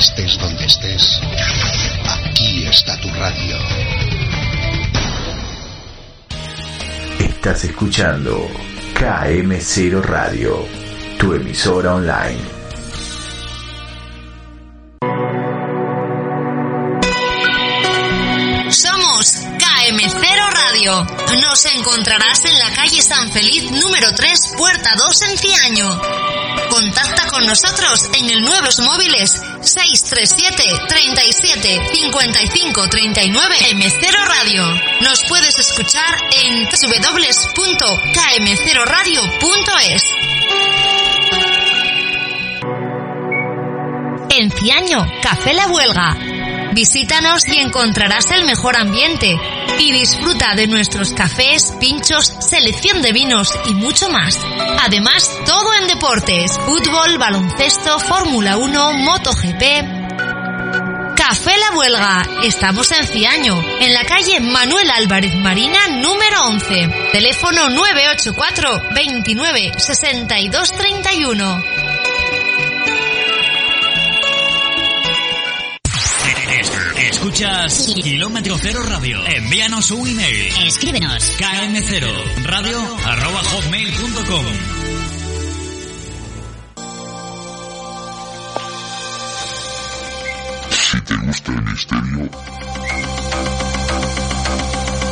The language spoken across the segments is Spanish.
Estés donde estés, aquí está tu radio. Estás escuchando KM0 Radio, tu emisora online. Nos encontrarás en la calle San Feliz número 3, puerta 2 en Ciaño. Contacta con nosotros en el Nuevos Móviles 637 37 55 39 M0 Radio. Nos puedes escuchar en www.km0radio.es. En Ciaño, Café La Huelga Visítanos y encontrarás el mejor ambiente y disfruta de nuestros cafés, pinchos, selección de vinos y mucho más. Además, todo en deportes, fútbol, baloncesto, Fórmula 1, MotoGP. Café La Huelga. Estamos en Ciaño, en la calle Manuel Álvarez Marina número 11. Teléfono 984 29 62 31. Escuchas Kilómetro Cero Radio. Envíanos un email. Escríbenos. km0 radio arroba hotmail.com. Si te gusta el misterio,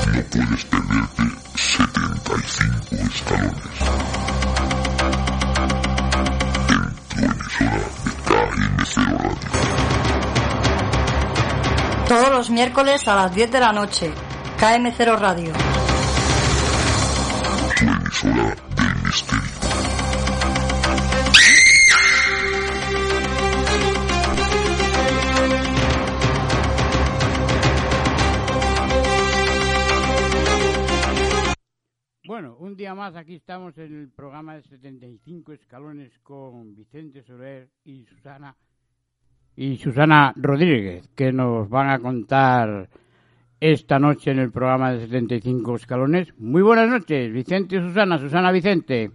no puedes perderte 75 escalones. En tu emisora de KM0 Radio. Todos los miércoles a las 10 de la noche. KM0 Radio. Bueno, un día más aquí estamos en el programa de 75 escalones con Vicente Soler y Susana y Susana Rodríguez, que nos van a contar esta noche en el programa de 75 escalones. Muy buenas noches, Vicente y Susana. Susana Vicente.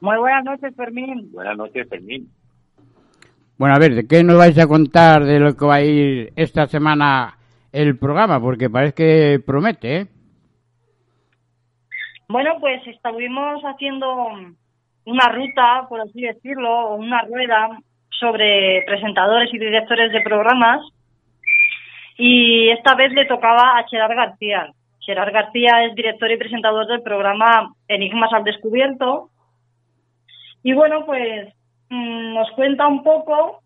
Muy buenas noches, Fermín. Buenas noches, Fermín. Bueno, a ver, ¿de qué nos vais a contar de lo que va a ir esta semana el programa? Porque parece que promete, ¿eh? Bueno, pues estuvimos haciendo una ruta, por así decirlo, una rueda sobre presentadores y directores de programas y esta vez le tocaba a Gerard García. Gerard García es director y presentador del programa Enigmas al Descubierto y bueno, pues mm, nos cuenta un poco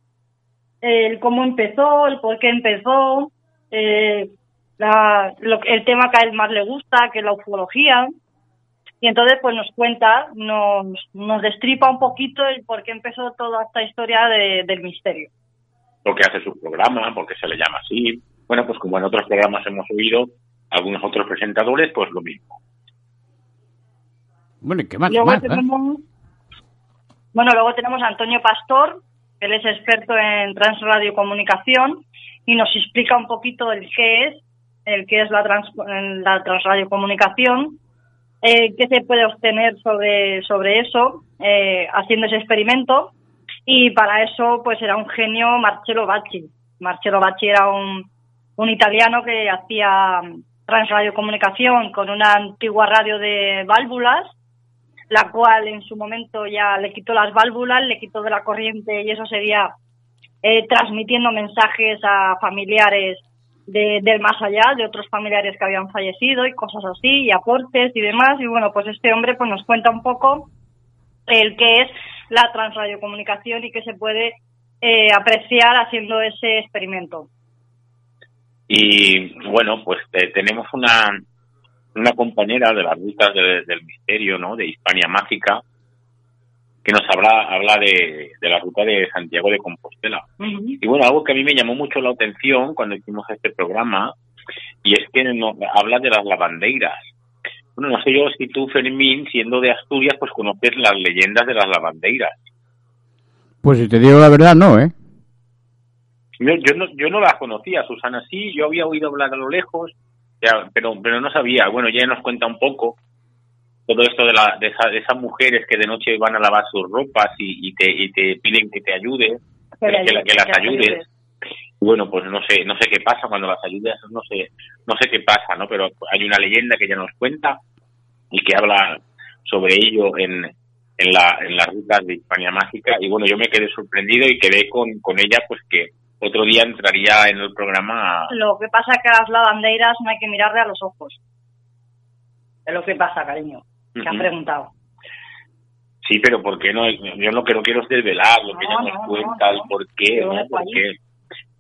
el cómo empezó, el por qué empezó, eh, el tema que a él más le gusta, que es la ufología, y entonces pues nos cuenta, nos, nos destripa un poquito el por qué empezó toda esta historia del misterio. Lo que hace su programa, porque se le llama así. Bueno, pues como en otros programas hemos oído, algunos otros presentadores, pues lo mismo. Bueno, ¿y qué más? Luego tenemos, bueno, luego tenemos a Antonio Pastor, él es experto en transradiocomunicación y nos explica un poquito el qué es, el qué es la, trans, la transradiocomunicación eh, qué se puede obtener sobre, sobre eso eh, haciendo ese experimento. Y para eso, pues era un genio Marcello Bacci. Marcello Bacci era un, un italiano que hacía transradiocomunicación con una antigua radio de válvulas, la cual en su momento ya le quitó las válvulas, le quitó de la corriente y eso sería eh, transmitiendo mensajes a familiares de, del más allá, de otros familiares que habían fallecido y cosas así, y aportes y demás. Y bueno, pues este hombre pues nos cuenta un poco el que es la transradiocomunicación y que se puede eh, apreciar haciendo ese experimento. Y bueno, pues tenemos una, una compañera de las rutas del misterio, ¿no? De Hispania Mágica, habla, habla de, la ruta de Santiago de Compostela. Y bueno, algo que a mí me llamó mucho la atención cuando hicimos este programa, y es que nos habla de las lavandeiras. Bueno, no sé yo si tú, Fermín, siendo de Asturias, pues conoces las leyendas de las lavandeiras. Pues si te digo la verdad, no, ¿eh? Yo, yo, no, yo no las conocía, Susana sí, yo había oído hablar a lo lejos, pero, pero no sabía. Bueno, ya nos cuenta un poco todo esto de, la, de, esas mujeres que de noche van a lavar sus ropas y, te, y te piden que te ayude. Que le que, la- ayudes, que las que ayudes. ayudes. Bueno, pues no sé, no sé qué pasa cuando las ayudas, no sé, no sé qué pasa, ¿no? Pero hay una leyenda que ella nos cuenta y que habla sobre ello en, en la en las rutas de Hispania Mágica y bueno, yo me quedé sorprendido y quedé con, con ella pues que otro día entraría en el programa a- Lo que pasa es que a las lavandeiras no hay que mirarle a los ojos. Es lo que pasa, cariño. Que has Ujú. preguntado. Sí, pero ¿por qué no? Yo lo que no quiero es desvelar lo que ella nos no, cuenta, el por qué, ¿no? ¿Por qué?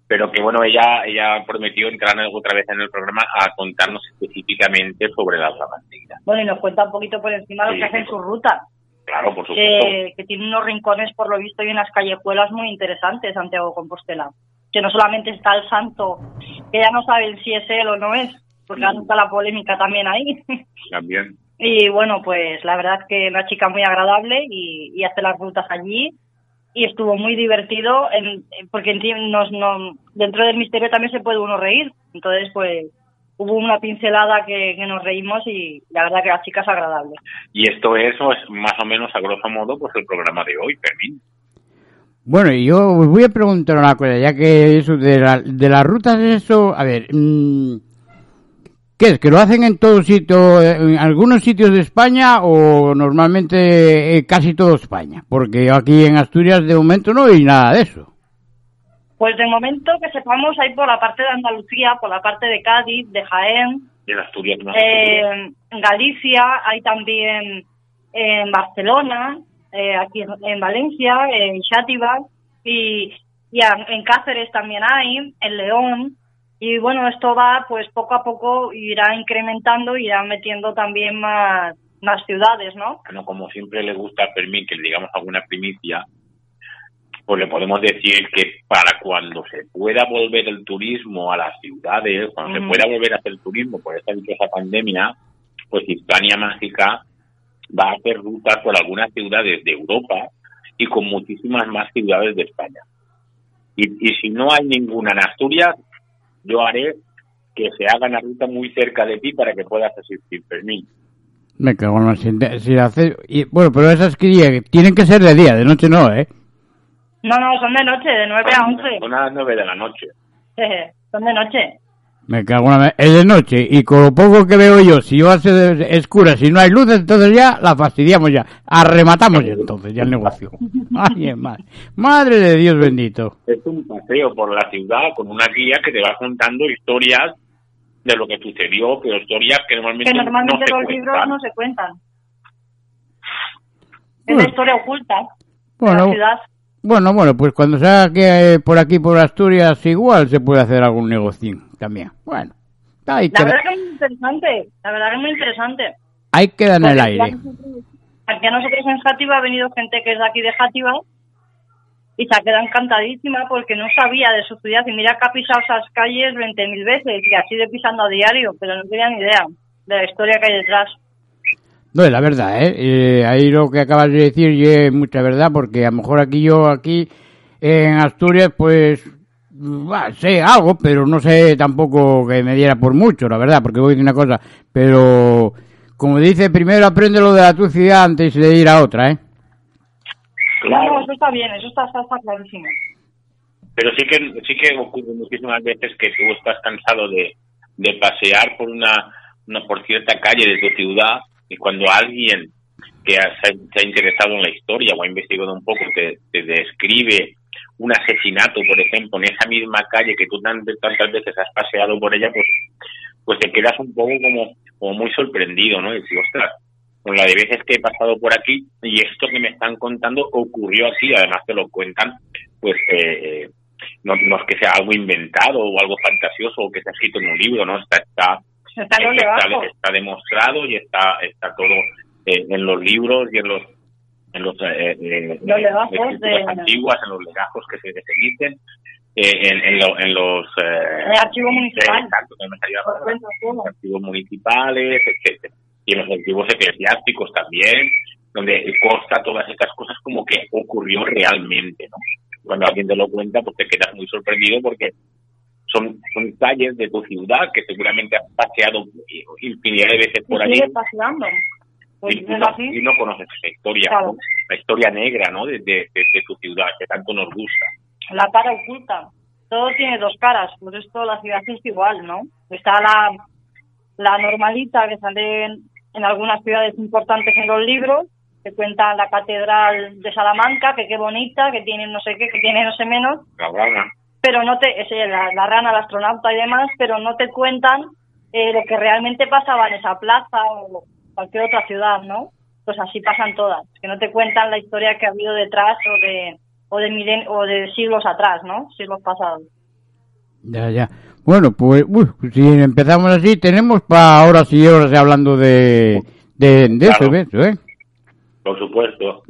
Pero que bueno, ella ella prometió entrar otra vez en el programa a contarnos específicamente sobre las lavandeiras. Bueno, y nos cuenta un poquito por encima lo que hacen sí. sus rutas. Claro, por supuesto. Que, que tiene unos rincones, por lo visto, y unas callejuelas muy interesantes, Santiago Compostela. Que no solamente está el santo, que ya no saben si es él o no es, porque ahora está la polémica también ahí. También. Y bueno, pues la verdad es que una chica muy agradable y, y hace las rutas allí y estuvo muy divertido en, porque en nos, no, dentro del misterio también se puede uno reír. Entonces, pues hubo una pincelada que, que nos reímos y la verdad que la chica es agradable. Y esto es pues, más o menos a grosso modo pues el programa de hoy, Fermín. Bueno, y yo os voy a preguntar una cosa, ya que eso de, la- de las rutas, eso, a ver, mm, ¿qué es? ¿Que lo hacen en todo sitio, en algunos sitios de España o normalmente eh, casi todo España? Porque aquí en Asturias de momento no hay nada de eso. Pues de momento que sepamos hay por la parte de Andalucía, por la parte de Cádiz, de Jaén, en Asturias no. Eh, en Galicia, hay también en Barcelona, eh, aquí en, en Valencia, en Xátiva y, en Cáceres también hay, en León. Y bueno, esto va pues poco a poco irá incrementando, irá metiendo también más, más ciudades, ¿no? Bueno, como siempre le gusta a Fermín que le digamos alguna primicia, pues le podemos decir que para cuando se pueda volver el turismo a las ciudades, cuando se pueda volver a hacer turismo por esta dichosa pandemia, pues Hispania Mágica va a hacer rutas por algunas ciudades de Europa y con muchísimas más ciudades de España. Y, y si no hay ninguna en Asturias, yo haré que se haga una ruta muy cerca de ti para que puedas asistir, Fermín. Me cago en la si, si hace- y, Bueno, pero esas que tienen que ser de día, de noche no, ¿eh? No, no, son de noche, de 9 a 11. Son a las nueve de la noche. son de noche. Me cago en la... Es de noche y con lo poco que veo yo, si yo hace de- escura, si no hay luz, entonces ya la fastidiamos ya. Arrematamos ya entonces, ya el negocio. Ay, es más. Madre de Dios bendito. Es un paseo por la ciudad con una guía que te va contando historias de lo que sucedió, pero historias que normalmente, Que normalmente no se los cuentan. libros no se cuentan. Es la historia oculta de la ciudad. Bueno, bueno, pues cuando sea que eh, por aquí, por Asturias, igual se puede hacer algún negocio también. Bueno, ahí La queda, verdad que es muy interesante, la verdad que es muy interesante. ahí queda en el aire. aquí a nosotros- en Játiva ha venido gente que es de aquí de Játiva y se ha quedado encantadísima porque no sabía de su ciudad y mira que ha pisado esas calles 20.000 veces y así de pisando a diario, pero no tenía ni idea de la historia que hay detrás. No, es la verdad, ¿eh? Eh, Ahí lo que acabas de decir y es mucha verdad, porque a lo mejor aquí yo, aquí en Asturias, pues, bah, sé algo, pero no sé tampoco que me diera por mucho, la verdad, porque voy a decir una cosa, pero, como dice, primero aprende lo de la tu ciudad antes de ir a otra, ¿eh? No, eso está bien, eso está, está, está clarísimo. Pero sí que sí que ocurre muchísimas veces que tú estás cansado de, de pasear por una, una por cierta calle de tu ciudad y cuando alguien que ha- se, ha, interesado en la historia o ha investigado un poco te, te describe un asesinato, por ejemplo, en esa misma calle que tú tan- tantas veces has paseado por ella, pues pues te quedas un poco como, como muy sorprendido, ¿no? Y dices, ostras, con la de veces que he pasado por aquí y esto que me están contando ocurrió aquí, además te lo cuentan, pues eh, eh, no, no es que sea algo inventado o algo fantasioso o que ha escrito en un libro, ¿no? Está, está, Está los está, demostrado y está, está todo eh, en los libros y en los en los, eh, eh, Los legajos de- antiguas, en los legajos que se, se dicen, eh, en, en, lo- en los eh, En el archivo municipal. eh, exacto, que me salía la Por palabra cuenta, todo. los archivos municipales, etcétera Y en los archivos eclesiásticos también, donde consta todas estas cosas como que ocurrió realmente, ¿no? Cuando alguien te lo cuenta, pues te quedas muy sorprendido porque son, son calles de tu ciudad que seguramente has paseado infinidad de veces por allí paseando. Pues y, no, y no conoces esa historia, Claro. ¿no? la historia negra, ¿no? De, de, de- de tu ciudad que tanto nos gusta. la cara oculta. Todo tiene dos caras, por esto la ciudad es igual, ¿no? Está la, la normalita que sale en, en algunas ciudades importantes en los libros, que cuenta la catedral de Salamanca, que qué bonita, que tiene no sé qué, que tiene no sé menos, La rana. Pero no te, ese, la, la rana, el astronauta y demás, pero no te cuentan eh, lo que realmente pasaba en esa plaza o cualquier otra ciudad, ¿no? Pues así pasan todas, que no te cuentan la historia que ha habido detrás o de o de milen- o de siglos atrás, ¿no? Siglos pasados. Ya, ya. Bueno, pues, uy, si empezamos así, tenemos para horas y horas hablando de, de, de eso, Claro. eso, ¿eh? Por supuesto.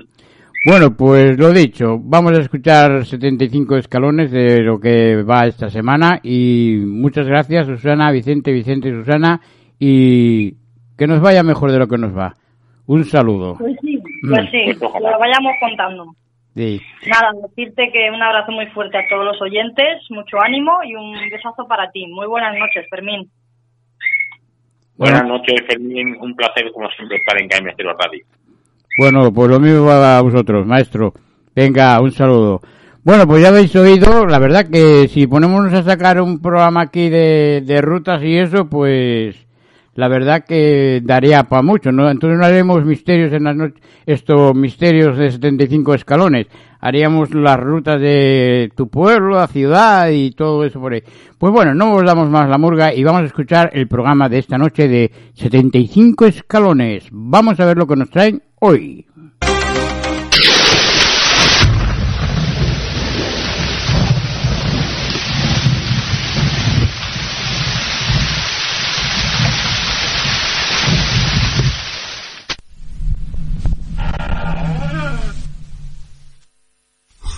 Bueno, pues lo dicho, vamos a escuchar 75 escalones de lo que va esta semana y muchas gracias Susana, Vicente, Vicente y Susana y que nos vaya mejor de lo que nos va. Un saludo. Pues sí, Mm. pues sí, Pues lo vayamos contando. Sí. Nada, decirte que un abrazo muy fuerte a todos los oyentes, mucho ánimo y un besazo para ti. Muy buenas noches, Fermín. Buenas noches, Fermín. Un placer, como siempre, estar en KM0 Radio. Bueno, pues lo mismo a vosotros, maestro. Venga, un saludo. Bueno, pues ya habéis oído, la verdad que si ponemos a sacar un programa aquí de, de rutas y eso, pues la verdad que daría para mucho, ¿no? Entonces no haremos misterios en las noches, estos misterios de 75 escalones. Haríamos las rutas de tu pueblo, la ciudad y todo eso por ahí. Pues bueno, no os damos más la murga y vamos a escuchar el programa de esta noche de 75 escalones. Vamos a ver lo que nos traen hoy.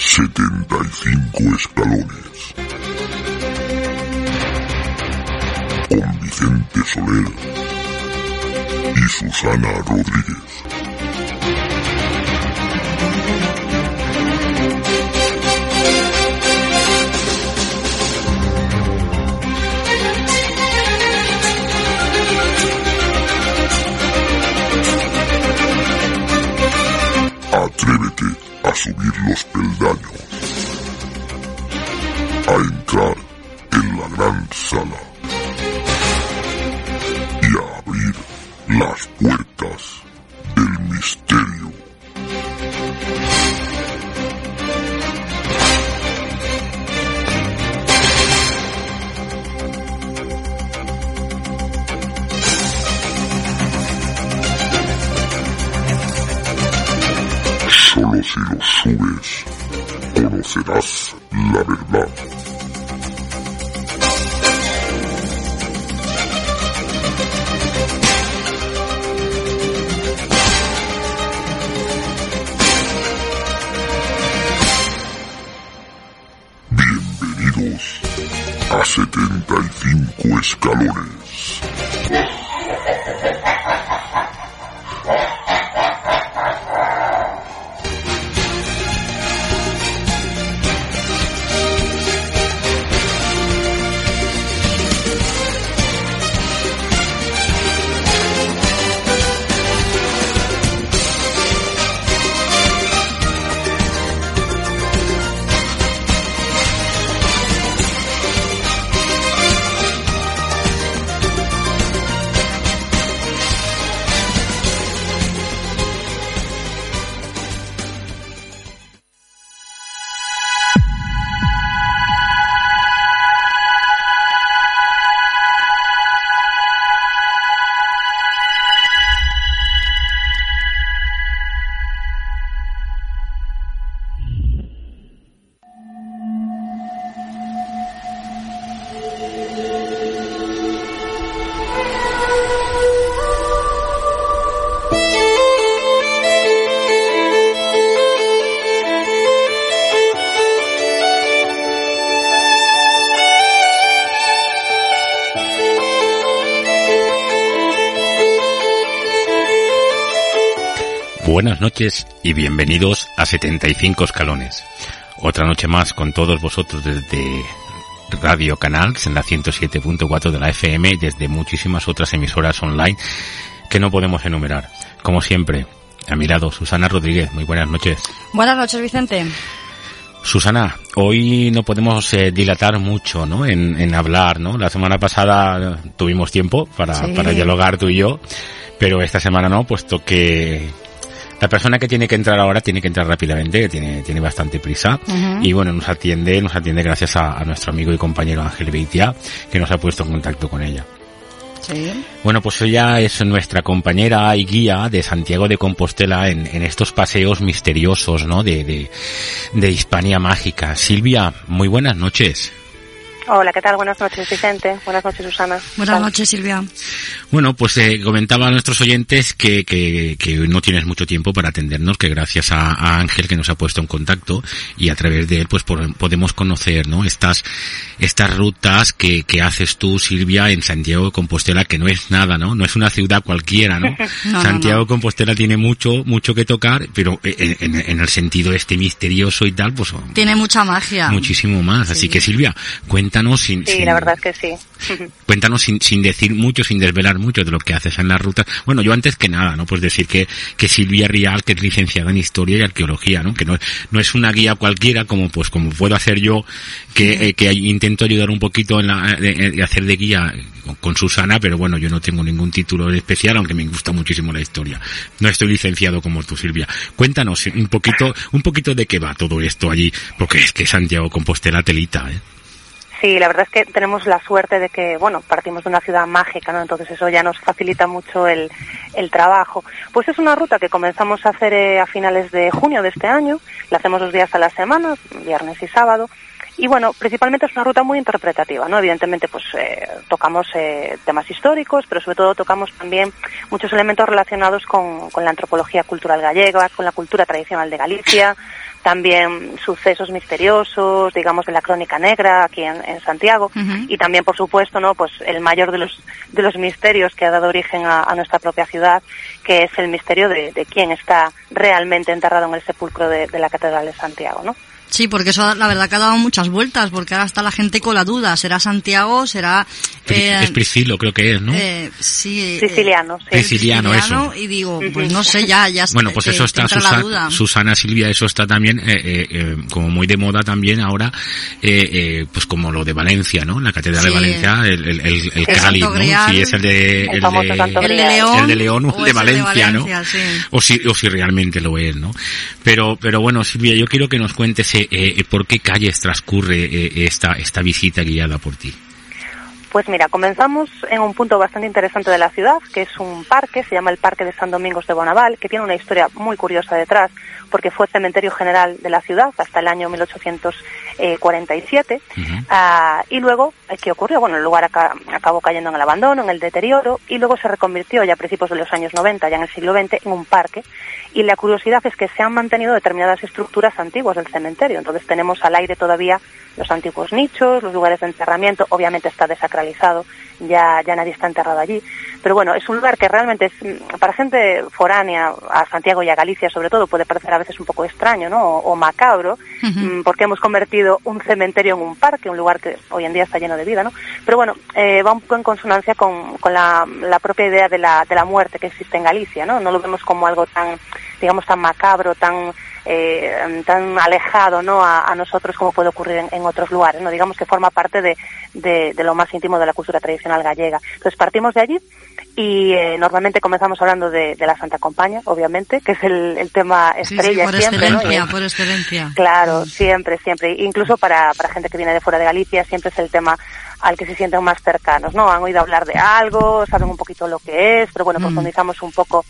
75 escalones. Con Vicente Soler y Susana Rodríguez. Atrévete a subir los peldaños. A entrar en la gran sala. Buenas noches y bienvenidos a 75 escalones. Otra noche más con todos vosotros desde Radio Canals en la 107.4 de la FM y desde muchísimas otras emisoras online que no podemos enumerar. Como siempre, a mi lado Susana Rodríguez. Muy buenas noches. Buenas noches, Vicente. Susana, hoy no podemos eh, dilatar mucho ¿no? En, en, hablar, ¿no? La semana pasada tuvimos tiempo para, Sí. para dialogar tú y yo, pero esta semana no, puesto que la persona que tiene que entrar ahora tiene que entrar rápidamente, que tiene, tiene bastante prisa. Y bueno, nos atiende, nos atiende gracias a, a nuestro amigo y compañero Ángel Beitia, que nos ha puesto en contacto con ella. Sí. Bueno, pues ella es nuestra compañera y guía de Santiago de Compostela en, en estos paseos misteriosos, ¿no? De, de, de Hispania Mágica. Silvia, muy buenas noches. Hola, ¿qué tal? Buenas noches, Vicente. Buenas noches, Susana. Buenas Tal. noches, Silvia. Bueno, pues eh, comentaba a nuestros oyentes que, que, que no tienes mucho tiempo para atendernos, que gracias a, a Ángel que nos ha puesto en contacto y a través de él pues por- podemos conocer, ¿no? Estas, estas rutas que, que haces tú, Silvia, en Santiago de Compostela, que no es nada, ¿no? No es una ciudad cualquiera, ¿no? Santiago no. de Compostela tiene mucho, mucho que tocar, pero en, en- en el sentido este misterioso y tal, pues Tiene mucha magia. muchísimo más. Así que Silvia, cuéntanos sin, Sí, sin- la verdad es que sí. Cuéntanos sin, sin decir mucho, sin desvelar mucho de lo que haces en las rutas. Bueno, yo antes que nada, ¿no? Pues decir que, que Silvia Rial, que es licenciada en Historia y Arqueología, ¿no? Que no, no es una guía cualquiera como, pues, como puedo hacer yo, que, eh, que intento ayudar un poquito en la, de, de hacer de guía con, con Susana, pero bueno, yo no tengo ningún título especial, aunque me gusta muchísimo la historia. No estoy licenciado como tú, Silvia. Cuéntanos un poquito, un poquito de qué va todo esto allí, porque es que Santiago Compostela telita, ¿eh? Sí, la verdad es que tenemos la suerte de que, bueno, partimos de una ciudad mágica, ¿no? Entonces eso ya nos facilita mucho el, el trabajo. Pues es una ruta que comenzamos a hacer eh, a finales de junio de este año. La hacemos dos días a la semana, viernes y sábado. Y bueno, principalmente es una ruta muy interpretativa, ¿no? Evidentemente, pues eh, tocamos eh, temas históricos, pero sobre todo tocamos también muchos elementos relacionados con, con la antropología cultural gallega, con la cultura tradicional de Galicia, también sucesos misteriosos, digamos, de la crónica negra aquí en, en Santiago, y también, por supuesto, ¿no? Pues el mayor de los, de los misterios que ha dado origen a, a nuestra propia ciudad, que es el misterio de, de quién está realmente enterrado en el sepulcro de, de la Catedral de Santiago, ¿no? Sí, porque eso la verdad que ha dado muchas vueltas, porque ahora está la gente con la duda. ¿Será Santiago? ¿Será...? eh, es Priscilo, creo que es, ¿no? eh, sí, eh, Siciliano, sí. Prisciliano, eso. Y digo, pues no sé, ya, ya Bueno, pues te- eso está, entra la Susa- duda. Susana Silvia, eso está también, eh, eh, eh, como muy de moda también ahora, eh, eh, pues como lo de Valencia, ¿no? La Catedral de. Valencia, el, el, el, el El cáliz, Santo ¿no? Sí, es el de, El de. León. el de León o o el de Valencia, ¿no? Sí. O si, o si realmente lo es, ¿no? Pero, pero bueno, Silvia, yo quiero que nos cuentes eh, eh, por qué calles transcurre eh, esta, esta visita guiada por ti. Pues mira, comenzamos en un punto bastante interesante de la ciudad, que es un parque, se llama el Parque de San Domingos de Bonaval, que tiene una historia muy curiosa detrás, porque fue cementerio general de la ciudad hasta el año 1847. Ah, y luego, eh, ¿qué ocurrió? Bueno, el lugar aca- acabó cayendo en el abandono, en el deterioro, y luego se reconvirtió ya a principios de los años 90, ya en el siglo XX, en un parque. Y la curiosidad es que se han mantenido determinadas estructuras antiguas del cementerio. Entonces tenemos al aire todavía los antiguos nichos, los lugares de enterramiento, obviamente está desacralizado, ya, ya nadie está enterrado allí. Pero bueno, es un lugar que realmente es, mm, para gente foránea, a Santiago y a Galicia sobre todo, puede parecer a veces un poco extraño, ¿no? O, o macabro, mm, porque hemos convertido un cementerio en un parque, un lugar que hoy en día está lleno de vida, ¿no? Pero bueno, eh, va un poco en consonancia con, con la, la propia idea de la, de la muerte que existe en Galicia, ¿no? No lo vemos como algo tan, digamos, tan macabro, tan, eh, tan alejado, ¿no? A, a nosotros como puede ocurrir en, en otros lugares, ¿no? Digamos que forma parte de, de, de lo más íntimo de la cultura tradicional gallega. Entonces partimos de allí y eh, normalmente comenzamos hablando de, de la Santa Compaña, obviamente, que es el, el tema Sí, sí, estrella por siempre, ¿no? excelencia, Y- por excelencia. Claro, siempre, siempre. Incluso para, para gente que viene de fuera de Galicia, siempre es el tema al que se sienten más cercanos, ¿no? Han oído hablar de algo, saben un poquito lo que es, pero bueno, Mm. profundizamos un poco,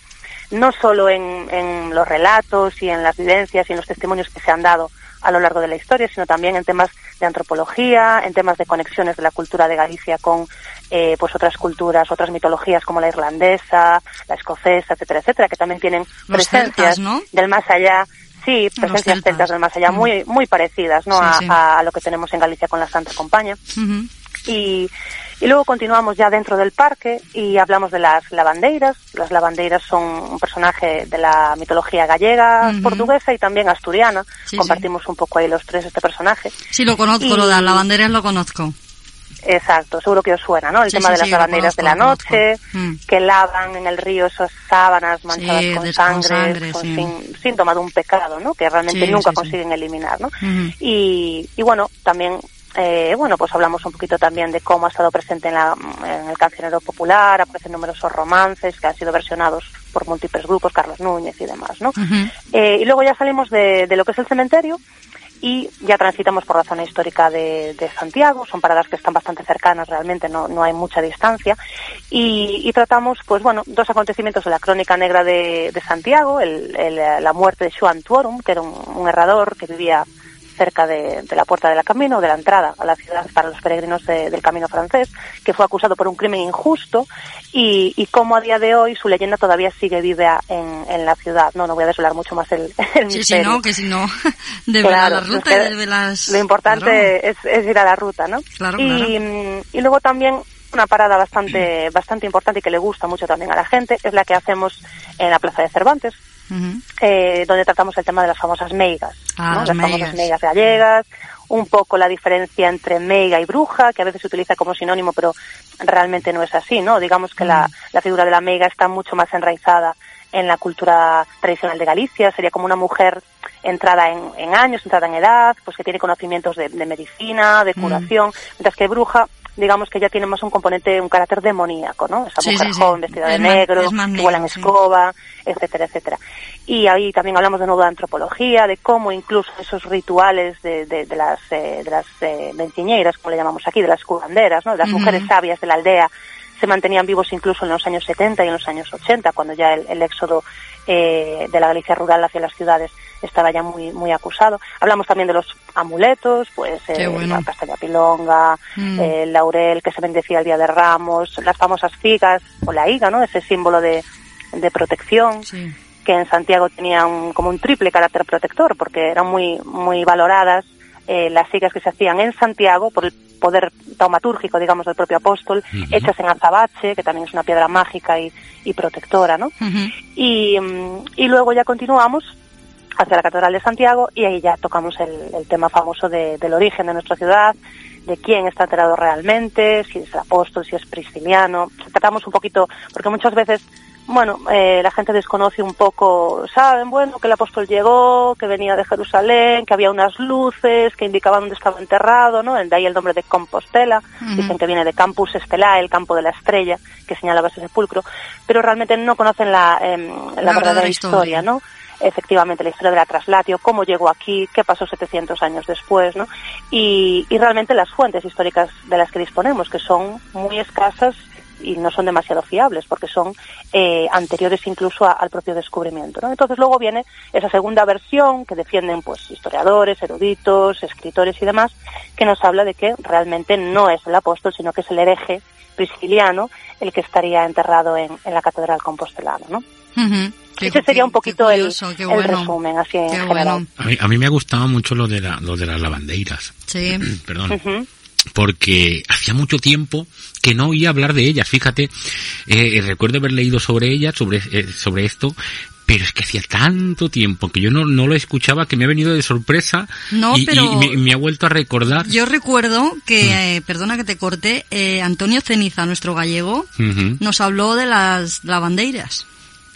no solo en, en los relatos y en las vivencias y en los testimonios que se han dado a lo largo de la historia, sino también en temas de antropología, en temas de conexiones de la cultura de Galicia con eh, pues otras culturas, otras mitologías como la irlandesa, la escocesa, etcétera, etcétera, que también tienen Los presencias celtas, ¿no? del más allá. Sí, presencias celtas. celtas del más allá, Mm. muy muy parecidas, ¿no? Sí, a, sí. a- lo que tenemos en Galicia con la Santa Compaña Ujú. y, Y luego continuamos ya dentro del parque y hablamos de las lavandeiras. Las lavandeiras son un personaje de la mitología gallega, portuguesa y también asturiana. Sí, Compartimos un poco ahí los tres este personaje. Sí, lo conozco, Y- lo de las lavanderas lo conozco. Exacto, seguro que os suena, ¿no? El Sí, tema sí, de las sí, lavandeiras de la noche, Mm. que lavan en el río esas sábanas manchadas con sangre, con sin- síntoma de un pecado, ¿no? Que realmente nunca consiguen eliminar, ¿no? Y, y bueno, también, eh, bueno, pues hablamos un poquito también de cómo ha estado presente en, la, en el cancionero popular, aparecen numerosos romances que han sido versionados por múltiples grupos, Carlos Núñez y demás, ¿no? Eh, y luego ya salimos de, de lo que es el cementerio y ya transitamos por la zona histórica de, de Santiago, son paradas que están bastante cercanas realmente, no, no hay mucha distancia, y, y tratamos, pues bueno, dos acontecimientos de la crónica negra de, de Santiago, el, el- la muerte de Joan Tuorum, que era un, un herrador que vivía cerca de, de la puerta del camino, de la entrada a la ciudad para los peregrinos de- del camino francés, que fue acusado por un crimen injusto y, y cómo a día de hoy su leyenda todavía sigue viva en, en la ciudad. No, no voy a desvelar mucho más el, el Sí, sí, no, que si no, de Claro, la ruta de las... Lo importante es, es ir a la ruta, ¿no? Claro, y, y luego también una parada bastante bastante importante y que le gusta mucho también a la gente es la que hacemos en la Plaza de Cervantes, Eh, donde tratamos el tema de las famosas meigas, Ah, ¿no? las meigas. famosas meigas gallegas, un poco la diferencia entre meiga y bruja, que a veces se utiliza como sinónimo, pero realmente no es así, ¿no? Digamos que la, la figura de la meiga está mucho más enraizada en la cultura tradicional de Galicia, sería como una mujer entrada en, en años, entrada en edad, pues que tiene conocimientos de, de medicina, de Mm. curación, mientras que bruja, digamos que ya tiene más un componente, un carácter demoníaco, ¿no? Esa Sí, mujer sí, sí. joven vestida de Es negro, que negro, vuela en sí. escoba, etcétera, etcétera. Y ahí también hablamos de nuevo de antropología, de cómo incluso esos rituales de, de, de las, eh, de las eh, como le llamamos aquí, de las curanderas, ¿no? de las mujeres sabias de la aldea, se mantenían vivos incluso en los años 70 y en los años 80, cuando ya el, el éxodo eh, de la Galicia rural hacia las ciudades estaba ya muy muy acusado. Hablamos también de los amuletos, pues eh, bueno. la castaña pilonga, Mm. eh, el laurel que se bendecía el día de Ramos, las famosas figas o la higa, ¿no? Ese símbolo de, de protección Sí. que en Santiago tenían como un triple carácter protector porque eran muy muy valoradas eh, las sigas que se hacían en Santiago por el poder taumatúrgico, digamos, del propio apóstol, hechas en azabache, que también es una piedra mágica y, y protectora, ¿no? Y, mm, y luego ya continuamos hacia la Catedral de Santiago y ahí ya tocamos el, el tema famoso de- del origen de nuestra ciudad, de quién está enterrado realmente, si es el apóstol, si es Prisciliano. Tratamos un poquito, porque muchas veces, bueno, eh, la gente desconoce un poco, saben, bueno, que el apóstol llegó, que venía de Jerusalén, que había unas luces que indicaban dónde estaba enterrado, ¿no? De ahí el nombre de Compostela. Dicen que viene de Campus Stelae, el campo de la estrella, que señalaba ese sepulcro, pero realmente no conocen la, em, la, verdadera historia, historia. ¿no? Efectivamente, la historia de la traslatio, cómo llegó aquí, qué pasó 700 años después, ¿no? Y, y realmente las fuentes históricas de las que disponemos, que son muy escasas y no son demasiado fiables, porque son eh, anteriores incluso a- al propio descubrimiento, ¿no? Entonces luego viene esa segunda versión que defienden pues historiadores, eruditos, escritores y demás, que nos habla de que realmente no es el apóstol, sino que es el hereje prisciliano el que estaría enterrado en, en la catedral compostelana, ¿no? Qué- Ese sería un poquito qué el, curioso, qué el bueno. resumen, así en Qué general. bueno. A mí, a mí me ha gustado mucho lo de, la, lo de las lavandeiras. Sí. Perdón. Porque hacía mucho tiempo que no oía hablar de ellas. Fíjate, eh, recuerdo haber leído sobre ellas, sobre, eh, sobre esto, pero es que hacía tanto tiempo que yo no, no lo escuchaba que me ha venido de sorpresa No, y, me, me ha vuelto a recordar. Yo recuerdo Mm. que, eh, perdona que te corte, eh, Antonio Ceniza, nuestro gallego, nos habló de las lavandeiras.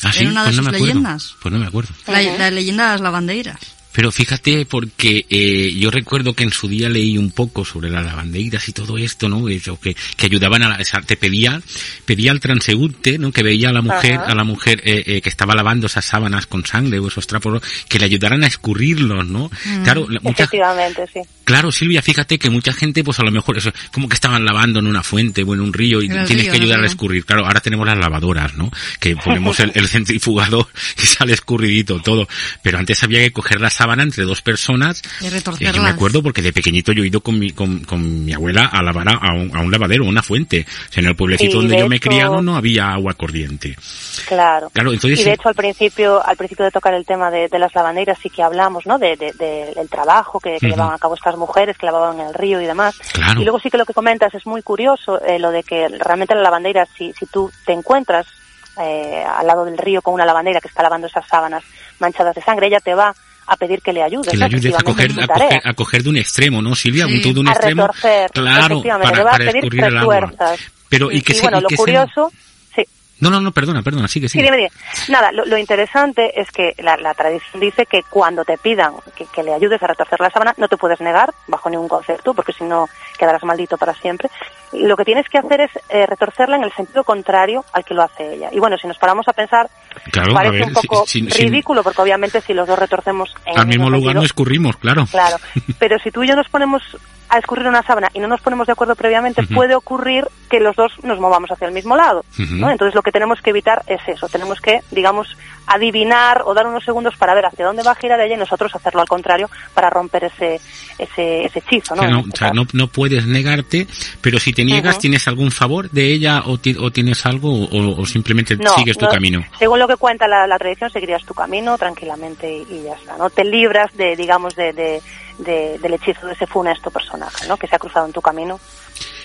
Ah, sí, era una de pues no sus leyendas. Pues no me acuerdo. La, la leyenda de las lavandeiras. Pero fíjate, porque eh, yo recuerdo que en su día leí un poco sobre las lavandeiras y todo esto, ¿no? Eso, que, que ayudaban a la, esa- te pedía, pedía al transeúnte, ¿no? Que veía a la mujer, Ajá. a la mujer eh, eh, que estaba lavando esas sábanas con sangre o esos trapos, que le ayudaran a escurrirlos, ¿no? Claro, la- mucha, Efectivamente, sí. Claro, Silvia, fíjate que mucha gente, pues a lo mejor, eso, como que estaban lavando en una fuente o en un río y el tienes río, que ayudar a escurrir. Claro, ahora tenemos las lavadoras, ¿no? Que ponemos el, el centrifugador y sale escurridito todo. Pero antes había que coger las sábana entre dos personas. Y retorcerlas. yo me acuerdo porque de pequeñito yo he ido con mi, con, con mi abuela a lavar a, a un, a un lavadero, a una fuente. O sea, en el pueblecito Sí, donde de yo me he hecho- criado no había agua corriente. Claro. Claro, entonces y de hecho al principio, al principio de tocar el tema de, de las lavanderas sí que hablamos, ¿no? De, de- de- del trabajo que, que Ujú. llevaban a cabo estas mujeres, que lavaban en el río y demás. Claro. Y luego sí que lo que comentas es muy curioso, eh, lo de que realmente la lavandera, si, si tú te encuentras eh, al lado del río con una lavandera que está lavando esas sábanas manchadas de sangre, ella te va a pedir que le ayudes. que le ¿no? ayudes a coger, a coger, a coger de un extremo, ¿no, Silvia? Sí. Un, de un a extremo. retorcer, Claro, para, para escurrir el agua. Pero, ¿y y, qué se- bueno, y lo qué se- curioso, sí, No, no, no, perdona, perdona, sigue, Sí, sigue. dime, dime. Nada, lo, lo interesante es que la, la tradición dice que cuando te pidan que, que le ayudes a retorcer la sábana, no te puedes negar bajo ningún concepto, porque si no quedarás maldito para siempre. Lo que tienes que hacer es eh, retorcerla en el sentido contrario al que lo hace ella. Y bueno, si nos paramos a pensar, Claro, a parece ver, un poco si- si- si- ridículo, porque obviamente si los dos retorcemos en al mismo lugar sentido, no escurrimos, claro. Claro, pero si tú y yo nos ponemos a escurrir una sábana y no nos ponemos de acuerdo previamente, puede ocurrir que los dos nos movamos hacia el mismo lado. ¿no? Entonces lo que tenemos que evitar es eso, tenemos que, digamos, adivinar o dar unos segundos para ver hacia dónde va a girar ella y nosotros hacerlo al contrario para romper ese, ese, ese hechizo. ¿no? este o sea, caso. no, no puedes negarte, pero si te niegas. ¿tienes algún favor de ella o, ti- o tienes algo o, o simplemente No, sigues tu no, camino? Según lo que cuenta la, la tradición, seguirías tu camino tranquilamente y, y ya está. No te libras de, digamos, de, de- de- del hechizo de ese funesto personaje, ¿no? Que se ha cruzado en tu camino.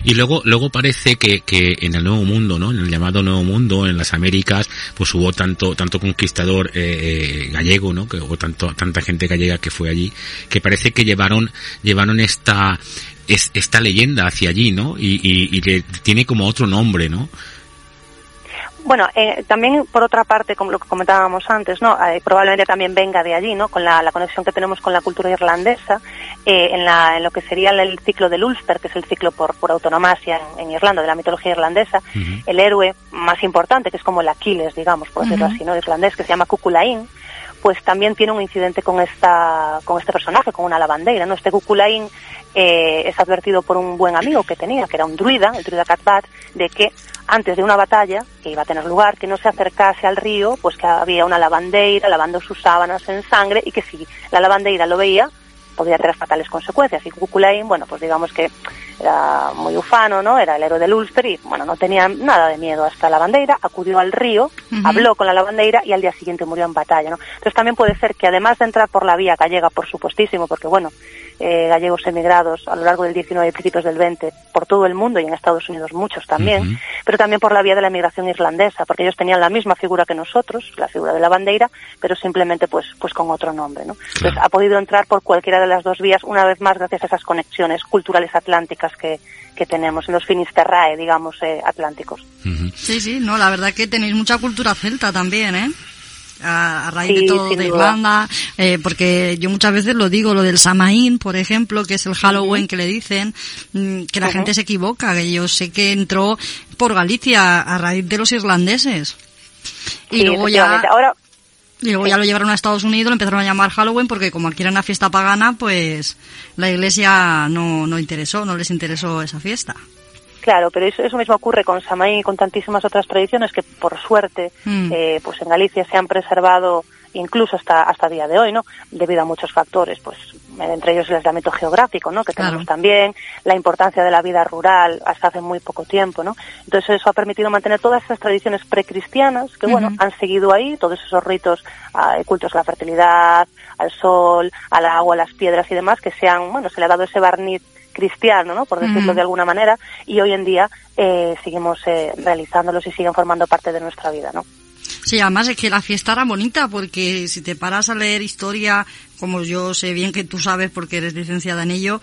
Y luego, luego parece que, que en el Nuevo Mundo, ¿no? En el llamado Nuevo Mundo, en las Américas, pues hubo tanto, tanto conquistador eh, eh, gallego, ¿no? Que hubo tanto, tanta gente gallega que fue allí, que parece que llevaron, llevaron esta, es- esta leyenda hacia allí, ¿no? Y, y, tiene como otro nombre, ¿no? Bueno, eh, también por otra parte, como lo que comentábamos antes, ¿no? Eh, probablemente también venga de allí, ¿no? Con la, la conexión que tenemos con la cultura irlandesa, eh, en, la, en lo que sería el ciclo del Ulster, que es el ciclo por, por autonomasia en, en Irlanda, de la mitología irlandesa, el héroe más importante, que es como el Aquiles, digamos, por decirlo así, ¿no? Irlandés, que se llama Cuculain, pues también tiene un incidente con esta con este personaje, con una lavandeira, ¿no? Este Cuculain eh, es advertido por un buen amigo que tenía, que era un druida, el druida Catbat, de que antes de una batalla que iba a tener lugar, que no se acercase al río, pues que había una lavandeira lavando sus sábanas en sangre y que si la lavandeira lo veía, podía tener fatales consecuencias. Y Cuculain, bueno, pues digamos que era muy ufano, ¿no? Era el héroe del Ulster y, bueno, no tenía nada de miedo a esta lavandeira, acudió al río, habló con la lavandeira y al día siguiente murió en batalla, ¿no? Entonces también puede ser que además de entrar por la vía gallega, por supuestísimo, porque bueno, eh, gallegos emigrados a lo largo del 19 y principios del 20 por todo el mundo y en Estados Unidos muchos también, pero también por la vía de la emigración irlandesa, porque ellos tenían la misma figura que nosotros, la figura de la bandeira, pero simplemente pues pues con otro nombre, ¿no? Entonces ha podido entrar por cualquiera de las dos vías una vez más gracias a esas conexiones culturales atlánticas que, que tenemos en los finisterrae, digamos, eh, atlánticos. Sí, sí, no, la verdad que tenéis mucha cultura celta también, ¿eh? A, a raíz Sí, de todo de. Irlanda, eh, porque yo muchas veces lo digo, lo del Samaín, por ejemplo, que es el Halloween que le dicen, mm, que la gente se equivoca, que yo sé que entró por Galicia a raíz de los irlandeses. Y Sí, luego ya. Ahora, y luego ya lo llevaron a Estados Unidos, lo empezaron a llamar Halloween porque como aquí era una fiesta pagana, pues la iglesia no, no interesó, no les interesó esa fiesta. Claro, pero eso, eso mismo ocurre con Samaín y con tantísimas otras tradiciones que, por suerte, Mm. eh, pues en Galicia se han preservado incluso hasta hasta día de hoy, ¿no? Debido a muchos factores, pues entre ellos el aislamiento geográfico, ¿no? Que tenemos Claro. también, la importancia de la vida rural hasta hace muy poco tiempo, ¿no? Entonces eso ha permitido mantener todas esas tradiciones precristianas que, bueno, han seguido ahí, todos esos ritos, ah, cultos a la fertilidad, al sol, al agua, a las piedras y demás, que se han, bueno, se le ha dado ese barniz cristiano, ¿no? Por decirlo de alguna manera, y hoy en día eh, seguimos eh, realizándolos y siguen formando parte de nuestra vida, ¿no? Sí, además es que la fiesta era bonita porque si te paras a leer historia, como yo sé bien que tú sabes porque eres licenciada en ello,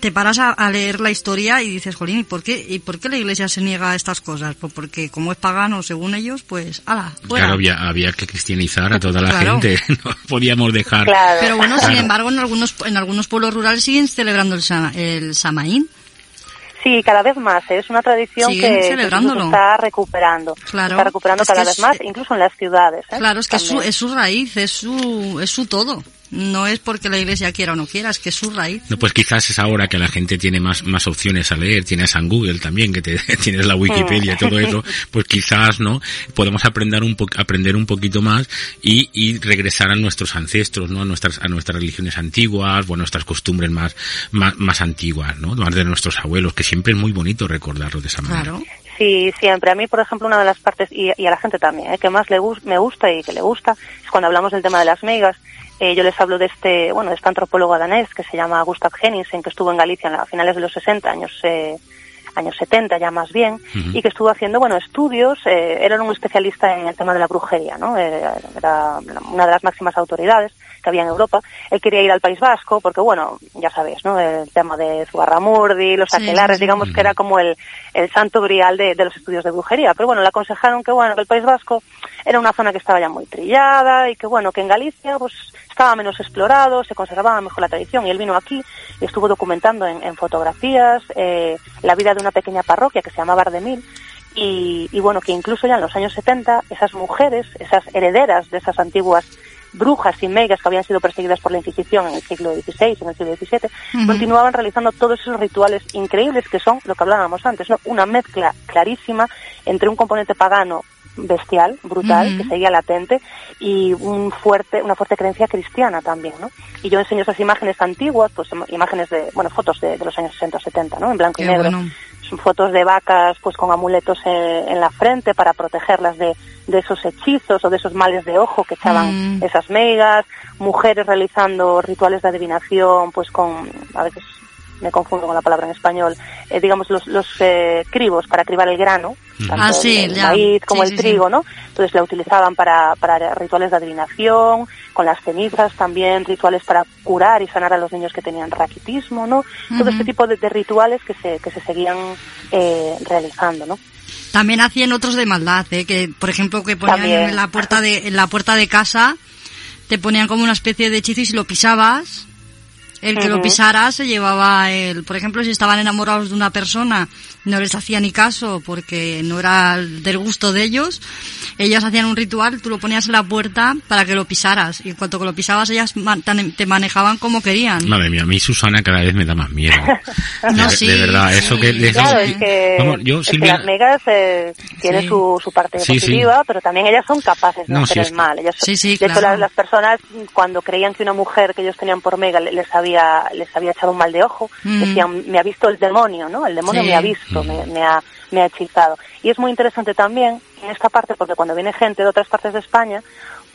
te paras a, a leer la historia y dices, jolín, ¿y por qué, y por qué la iglesia se niega a estas cosas? Pues porque como es pagano según ellos, pues, ala, fuera. Claro, había, había que cristianizar a toda la Claro. gente. No podíamos dejar. Claro. Pero bueno, sin embargo, en algunos, en algunos pueblos rurales siguen celebrando el, el Samaín. Sí, cada vez más. ¿eh? Es una tradición que se está recuperando. Claro. Se está recuperando cada vez más, incluso en las ciudades. ¿eh? Claro, es que es su, es su raíz, es su, es su todo. No es porque la iglesia quiera o no quiera, es que es su raíz. No, pues quizás es ahora que la gente tiene más, más opciones a leer, tienes a Google también, que te, tienes la Wikipedia y todo eso, pues quizás, ¿no? Podemos aprender un po aprender un poquito más y, y regresar a nuestros ancestros, ¿no? A nuestras, a nuestras religiones antiguas, o a nuestras costumbres más, más, más antiguas, ¿no? Más de nuestros abuelos, que siempre es muy bonito recordarlo de esa manera. Claro. Sí, siempre. A mí, por ejemplo, una de las partes, y, y a la gente también, ¿eh? que más le me gusta y que le gusta, es cuando hablamos del tema de las meigas. Eh, yo les hablo de este, bueno, de este antropólogo danés que se llama Gustav Henningsen, que estuvo en Galicia en la- a finales de los 60, años, eh, años 70 ya más bien, y que estuvo haciendo, bueno, estudios, eh, era un especialista en el tema de la brujería, ¿no? Eh, era una de las máximas autoridades que había en Europa. Él quería ir al País Vasco porque, bueno, ya sabéis, ¿no? El tema de Zugarramurdi, los Sí, aquelares, sí, sí. digamos que era como el, el santo grial de, de los estudios de brujería. Pero bueno, le aconsejaron que, bueno, que el País Vasco era una zona que estaba ya muy trillada y que, bueno, que en Galicia, pues, estaba menos explorado, se conservaba mejor la tradición y él vino aquí y estuvo documentando en, en fotografías eh, la vida de una pequeña parroquia que se llamaba Ardemil y, y bueno, que incluso ya en los años 70 esas mujeres, esas herederas de esas antiguas brujas y meigas que habían sido perseguidas por la Inquisición en el siglo XVI, en el siglo XVII, continuaban realizando todos esos rituales increíbles que son lo que hablábamos antes, ¿no? una mezcla clarísima entre un componente pagano bestial, brutal, que seguía latente, y un fuerte, una fuerte creencia cristiana también, ¿no? Y yo enseño esas imágenes antiguas, pues im- imágenes de, bueno, fotos de, de los años 60 o 70, ¿no? En blanco y negro. bueno. Son fotos de vacas, pues con amuletos eh, en la frente para protegerlas de, de esos hechizos o de esos males de ojo que echaban Mm. esas meigas, mujeres realizando rituales de adivinación, pues con, a veces me confundo con la palabra en español, eh, digamos los, los eh, cribos para cribar el grano, tanto Ah, sí, el, ya. maíz como Sí, el sí, trigo. ¿no? Entonces la utilizaban para, para rituales de adivinación, con las cenizas también, rituales para curar y sanar a los niños que tenían raquitismo, ¿no? Todo este tipo de, de rituales que se, que se seguían eh, realizando, ¿no? También hacían otros de maldad, ¿eh? que por ejemplo que ponían También. en la puerta de en la puerta de casa te ponían como una especie de hechizo y si lo pisabas el que lo pisara se llevaba el, por ejemplo, si estaban enamorados de una persona, no les hacía ni caso porque no era del gusto de ellos, ellas hacían un ritual, tú lo ponías en la puerta para que lo pisaras y en cuanto que lo pisabas ellas te manejaban como querían. Madre mía, a mí Susana cada vez me da más miedo. No, de, sí, de verdad, sí. eso que les Claro, es que, Vamos, yo, es que Silvia- las megas eh, tienen Sí. su, su parte Sí, sí. positiva, pero también ellas son capaces de No, hacer sí, el es- mal. Ellas, Sí, sí, de hecho, claro. las, las personas cuando creían que una mujer que ellos tenían por mega le- les había les había echado un mal de ojo, Mm. decían, me ha visto el demonio, ¿no? El demonio Sí. me ha visto, me, me ha, me ha hechizado. Y es muy interesante también en esta parte, porque cuando viene gente de otras partes de España,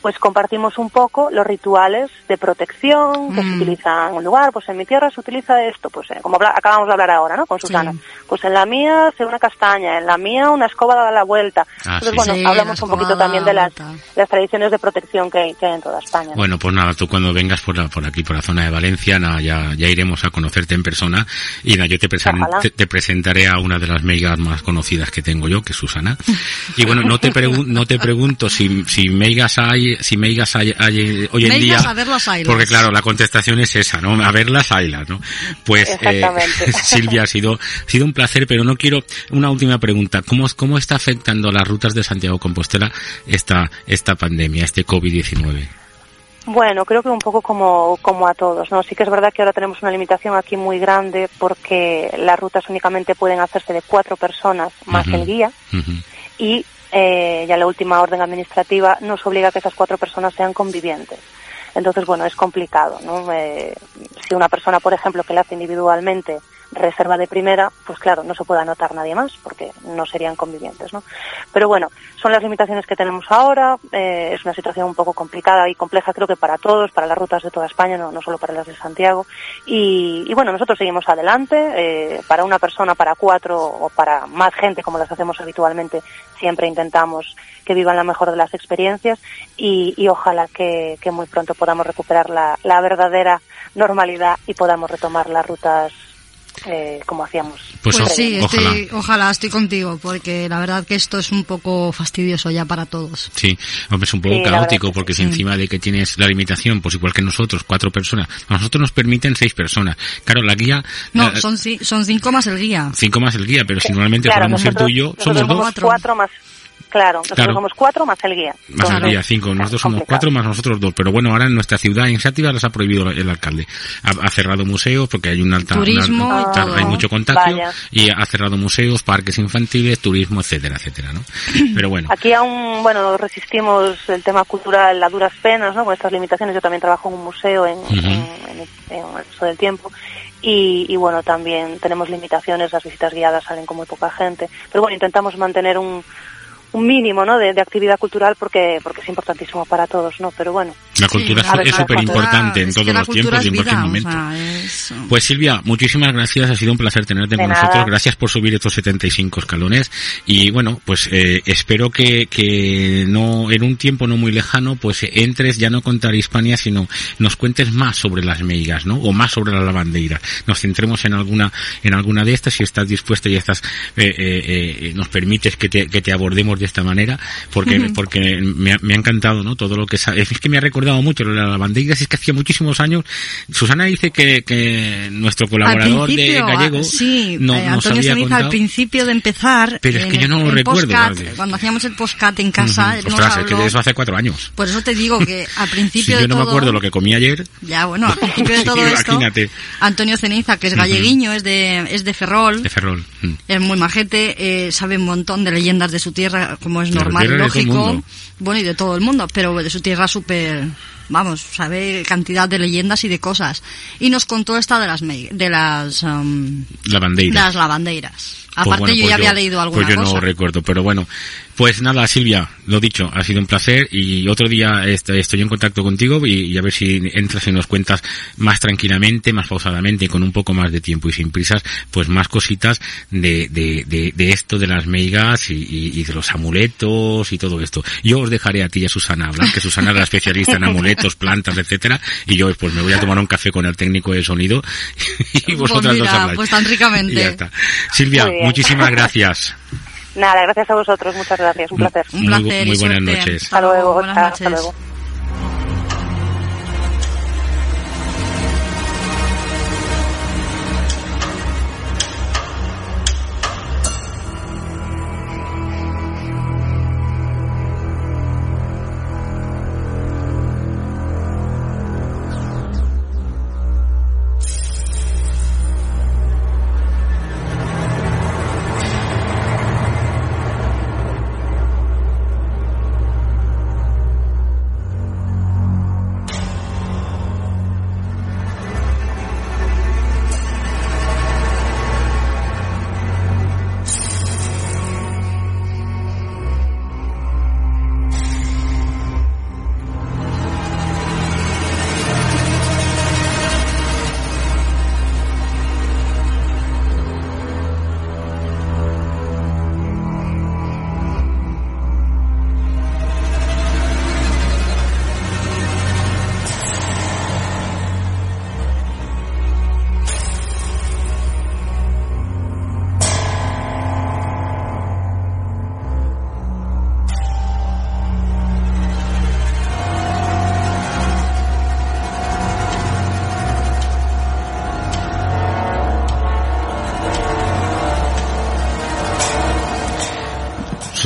pues compartimos un poco los rituales de protección que se Mm. utilizan en un lugar. Pues en mi tierra se utiliza esto, pues eh, como acabamos de hablar ahora, ¿no? Con Susana. Pues en la mía hace una castaña, en la mía una escoba da la vuelta. Ah, Entonces, sí. bueno, Sí, hablamos la un poquito también de la las, las tradiciones de protección que hay, que hay en toda España. Bueno, pues nada, tú cuando vengas por, la- por aquí, por la zona de Valencia, nada, ya, ya iremos a conocerte en persona y nada, yo te, presen- te, te presentaré a una de las meigas más conocidas que tengo yo, que es Susana. Y bueno, no te, no te pregunto si, si meigas hay, si meigas hay, hay hoy en Meigas, día. a verlas, haylas. Porque claro, la contestación es esa, ¿no? A verlas, haylas, ¿no? Pues, eh, Exactamente. Silvia, ha sido, ha sido un placer, pero no quiero, una última pregunta. ¿Cómo, cómo está afectando a las rutas de Santiago Compostela esta, esta pandemia, este COVID-19? Bueno, creo que un poco como, como a todos, ¿no? Sí que es verdad que ahora tenemos una limitación aquí muy grande porque las rutas únicamente pueden hacerse de cuatro personas más el guía y eh, ya la última orden administrativa nos obliga a que esas cuatro personas sean convivientes. Entonces, bueno, es complicado, ¿no? Eh, si una persona, por ejemplo, que la hace individualmente reserva de primera, pues claro, no se puede anotar nadie más porque no serían convivientes, ¿no? Pero bueno, son las limitaciones que tenemos ahora, eh, es una situación un poco complicada y compleja creo que para todos, para las rutas de toda España, no, solo para las de Santiago. Y, y bueno, nosotros seguimos adelante, eh, para una persona, para cuatro o para más gente como las hacemos habitualmente, siempre intentamos que vivan la mejor de las experiencias y, y ojalá que, que muy pronto podamos recuperar la, la verdadera normalidad y podamos retomar las rutas eh, como hacíamos. Pues, Pues sí, ojalá. estoy, ojalá estoy contigo, porque la verdad que esto es un poco fastidioso ya para todos. Sí, hombre, es un poco Sí, la caótico que porque sí. si encima de que tienes la limitación, pues igual que nosotros, cuatro personas, a nosotros nos permiten seis personas. Claro, la guía, No, eh, son, son cinco más el guía. cinco más el guía, pero si normalmente Claro, el nosotros- tuyo, nosotros somos dos. cuatro más Claro, nosotros Claro. somos cuatro más el guía. Más el día cinco, nosotros somos complicado. cuatro más nosotros dos, pero bueno, ahora en nuestra ciudad, en Sátiva, las ha prohibido el alcalde. Ha, ha cerrado museos porque hay un alta, Turismo una- alta- hay mucho contagio Vaya. y ha cerrado museos, parques infantiles, turismo, etcétera, etcétera, ¿no? Pero bueno, Aquí aún, bueno, resistimos el tema cultural a duras penas, ¿no? Con estas limitaciones. Yo también trabajo en un museo en, en- en el uso del tiempo. Y, y bueno, también tenemos limitaciones, las visitas guiadas salen con muy poca gente. Pero bueno, intentamos mantener un, un mínimo, ¿no? De, de actividad cultural porque, porque es importantísimo para todos, ¿no? Pero bueno. la cultura es súper importante en todos la los tiempos y en cualquier o momento. sea, es- Pues Silvia, muchísimas gracias, ha sido un placer tenerte De con nada. nosotros, gracias por subir estos 75 escalones y bueno, pues eh, espero que, que no en un tiempo no muy lejano pues entres ya no contar Hispania sino nos cuentes más sobre las meigas, ¿no? O más sobre las lavandeiras. Nos centremos en alguna en alguna de estas si estás dispuesta y estás eh, eh, eh, nos permites que te, que te abordemos de esta manera porque porque me ha, me ha encantado, ¿no? Todo lo que sa- es que me ha recordado mucho lo de las lavandeiras, es que hacía muchísimos años Susana dice que, que nuestro colaborador de principio, gallego ah, sí, no, eh, nos Antonio había contado. al principio de empezar, Pero es que yo el- no lo recuerdo, postcat, cuando hacíamos el postcat en casa, Ostras, es que de eso hace cuatro años. por eso te digo que al Si principio yo no todo, me acuerdo lo que comí ayer, ya bueno, al principio de Sí, todo esto, imagínate. Antonio Ceniza, que es galleguiño, es de, es de Ferrol, de Ferrol. Es muy majete, eh, sabe un montón de leyendas de su tierra, como es normal y lógico, bueno, y de todo el mundo, pero de su tierra súper, vamos, sabe cantidad de leyendas y de cosas. Y nos contó esta de las, de las, um, de las lavandeiras. Pues Aparte bueno, yo pues ya había leído alguna Pues yo cosa. no recuerdo, pero bueno. Pues nada, Silvia, lo dicho, ha sido un placer y otro día est- estoy en contacto contigo y, y a ver si entras y nos cuentas más tranquilamente, más pausadamente y con un poco más de tiempo y sin prisas, pues más cositas de, de, de, de esto de las meigas y, y- y de los amuletos y todo esto. Yo os dejaré a ti y a Susana hablar, que Susana es la especialista en amuletos, plantas, etcétera, y yo pues me voy a tomar un café con el técnico de sonido y vosotras Pues dos mira, habláis. pues tan ricamente. Y ya está. Silvia. Muchísimas gracias. Nada, gracias a vosotros, muchas gracias, un placer. Un Muy- placer muy buenas noches. Hasta luego, noches. hasta luego.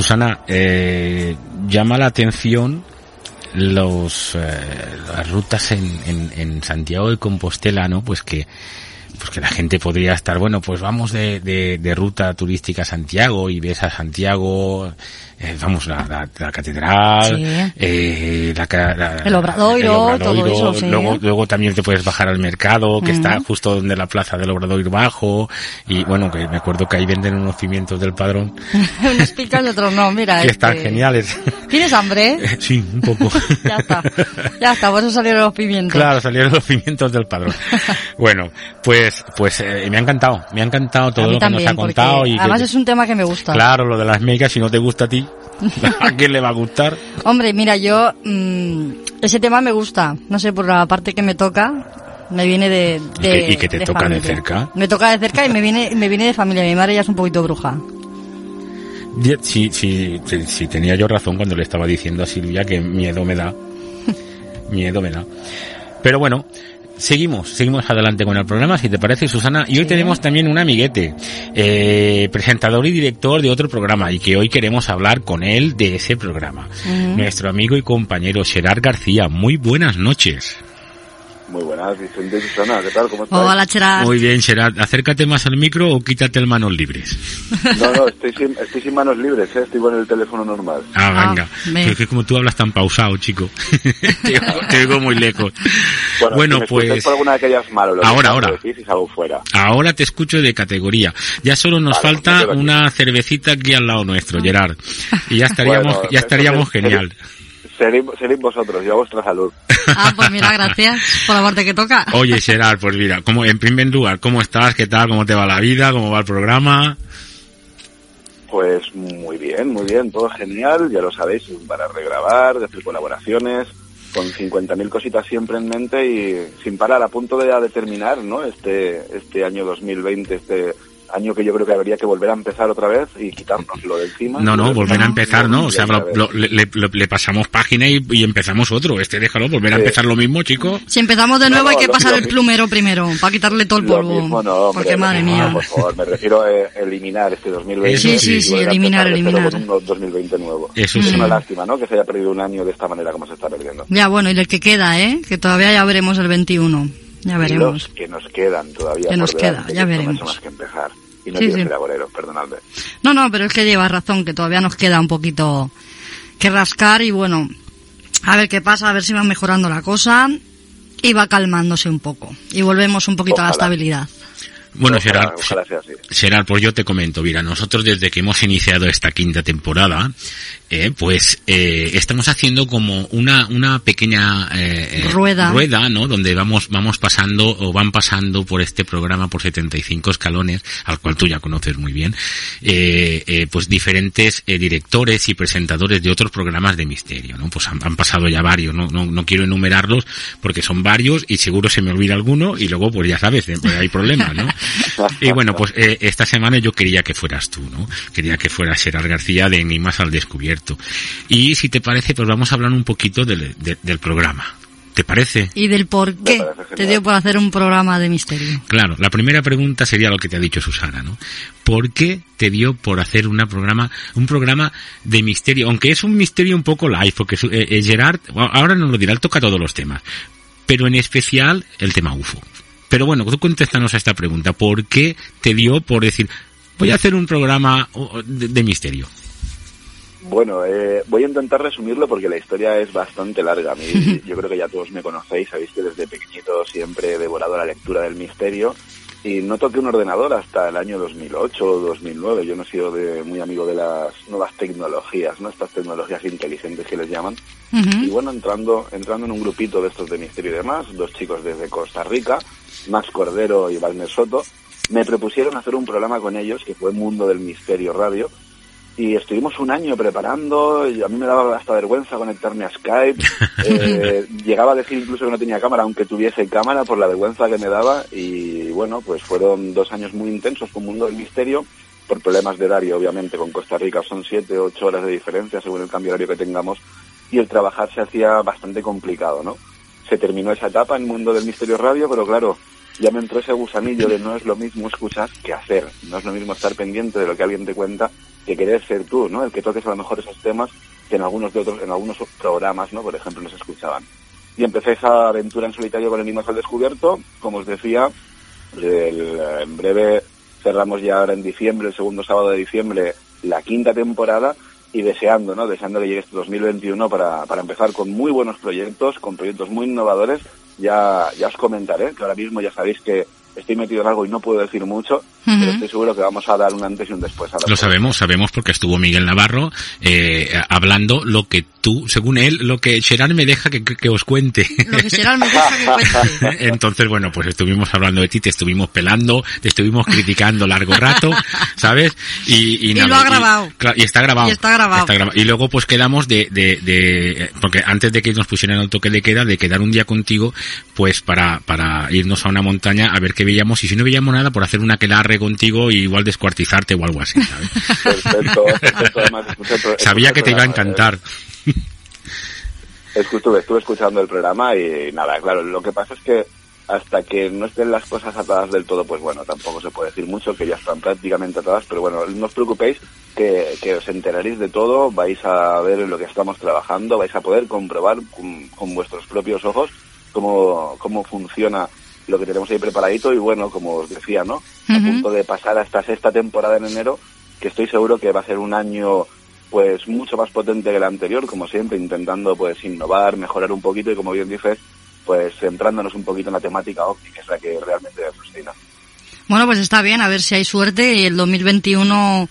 Susana, eh, llama la atención los eh, las rutas en, en, en Santiago de Compostela, ¿no? Pues que pues que la gente podría estar, bueno, pues vamos de, de, de ruta turística a Santiago y ves a Santiago, eh, vamos, la, la, la catedral, Sí. eh, la, la- El Obradoiro, todo eso, sí. luego, luego también te puedes bajar al mercado, que Mm. está justo donde la plaza del Obradoiro Bajo, y bueno, que me acuerdo que ahí venden unos cimientos del padrón, Unos pican y otros no, mira. que este- están geniales. ¿Tienes hambre? Sí, un poco. ya está. Ya está, por eso salieron los pimientos. Claro, salieron los pimientos del padrón. Bueno, pues, pues eh, me ha encantado, me ha encantado todo lo que también, nos ha contado y que- además es un tema que me gusta. claro, lo de las megas, si no te gusta a ti, ¿a quién le va a gustar? Hombre, mira, yo mm, ese tema me gusta, no sé, por la parte que me toca, me viene de, ¿Y que- y que te de toca de cerca? Me toca de cerca y me viene me viene de familia. Mi madre ya es un poquito bruja. Si, si, si, si tenía yo razón cuando le estaba diciendo a Silvia que miedo me da. miedo me da. Pero bueno, Seguimos, seguimos adelante con el programa, si te parece, Susana. Y hoy tenemos también un amiguete, eh, presentador y director de otro programa, y que hoy queremos hablar con él de ese programa. Nuestro amigo y compañero Gerard García. Muy buenas noches. Muy buenas, Vicente y Susana, ¿qué tal? ¿Cómo estás? Hola, Gerard. Muy bien, Gerard. Acércate más al micro o quítate el manos libres. No, no, estoy sin, estoy sin manos libres, ¿eh? estoy con el teléfono normal. Ah, venga. me- Es que como tú hablas tan pausado, chico. te, oigo- te oigo muy lejos. Bueno, si me escucháis pues por alguna de aquellas malas, lo que ahora, ahora. decir, si salgo fuera. ahora te escucho de categoría. Ya solo nos Vale, falta una cervecita aquí al lado nuestro, Gerard. Y ya estaríamos, Bueno, ya estaríamos genial. Seréis, seréis vosotros, yo a vuestra salud. Ah, pues mira, gracias por la parte que toca. Oye, Gerard, pues mira, como, en primer lugar, ¿cómo estás? ¿Qué tal? ¿Cómo te va la vida? ¿Cómo va el programa? Pues muy bien, muy bien, todo genial, ya lo sabéis, para regrabar, de hacer colaboraciones, con 50.000 cositas siempre en mente y sin parar, a punto de, ya de terminar, ¿no? Este, este año 2020, este año que yo creo que habría que volver a empezar otra vez y quitárnoslo de encima. No, no, volver a empezar, ¿no? O sea, lo- lo- le, le- le pasamos página y, y empezamos otro. Este déjalo, volver a Sí. empezar lo mismo, chico. Si empezamos de No, nuevo hay no, que lo- pasar lo el plumero primero, para quitarle todo el Lo polvo. mismo no, hombre, porque lo madre mía. por favor, me refiero a eliminar este 2020. Sí, sí, sí, eliminar, eliminar. con un 2020 nuevo. Eso es sí. una lástima, ¿no? Que se haya perdido un año de esta manera como se está perdiendo. Ya, bueno, y el que queda, ¿eh? Que todavía ya veremos el 21. Ya Y veremos. los que nos quedan todavía Que nos delante, queda, ya que no veremos. más que empezar. Y no Sí, quiero sí. ser agorero, perdonadme. No, no, pero es que llevas razón, que todavía nos queda un poquito que rascar y bueno, a ver qué pasa, a ver si va mejorando la cosa y va calmándose un poco. Y volvemos un poquito a la Ojalá. estabilidad. Bueno, Ojalá- Gerard, Ojalá sea así. Gerard, pues yo te comento, mira, nosotros desde que hemos iniciado esta quinta temporada, eh, pues eh, estamos haciendo como una una pequeña eh, eh, Rueda. rueda, ¿no? Donde vamos vamos pasando o van pasando por este programa por 75 escalones, al cual tú ya conoces muy bien, eh, eh, pues diferentes eh, directores y presentadores de otros programas de misterio, ¿no? Pues han, han pasado ya varios, ¿no? No, no quiero enumerarlos porque son varios y seguro se me olvida alguno y luego pues ya sabes, pues hay problemas, ¿no? Y bueno, pues esta semana yo quería que fueras tú, ¿no? Quería que fueras Gerard García de Enigmas al Descubierto. Y si te parece, pues vamos a hablar un poquito del, de- del programa. ¿Te parece? Y del por qué te dio por hacer un programa de misterio. Claro, la primera pregunta sería lo que te ha dicho Susana, ¿no? ¿Por qué te dio por hacer una programa, un programa de misterio? Aunque es un misterio un poco live, porque su- eh, eh, Gerard, ahora nos lo dirá, él toca todos los temas, pero en especial el tema UFO. Pero bueno, tú contéstanos a esta pregunta. ¿Por qué te dio por decir, voy a hacer un programa oh, de, de misterio? Bueno, eh, voy a intentar resumirlo porque la historia es bastante larga. A mí, yo creo que ya todos me conocéis, sabéis que desde pequeñito siempre he devorado la lectura del misterio y no toqué un ordenador hasta el año 2008 o 2009. Yo no he sido de, muy amigo de las nuevas tecnologías, ¿no? Estas tecnologías inteligentes que les llaman. Y bueno, entrando, entrando en un grupito de estos de misterio y demás, dos chicos desde Costa Rica, Max Cordero y Valmer Soto, me propusieron hacer un programa con ellos que fue Mundo del Misterio Radio. Y estuvimos un año preparando, y a mí me daba hasta vergüenza conectarme a Skype. Eh, llegaba a decir incluso que no tenía cámara, aunque tuviese cámara, por la vergüenza que me daba. Y bueno, pues fueron dos años muy intensos con Mundo del Misterio, por problemas de horario, obviamente, con Costa Rica son siete, ocho horas de diferencia según el cambio horario que tengamos. Y el trabajar se hacía bastante complicado, ¿no? Se terminó esa etapa en Mundo del Misterio Radio, pero claro, ya me entró ese gusanillo de no es lo mismo escuchar que hacer. No es lo mismo estar pendiente de lo que alguien te cuenta que querer ser tú, ¿no? El que toques a lo mejor esos temas que en algunos de otros, en algunos programas, ¿no? Por ejemplo, no se escuchaban. Y empecé esa aventura en solitario con Enigmas al Descubierto. Como os decía, el- en breve cerramos ya ahora en diciembre, el segundo sábado de diciembre, la quinta temporada y deseando, ¿no? Deseando que llegue este 2021 para, para empezar con muy buenos proyectos, con proyectos muy innovadores. Ya, ya os comentaré, que ahora mismo ya sabéis que estoy metido en algo y no puedo decir mucho, pero estoy seguro que vamos a dar un antes y un después. A Lo sabemos, sabemos porque estuvo Miguel Navarro eh, hablando lo que tú, según él, lo que Gerard me deja que, que- que os cuente. Lo que Gerard me deja que cuente. Entonces, bueno, pues estuvimos hablando de ti, te estuvimos pelando, te estuvimos criticando largo rato, ¿sabes? Y, Y lo ha grabado. y está grabado. Y está grabado. Y luego pues quedamos de, de, de, porque antes de que nos pusieran el toque de queda, de quedar un día contigo, pues para, para irnos a una montaña a ver qué veíamos y si no veíamos nada, por hacer una aquelarre contigo y igual descuartizarte o algo así, ¿sabes? Perfecto, perfecto. Además, escuché Sabía que te iba a encantar. Escu- Estuve, estuve escuchando el programa y nada, claro, lo que pasa es que hasta que no estén las cosas atadas del todo, pues bueno, tampoco se puede decir mucho, que ya están prácticamente atadas, pero bueno, no os preocupéis, que, que os enteraréis de todo, vais a ver en lo que estamos trabajando, vais a poder comprobar con, con vuestros propios ojos cómo, cómo funciona lo que tenemos ahí preparadito y bueno, como os decía, ¿no? A punto de pasar a esta sexta temporada en enero, que estoy seguro que va a ser un año pues mucho más potente que el anterior, como siempre, intentando pues innovar, mejorar un poquito y como bien dices, pues centrándonos un poquito en la temática óptica, que es la que realmente me fascina. Bueno, pues está bien, a ver si hay suerte y el 2021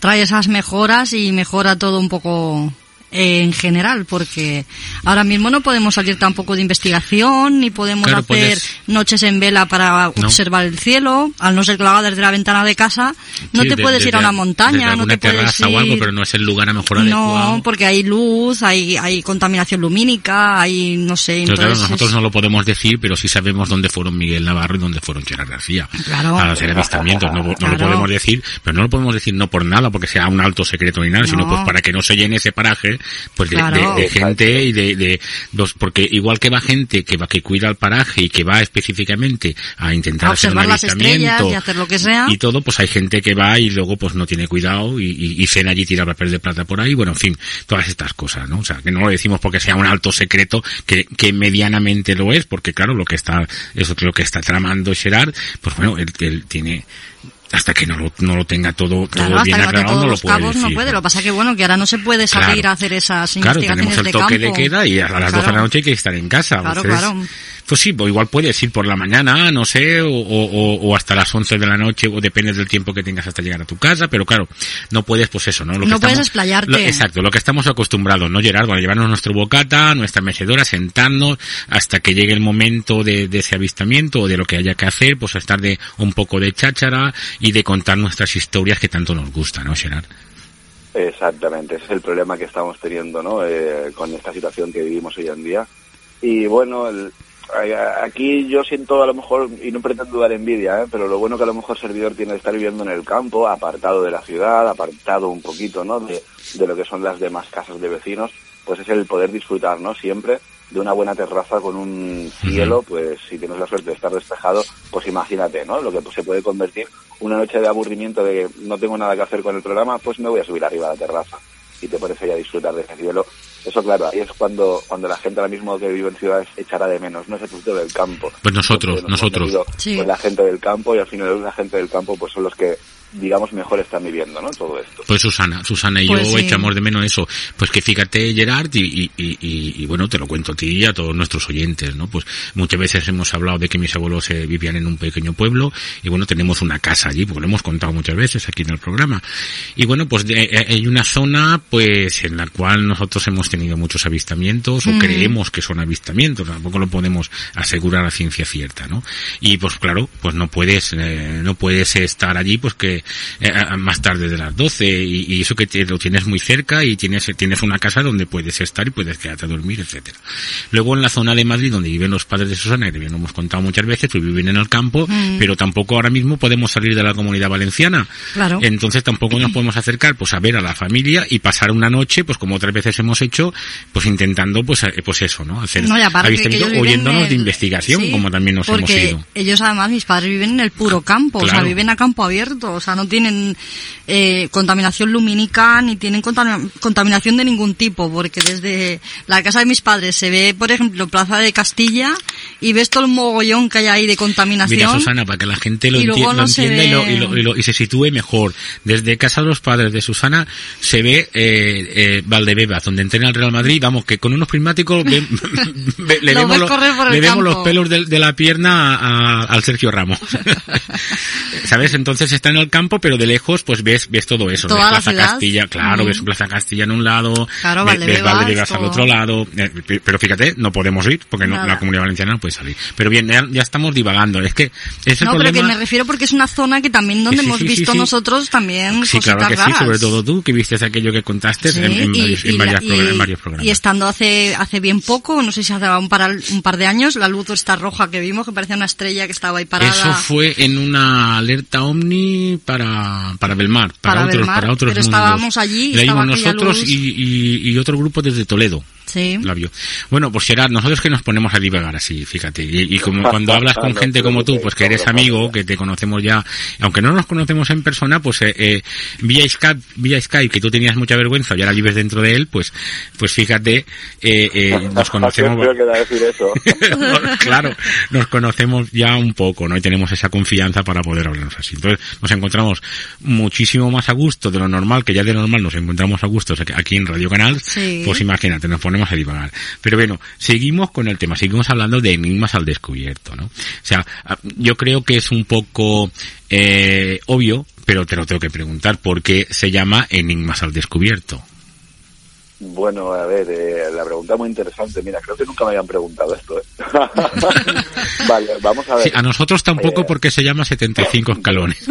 trae esas mejoras y mejora todo un poco en general, porque ahora mismo no podemos salir tampoco de investigación, ni podemos Claro, hacer puedes- noches en vela para No. observar el cielo, al no ser que lo hagas desde la ventana de casa, no Sí, te de- puedes ir a una montaña, no te puedes ir... o algo, pero no es el lugar a lo mejor adecuado. No, porque hay luz, hay, hay contaminación lumínica, hay, no sé, Pero claro, nosotros no lo podemos decir, pero sí sabemos dónde fueron Miguel Navarro y dónde fueron Gerard García. Claro. A hacer avistamientos. No, no Claro. lo podemos decir, pero no lo podemos decir no por nada, porque sea un alto secreto ni nada, sino No. pues para que no se llene ese paraje, pues de, Claro. de- de gente y de, de los, porque igual que va gente que va, que cuida el paraje y que va específicamente a intentar a hacer un observar las estrellas avistamiento y hacer lo que sea. y todo, pues hay gente que va y luego pues no tiene cuidado y, y, y cena allí tira papel de plata por ahí, bueno, en fin, todas estas cosas, ¿no? O sea, que no lo decimos porque sea un alto secreto, que, que medianamente lo es, porque claro, lo que está, eso lo que está tramando Gerard, pues bueno, él, él tiene, hasta que no lo, no lo tenga todo, Claro, todo bien aclarado, no lo puede cabos decir. no puede. Lo que pasa que bueno, que ahora no se puede salir Claro. a hacer esas Claro, investigaciones tenemos el de toque campo. de queda y a las 12 de la Claro. noche hay que estar en casa. Claro, Entonces, claro. Pues sí, pues igual puedes ir por la mañana, no sé, o, o- o hasta las 11 de la noche, o depende del tiempo que tengas hasta llegar a tu casa, pero claro, no puedes, pues eso, ¿no? Lo que No puedes explayarte. lo- exacto, lo que estamos acostumbrados, ¿no, Gerard? Bueno, llevarnos nuestro bocata, nuestra mecedora, sentarnos hasta que llegue el momento de, de ese avistamiento o de lo que haya que hacer, pues estar de un poco de cháchara y de contar nuestras historias que tanto nos gustan, ¿no, Gerard? Exactamente, ese es el problema que estamos teniendo ¿no? Eh, con esta situación que vivimos hoy en día. Y bueno, el- aquí yo siento a lo mejor, y no pretendo dar envidia, ¿eh? pero lo bueno que a lo mejor servidor tiene de estar viviendo en el campo, apartado de la ciudad, apartado un poquito ¿no? de, de lo que son las demás casas de vecinos, pues es el poder disfrutar ¿no? siempre de una buena terraza con un cielo, pues si tienes la suerte de estar despejado, pues imagínate, ¿no? Lo que se puede convertir una noche de aburrimiento de que no tengo nada que hacer con el programa, pues me voy a subir arriba a la terraza y te pones ahí a disfrutar de ese cielo. Eso claro, ahí es cuando, cuando la gente ahora mismo que vive en ciudades echará de menos, no ese punto del campo. Pues nosotros, nosotros. Sí. Con la gente del campo y al final la gente del campo pues son los que digamos mejor están viviendo, ¿no? Todo esto. Pues Susana, Susana y Pues yo sí. echamos de menos eso. Pues que fíjate, Gerard, y, y, y- y- y bueno, te lo cuento a ti y a todos nuestros oyentes, ¿no? Pues muchas veces hemos hablado de que mis abuelos eh, vivían en un pequeño pueblo y bueno, tenemos una casa allí, porque lo hemos contado muchas veces aquí en el programa. Y bueno, pues de- eh, hay una zona, pues, en la cual nosotros hemos tenido muchos avistamientos o Mm. creemos que son avistamientos, tampoco lo podemos asegurar a ciencia cierta, ¿no? Y pues claro, pues no puedes, eh, no puedes estar allí, pues que eh, más tarde de las 12 y, y eso que te- lo tienes muy cerca y tienes, tienes una casa donde puedes estar y puedes quedarte a dormir, etcétera. Luego en la zona de Madrid donde viven los padres de Susana, que bien lo hemos contado muchas veces, pues viven en el campo, Mm. pero tampoco ahora mismo podemos salir de la comunidad valenciana. Claro. Entonces tampoco nos podemos acercar pues a ver a la familia y pasar una noche, pues como otras veces hemos hecho, pues intentando pues eh, pues eso, ¿no? Hacer No, oyéndonos de investigación, Sí, como también nos hemos ido. ellos además, mis padres viven en el puro campo, o sea, viven a campo abierto, o sea, no tienen eh, contaminación lumínica ni tienen contam- contaminación de ningún tipo, porque desde la casa de mis padres se ve, por ejemplo, Plaza de Castilla y ves todo el mogollón que hay ahí de contaminación. Mira, Susana, para que la gente lo, enti- se entienda y, lo, ve- y, lo- y lo- y se sitúe mejor. Desde casa de los padres de Susana se ve eh, eh, Valdebebas, donde entrena el Real Madrid. Vamos, que con unos prismáticos ve- ve- le vemos, le vemos los pelos de, de la pierna a- al Sergio Ramos. ¿Sabes? Entonces está en el campo, pero de lejos pues ves ves todo eso. Toda ves la Plaza ciudad. Castilla, claro, ves Plaza Castilla en un lado, Claro, ves- ves Valdebebas, al otro lado. eh, pe- pero fíjate, no podemos ir porque no, la comunidad valenciana no puede salir. Pero bien, ya, ya estamos divagando. Es que es el no, problema. pero que me refiero porque es una zona que también donde Sí, hemos sí, sí, visto sí. nosotros también Sí, claro que sí, raras. sobre todo tú, que viste aquello que contaste Sí, en, en y- varios, y en, varias y- en varios programas. Y estando hace hace bien poco, no sé si hace un par, un par de años, la luz esta roja que vimos, que parecía una estrella que estaba ahí parada. Eso fue en una alerta Omni para, para Belmar, para, Para otros, Belmar, para otros pero mundos. estábamos allí estaba íbamos nosotros y, y, y otro grupo desde Toledo. Sí. La vio. Bueno, pues será nosotros que nos ponemos a divagar así, fíjate. Y, y como cuando hablas con gente como tú, pues que eres amigo, que te conocemos ya, aunque no nos conocemos en persona, pues eh, eh, vía Skype, vía Skype, que tú tenías mucha vergüenza y ahora vives dentro de él, pues, pues fíjate, eh, eh, nos conocemos. Claro, nos conocemos ya un poco, ¿no? Y tenemos esa confianza para poder hablarnos así. Entonces, nos encontramos muchísimo más a gusto de lo normal, que ya de normal nos encontramos a gusto aquí en Radio Canal. Sí. Pues imagínate, nos ponemos a divagar. Pero bueno, seguimos con el tema, seguimos hablando de enigmas al descubierto, ¿no? O sea, yo creo que es un poco eh, obvio, pero te lo tengo que preguntar, ¿por qué se llama enigmas al descubierto? Bueno, a ver, eh, la pregunta muy interesante. Mira, creo que nunca me habían preguntado esto. ¿eh? vale, vamos a ver. Sí, a nosotros tampoco Eh, porque se llama 75 escalones.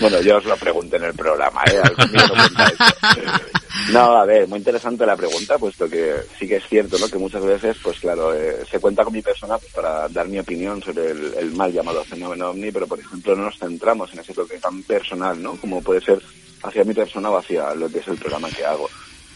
bueno, yo os lo pregunté en el programa, ¿eh? No, a ver, muy interesante la pregunta, puesto que sí que es cierto, ¿no? Que muchas veces, pues claro, eh, se cuenta con mi persona pues, para dar mi opinión sobre el, el mal llamado fenómeno ovni, pero por ejemplo no nos centramos en ese toque tan personal, ¿no? Como puede ser hacia mi persona o hacia lo que es el programa que hago.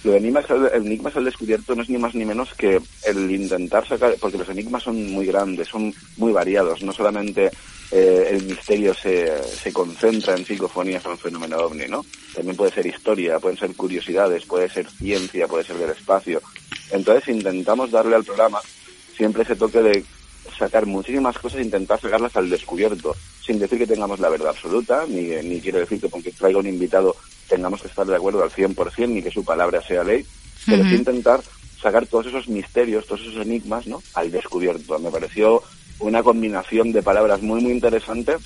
Lo de enigmas, al- enigmas al descubierto no es ni más ni menos que el intentar sacar, porque los enigmas son muy grandes, son muy variados, no solamente eh, el misterio se, se concentra en psicofonías o en fenómeno ovni, ¿no? También puede ser historia, pueden ser curiosidades, puede ser ciencia, puede ser del espacio. Entonces intentamos darle al programa siempre ese toque de sacar muchísimas cosas e intentar sacarlas al descubierto, sin decir que tengamos la verdad absoluta, ni, ni quiero decir que porque traiga un invitado tengamos que estar de acuerdo al 100%, ni que su palabra sea ley, pero sí Ujú. intentar sacar todos esos misterios, todos esos enigmas, ¿no? Al descubierto. Me pareció una combinación de palabras muy, muy interesante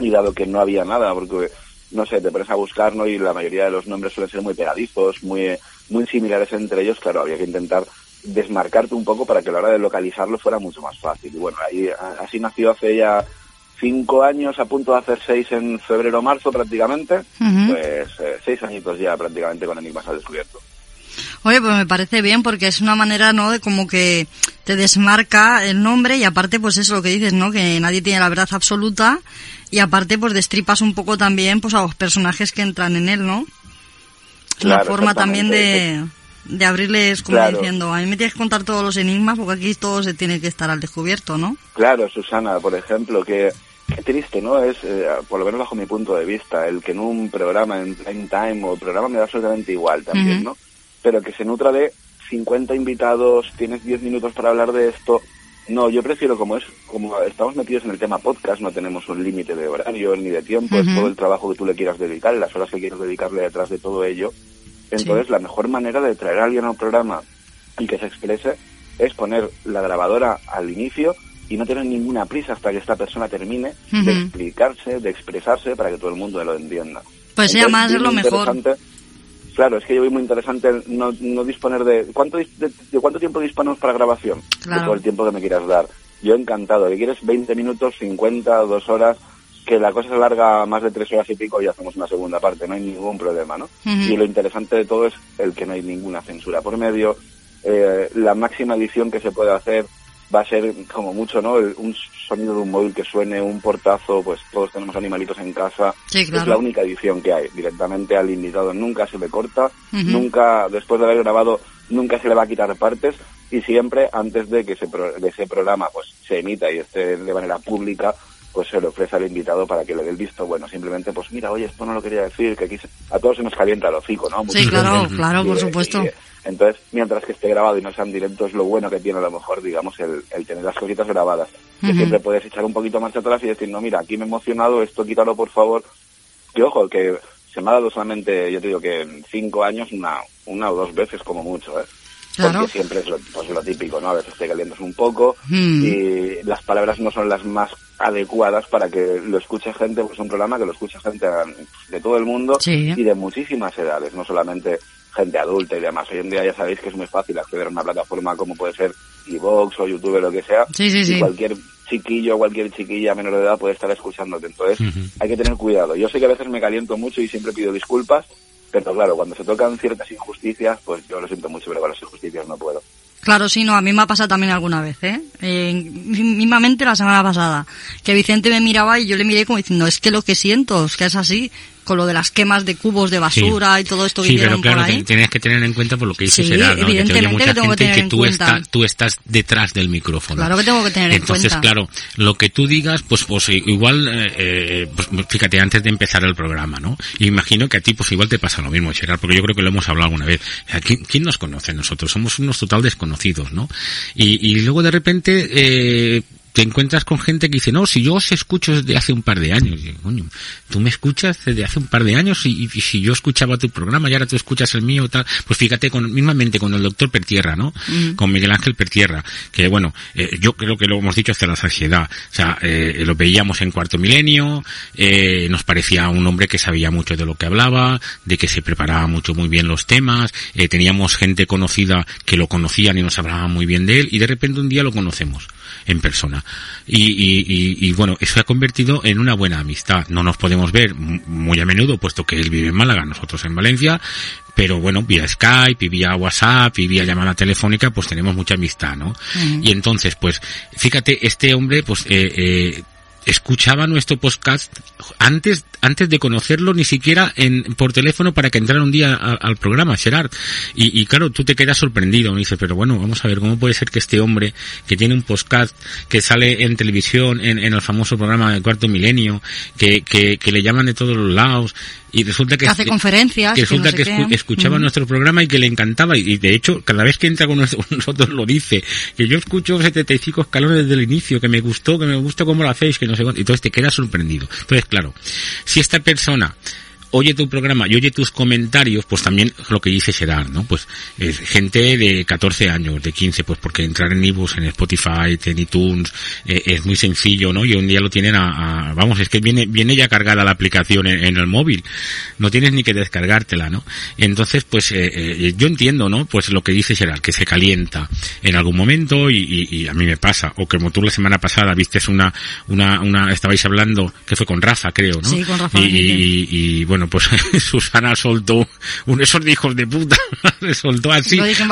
y dado que no había nada, porque, no sé, te pones a buscar, ¿no? Y la mayoría de los nombres suelen ser muy pegadizos, muy, muy similares entre ellos, claro, había que intentar desmarcarte un poco para que a la hora de localizarlo fuera mucho más fácil. Y bueno, ahí, así nació hace ya cinco años, a punto de hacer seis en febrero o marzo prácticamente, pues eh, seis añitos ya prácticamente con Enigmas al descubierto. Oye, pues me parece bien porque es una manera, ¿no? De como que te desmarca el nombre y aparte, pues eso lo que dices, ¿no? Que nadie tiene la verdad absoluta y aparte, pues destripas un poco también, pues a los personajes que entran en él, ¿no? Es una forma también de. De abrirles, como Claro. diciendo, a mí me tienes que contar todos los enigmas porque aquí todo se tiene que estar al descubierto, ¿no? Claro, Susana, por ejemplo, que qué triste, ¿no? Es, eh, por lo menos bajo mi punto de vista, el que en un programa, en prime time o programa me da absolutamente igual también. ¿no? Pero que se nutra de 50 invitados, tienes 10 minutos para hablar de esto. No, yo prefiero como es, como estamos metidos en el tema podcast, no tenemos un límite de horario ni de tiempo, es todo el trabajo que tú le quieras dedicar, las horas que quieras dedicarle detrás de todo ello. Entonces, la mejor manera de traer a alguien a un programa y que se exprese es poner la grabadora al inicio y no tener ninguna prisa hasta que esta persona termine de explicarse, de expresarse para que todo el mundo lo entienda. Pues Entonces, además es lo mejor. Claro, es que yo voy muy interesante no, no disponer de ¿cuánto, de, de cuánto tiempo disponemos para grabación? Claro. De todo el tiempo que me quieras dar. Yo encantado. ¿Que quieres 20 minutos, 50, dos horas? Que la cosa se alarga más de tres horas y pico y hacemos una segunda parte. No hay ningún problema, ¿no? Y lo interesante de todo es el que no hay ninguna censura por medio. Eh, la máxima edición que se puede hacer va a ser como mucho, ¿no? El- un sonido de un móvil que suene, un portazo, pues todos tenemos animalitos en casa. Sí, claro. Es la única edición que hay. Directamente al invitado nunca se le corta, nunca, después de haber grabado, nunca se le va a quitar partes y siempre antes de que ese, pro- de ese programa pues se emita y esté de manera pública, pues se le ofrece al invitado para que le dé el visto bueno. Simplemente, pues mira, oye, esto no lo quería decir, que aquí se- a todos se nos calienta el hocico, ¿no? Sí, claro, claro, por Y, supuesto. y, entonces, mientras que esté grabado y no sean directos, lo bueno que tiene a lo mejor, digamos, el, el tener las cositas grabadas. Que siempre puedes echar un poquito marcha atrás y decir, no, mira, aquí me he emocionado, esto quítalo por favor. Que ojo, que se me ha dado solamente, yo te digo que en cinco años una, una o dos veces como mucho, ¿eh? Claro. Porque siempre es lo, pues, lo típico, ¿no? A veces te calientas un poco Hmm. y las palabras no son las más adecuadas para que lo escuche gente, pues es un programa que lo escucha gente de todo el mundo Sí. y de muchísimas edades, no solamente gente adulta y demás. Hoy en día ya sabéis que es muy fácil acceder a una plataforma como puede ser Evox o YouTube o lo que sea. Sí, sí, y sí. cualquier chiquillo, cualquier chiquilla menor de edad puede estar escuchándote. Entonces hay que tener cuidado. Yo sé que a veces me caliento mucho y siempre pido disculpas, pero claro, cuando se tocan ciertas injusticias, pues yo lo siento mucho, pero con las injusticias no puedo. Claro, sí, no, a mí me ha pasado también alguna vez, ¿eh? eh mismamente la semana pasada, que Vicente me miraba y yo le miré como diciendo, es que lo que siento, es que es así. Con lo de las quemas de cubos de basura y todo esto que Sí, pero claro, por ahí. te- tienes que tener en cuenta por lo que dice Sí, Gerard, ¿no? Que te oye mucha que tengo que gente tener que en tú, cuenta. estás, tú estás detrás del micrófono. Claro que tengo que tener en Entonces, cuenta. claro, lo que tú digas, pues, pues igual, eh, eh, pues, fíjate, antes de empezar el programa, ¿no? Y imagino que a ti, pues igual te pasa lo mismo, Gerard, porque yo creo que lo hemos hablado alguna vez. O sea, ¿quién, quién nos conoce nosotros? Somos unos total desconocidos, ¿no? Y, y luego de repente, eh, te encuentras con gente que dice, no, si yo os escucho desde hace un par de años. Y, coño, tú me escuchas desde hace un par de años y, y si yo escuchaba tu programa y ahora tú escuchas el mío tal, pues fíjate con, mismamente con el doctor Pertierra, ¿no? Mm. Con Miguel Ángel Pertierra, que bueno, eh, yo creo que lo hemos dicho hasta la saciedad. O sea, eh, lo veíamos en Cuarto Milenio, eh, nos parecía un hombre que sabía mucho de lo que hablaba, de que se preparaba mucho muy bien los temas, eh, teníamos gente conocida que lo conocían y nos hablaban muy bien de él y de repente un día lo conocemos en persona. Y, y, y, y, bueno, eso se ha convertido en una buena amistad. No nos podemos ver muy a menudo, puesto que él vive en Málaga, nosotros en Valencia, pero bueno, vía Skype y vía WhatsApp y vía llamada telefónica, pues tenemos mucha amistad, ¿no? Y entonces, pues, fíjate, este hombre, pues, eh, eh, escuchaba nuestro podcast antes antes de conocerlo ni siquiera en por teléfono para que entrara un día al programa Gerard. Y, y claro tú te quedas sorprendido. Me dices pero bueno vamos a ver cómo puede ser que este hombre que tiene un podcast que sale en televisión en, en el famoso programa de Cuarto Milenio que, que, que le llaman de todos los lados y resulta que, Que hace conferencias, que que no resulta sé que, escuchaba Ujú. nuestro programa y que le encantaba y, de hecho cada vez que entra con nosotros lo dice que yo escucho 75 escalones desde el inicio que me gustó que me gusta cómo lo hacéis que no sé cuánto y entonces te quedas sorprendido entonces claro si esta persona oye tu programa y oye tus comentarios, pues también lo que dice Gerard, ¿no? Pues es gente de 14 años, de 15, pues porque entrar en iBooks, en Spotify, en iTunes, eh, es muy sencillo, ¿no? Y un día lo tienen a, a- vamos, es que viene, viene ya cargada la aplicación en, en el móvil, no tienes ni que descargártela, ¿no? Entonces, pues eh, eh, yo entiendo, ¿no? Pues lo que dice Gerard, que se calienta en algún momento y, y- y a mí me pasa, o como tú la semana pasada viste una, una, una, estabais hablando, que fue con Rafa, creo, ¿no? Sí, con Rafa Y, y- y, bueno, pues Susana soltó un esos de hijos de puta, le soltó así. Lo dije en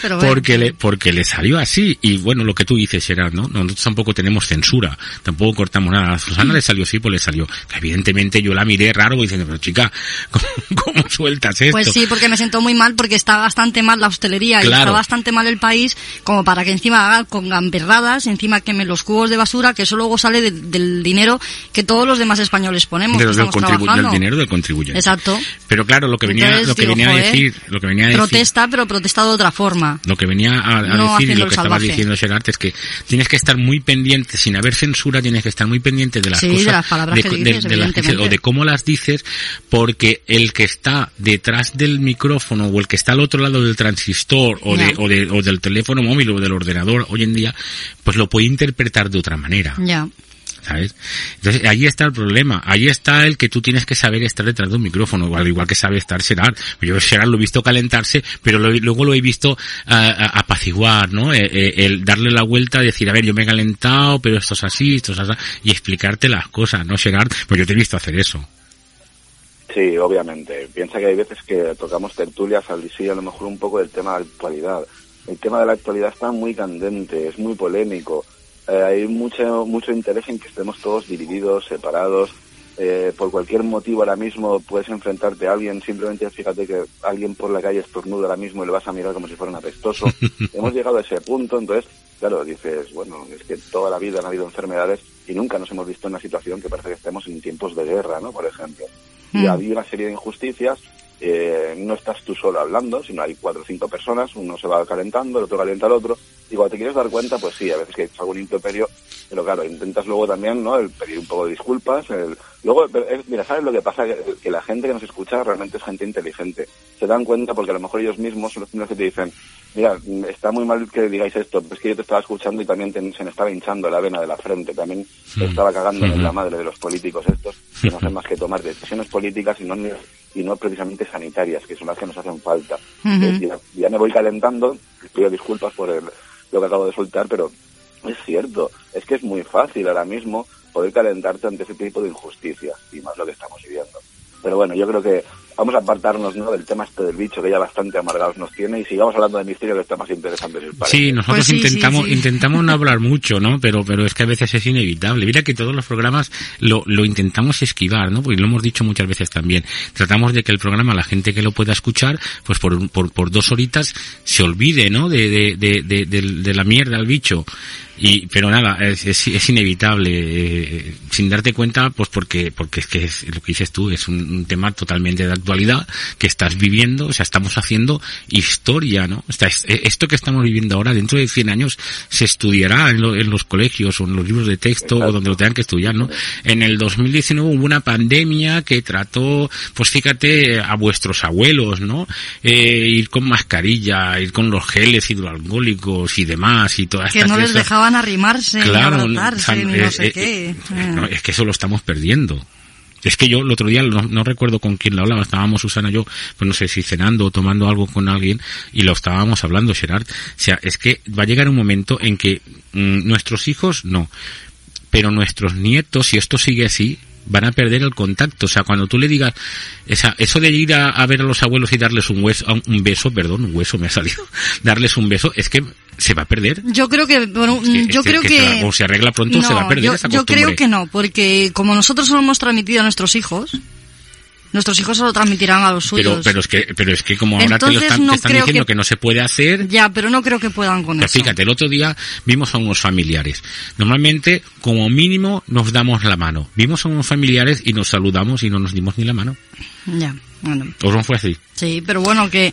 pero bueno. Porque le, porque le salió así. Y bueno, lo que tú dices, Gerard, ¿no? Nosotros tampoco tenemos censura, tampoco cortamos nada. A Susana le salió así, pues le salió. Evidentemente yo la miré raro diciendo, pero chica, ¿cómo, cómo sueltas esto? Pues sí, porque me sentó muy mal porque está bastante mal la hostelería y está bastante mal el país como para que encima haga con gamberradas, encima queme los cubos de basura, que eso luego sale de- del dinero que todos los demás españoles ponemos, de los estamos trabajando. del dinero del contribuyente. Exacto. Pero claro, lo que venía, Entonces, lo que digo, venía a decir, lo que venía a decir, Protesta, pero protesta de otra forma. lo que venía a, a No decir y lo que estaba diciendo Gerard es que tienes que estar muy pendiente, sin haber censura, tienes que estar muy pendiente de las Sí, de cosas, las palabras que dices, las dices evidentemente. o de cómo las dices, porque el que está detrás del micrófono o el que está al otro lado del transistor o, de, Ya. o, de- o del teléfono móvil o del ordenador hoy en día, pues lo puede interpretar de otra manera. Ya. ¿Sabes? Entonces ahí está el problema, ahí está el que tú tienes que saber estar detrás de un micrófono, al igual que sabe estar Gerard. Yo Gerard lo he visto calentarse, pero lo- luego lo he visto ah, apaciguar, ¿no? Eh, eh, el darle la vuelta, decir, a ver, yo me he calentado, pero esto es así, esto es así, y explicarte las cosas, ¿no, Gerard? Pues yo te he visto hacer eso. Sí, obviamente. Piensa que hay veces que tocamos tertulias al sí, a lo mejor un poco del tema de la actualidad. El tema de la actualidad está muy candente, es muy polémico. Eh, hay mucho, mucho interés en que estemos todos divididos, separados. Eh, por cualquier motivo ahora mismo puedes enfrentarte a alguien, simplemente fíjate que alguien por la calle estornuda ahora mismo y le vas a mirar como si fuera un apestoso. Hemos llegado a ese punto, entonces, claro, dices, bueno, es que toda la vida han habido enfermedades y nunca nos hemos visto en una situación que parece que estemos en tiempos de guerra, ¿no? Por ejemplo. Y Mm. había una serie de injusticias. Eh, no estás tú solo hablando, sino hay cuatro o cinco personas, uno se va calentando, el otro calienta al otro, y cuando te quieres dar cuenta, pues sí, a veces que es algún improperio, pero claro, intentas luego también, ¿no? El pedir un poco de disculpas, el... luego, es- mira, ¿sabes lo que pasa? Que, que la gente que nos escucha realmente es gente inteligente, se dan cuenta porque a lo mejor ellos mismos son los primeros que te dicen, mira, está muy mal que digáis esto, pero es que yo te estaba escuchando y también te- se me estaba hinchando la vena de la frente, también me estaba cagando en la madre de los políticos estos, que no hacen más que tomar decisiones políticas y no, y no precisamente sanitarias, que son las que nos hacen falta. Ya, ya me voy calentando, pido disculpas por el- lo que acabo de soltar, pero es cierto, es que es muy fácil ahora mismo poder calentarte ante ese tipo de injusticias, y más lo que estamos viviendo. Pero bueno, yo creo que vamos a apartarnos ¿no? del tema este del bicho que ya bastante amargados nos tiene y sigamos hablando de misterio que está más interesante. Si. Sí, nosotros Pues sí, intentamos sí. intentamos no hablar mucho, ¿no? Pero pero es que a veces es inevitable. Mira que todos los programas lo, lo intentamos esquivar, ¿no? Porque lo hemos dicho muchas veces también. Tratamos de que el programa, la gente que lo pueda escuchar, pues por, un- por, por dos horitas se olvide, ¿no? De, de, de, de, de- de la mierda al bicho. Y, pero nada, es, es, es inevitable, eh, sin darte cuenta, pues porque, porque es que es lo que dices tú, es un, un tema totalmente de actualidad que estás viviendo, o sea, estamos haciendo historia, ¿no? O sea, es- eh, esto que estamos viviendo ahora, dentro de 100 años, se estudiará en, lo- en los colegios o en los libros de texto o donde lo tengan que estudiar, ¿no? En el 2019 hubo una pandemia que trató, pues fíjate, a vuestros abuelos, ¿no? Eh, ir con mascarilla, ir con los geles hidroalcohólicos y demás y todas Que estas no les cosas. dejaban arrimarse, Claro, ni abrazarse, o sea, ni eh, sé eh, qué. eh, no, es que eso lo estamos perdiendo. Es que yo el otro día, no, no recuerdo con quién lo hablaba, estábamos Susana y yo, pues no sé si cenando o tomando algo con alguien, y lo estábamos hablando, Gerard. O sea, es que va a llegar un momento en que mm, nuestros hijos no, pero nuestros nietos, si esto sigue así, van a perder el contacto. O sea, cuando tú le digas, esa, eso de ir a, a ver a los abuelos y darles un hueso, un beso, perdón, un hueso me ha salido, darles un beso, es que se va a perder. Yo creo que, bueno, que- yo este- creo que que... se o se arregla pronto, se va a perder yo, esa yo costumbre. creo que no, porque como nosotros lo hemos transmitido a nuestros hijos, nuestros hijos se lo transmitirán a los suyos. Pero, pero es que, pero es que como ahora te lo Entonces, están, no te están diciendo que- que... no se puede hacer, Ya, pero no creo que puedan con pero eso. fíjate, el otro día vimos a unos familiares. Normalmente, como mínimo, nos damos la mano. Vimos a unos familiares y nos saludamos y no nos dimos ni la mano. Ya, bueno. ¿O no fue así? Sí, pero bueno, que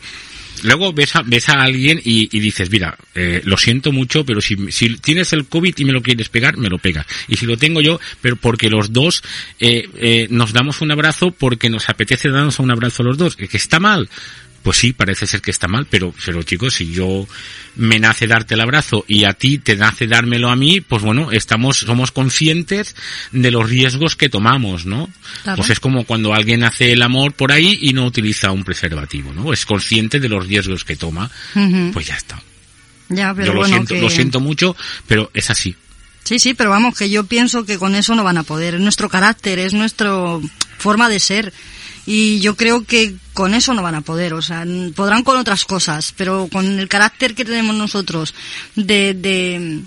Luego ves a, ves a alguien y, dices, mira, eh, lo siento mucho, pero si, si tienes el COVID y me lo quieres pegar, me lo pegas. Y si lo tengo yo, pero porque los dos eh, eh, nos damos un abrazo porque nos apetece darnos un abrazo los dos. ¿Que está mal? Pues sí, parece ser que está mal, pero, pero chicos, si yo me nace darte el abrazo y a ti te nace dármelo a mí, pues bueno, estamos, somos conscientes de los riesgos que tomamos, ¿no? Claro. Pues es como cuando alguien hace el amor por ahí y no utiliza un preservativo, ¿no? Es consciente de los riesgos que toma, pues ya está. ya, pero Yo lo bueno, siento, que... lo siento mucho, pero es así. Sí, sí, pero vamos, que yo pienso que con eso no van a poder. Es nuestro carácter, es nuestra forma de ser. Y yo creo que con eso no van a poder. O sea, podrán con otras cosas, pero con el carácter que tenemos nosotros de, de,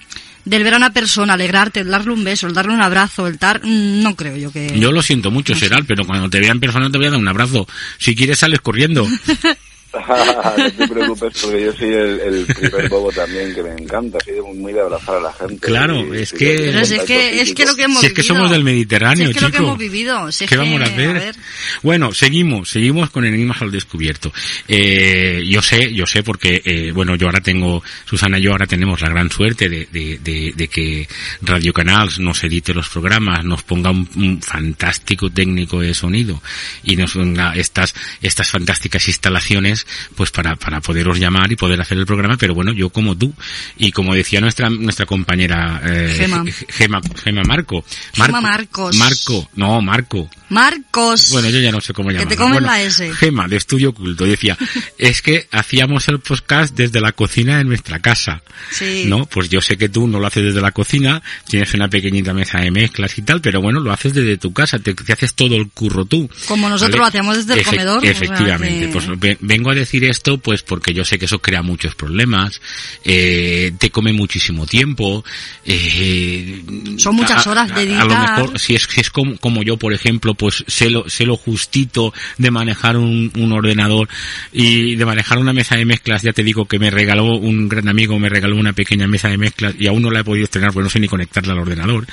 del ver a una persona, alegrarte, el darle un beso, el darle un abrazo, el dar, no creo yo que... Yo lo siento mucho, Seral, pero cuando te vea en persona te voy a dar un abrazo. Si quieres sales corriendo. no te preocupes porque yo soy el, el primer bobo también que me encanta, soy muy de abrazar a la gente. Claro, y- es y que- es que, es que lo que hemos Si es que somos del Mediterráneo, Si es que lo que chico. hemos vivido. si es ¿Qué que, vamos a hacer? ver, Bueno, seguimos, seguimos con Enigmas al Descubierto. Eh, yo sé, yo sé porque, eh, bueno, yo ahora tengo, Susana y yo ahora tenemos la gran suerte de, de, de- de que Radio Canals nos edite los programas, nos ponga un, un fantástico técnico de sonido y nos ponga estas, estas fantásticas instalaciones, pues para, para poderos llamar y poder hacer el programa, pero bueno, yo como tú, y como decía nuestra, nuestra compañera, eh, Gema. Gema, Gema Marco. Gema Marcos. Marco, no, Marco. Marcos. Bueno, yo ya no sé cómo Que llamarlo. te comen Bueno, la S. Gema, de Estudio Oculto, decía, es que hacíamos el podcast desde la cocina de nuestra casa. Sí. ¿No? Pues yo sé que tú no lo haces desde la cocina, tienes una pequeñita mesa de mezclas y tal, pero bueno, lo haces desde tu casa, te, te haces todo el curro tú. Como nosotros ¿vale? lo hacíamos desde el comedor, o sea Efectivamente. que- Pues ve- vengo a decir esto pues porque yo sé que eso crea muchos problemas, eh, te come muchísimo tiempo, eh, Son muchas a- horas de a- A lo editar. mejor, si es, si es como, como yo, por ejemplo, pues sé lo, sé lo justito de manejar un, un ordenador y de manejar una mesa de mezclas, ya te digo que me regaló un gran amigo, me regaló una pequeña mesa de mezclas y aún no la he podido estrenar porque no sé ni conectarla al ordenador.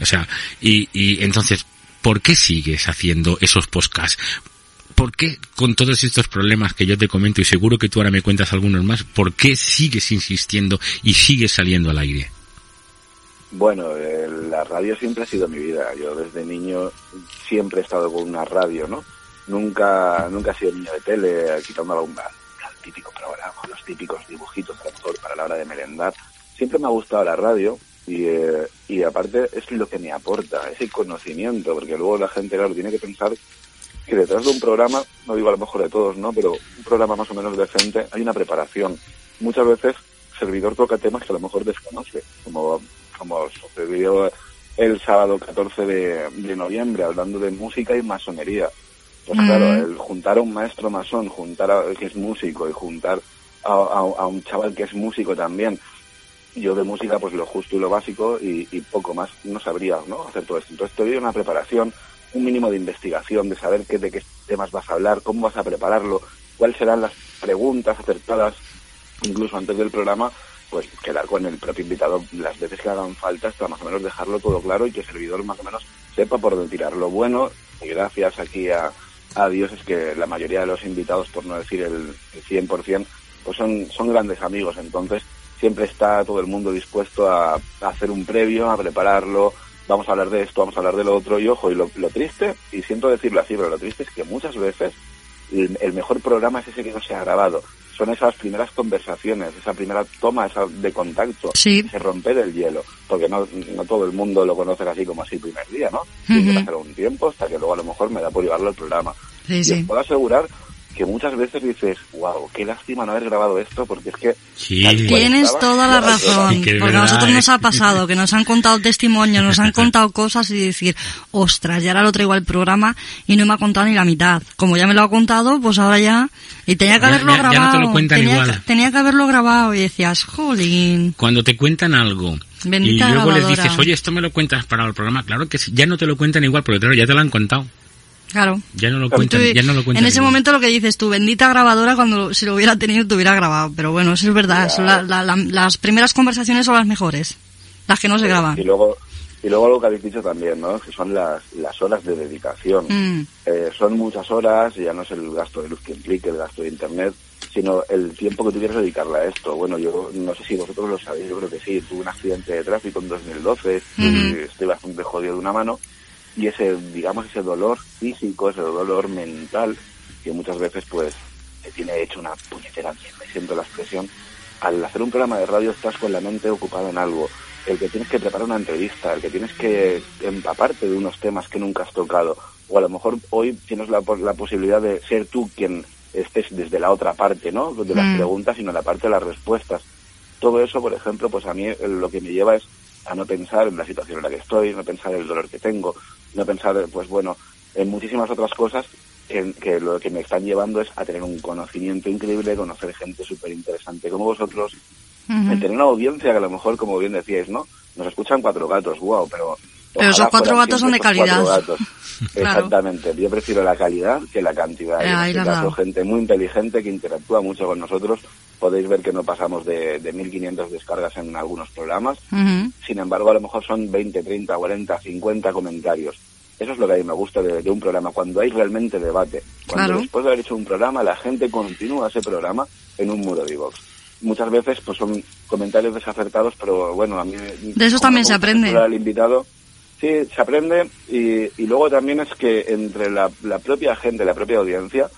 O sea, y, y entonces, ¿por qué sigues haciendo esos podcasts? ¿Por qué con todos estos problemas que yo te comento y seguro que tú ahora me cuentas algunos más, por qué sigues insistiendo y sigues saliendo al aire? Bueno, eh, la radio siempre ha sido mi vida. Yo desde niño siempre he estado con una radio, ¿no? Nunca, nunca he sido niño de tele, quitando algún al típico programa, los típicos dibujitos a lo mejor para la hora de merendar. Siempre me ha gustado la radio y, eh, y aparte es lo que me aporta, ese conocimiento, porque luego la gente, claro, tiene que pensar que detrás de un programa, no digo a lo mejor de todos, ¿no? Pero un programa más o menos decente, hay una preparación. Muchas veces servidor toca temas que a lo mejor desconoce, como, como sucedió el sábado 14 de, de noviembre, hablando de música y masonería. Pues Mm. claro, el juntar a un maestro masón, juntar a que es músico y juntar a, a- a un chaval que es músico también, yo de música pues lo justo y lo básico y, y poco más no sabría ¿no? hacer todo esto. Entonces te doy una preparación, un mínimo de investigación, de saber qué, de qué temas vas a hablar, cómo vas a prepararlo, cuáles serán las preguntas acertadas, incluso antes del programa, pues quedar con el propio invitado las veces que hagan falta hasta más o menos dejarlo todo claro y que el servidor más o menos sepa por dónde tirar. Lo bueno, y gracias aquí a, a Dios, es que la mayoría de los invitados, por no decir el, el 100%, pues son, son grandes amigos, entonces siempre está todo el mundo dispuesto a, a hacer un previo, a prepararlo, vamos a hablar de esto, vamos a hablar de lo otro, y ojo, y lo, lo triste, y siento decirlo así, pero lo triste es que muchas veces el, el mejor programa es ese que no se ha grabado. Son esas primeras conversaciones, esa primera toma esa de contacto, Sí. ese romper el hielo, porque no, no todo el mundo lo conoce así como así el primer día, ¿no? Tiene que pasar un tiempo hasta que luego a lo mejor me da por llevarlo al programa. Sí, y os sí. puedo asegurar que muchas veces dices, wow, qué lástima no haber grabado esto, porque es que... Sí. Tienes estaba, toda la razón, porque a nosotros ¿eh? nos ha pasado, que nos han contado testimonios, nos han contado cosas y decir, ostras, ya ahora lo traigo al programa y no me ha contado ni la mitad. Como ya me lo ha contado, pues ahora ya... Y tenía que haberlo ya- ya no te grabado. lo cuentan tenía, igual. que- tenía que haberlo grabado y decías, jolín. Cuando te cuentan algo Bendita y luego les dices, oye, esto me lo cuentas para el programa, claro que sí, ya no te lo cuentan igual, porque claro, ya te lo han contado. Claro. Ya no lo tú- cuentan, ya no lo cuentan en ese momento lo que dices tú, bendita grabadora, cuando lo- si lo hubiera tenido te hubiera grabado. Pero bueno, eso es verdad. son la- la- la- las primeras conversaciones son las mejores. Las que no se graban. Y luego, y luego lo que habéis dicho también, ¿no? Que son las, las horas de dedicación. Mm. Eh, son muchas horas, y ya no es el gasto de luz que implique, el gasto de internet, sino el tiempo que tú quieres dedicarle a esto. Bueno, yo no sé si vosotros lo sabéis, yo creo que sí, tuve un accidente de tráfico en 2012, y estoy bastante jodido de una mano, y ese, digamos, ese dolor físico, ese dolor mental, que muchas veces pues te tiene hecho una puñetera mierda, y siento la expresión, al hacer un programa de radio estás con la mente ocupada en algo, el que tienes que preparar una entrevista, el que tienes que empaparte de unos temas que nunca has tocado, o a lo mejor hoy tienes la, la posibilidad de ser tú quien estés desde la otra parte, ¿no? De las Mm. preguntas, sino la parte de las respuestas. Todo eso, por ejemplo, pues a mí lo que me lleva es a no pensar en la situación en la que estoy, no pensar en el dolor que tengo, no pensar, pues bueno, en muchísimas otras cosas que, que lo que me están llevando es a tener un conocimiento increíble, conocer gente súper interesante como vosotros, tener una audiencia que a lo mejor, como bien decíais, ¿no? Nos escuchan cuatro gatos, wow, pero... Pero esos cuatro gatos son de calidad. gatos. Claro. Exactamente. Yo prefiero la calidad que la cantidad. Eh, en este caso, gente muy inteligente que interactúa mucho con nosotros. Podéis ver que no pasamos de, de 1.500 descargas en algunos programas. Ujú. Sin embargo, a lo mejor son 20, 30, 40, 50 comentarios. Eso es lo que a mí me gusta de, de un programa, cuando hay realmente debate. Cuando Claro. después de haber hecho un programa, la gente continúa ese programa en un muro de iVoox. Muchas veces pues son comentarios desacertados, pero bueno, a mí... De como también se aprende. al invitado, sí, se aprende y, y luego también es que entre la, la propia gente, la propia audiencia,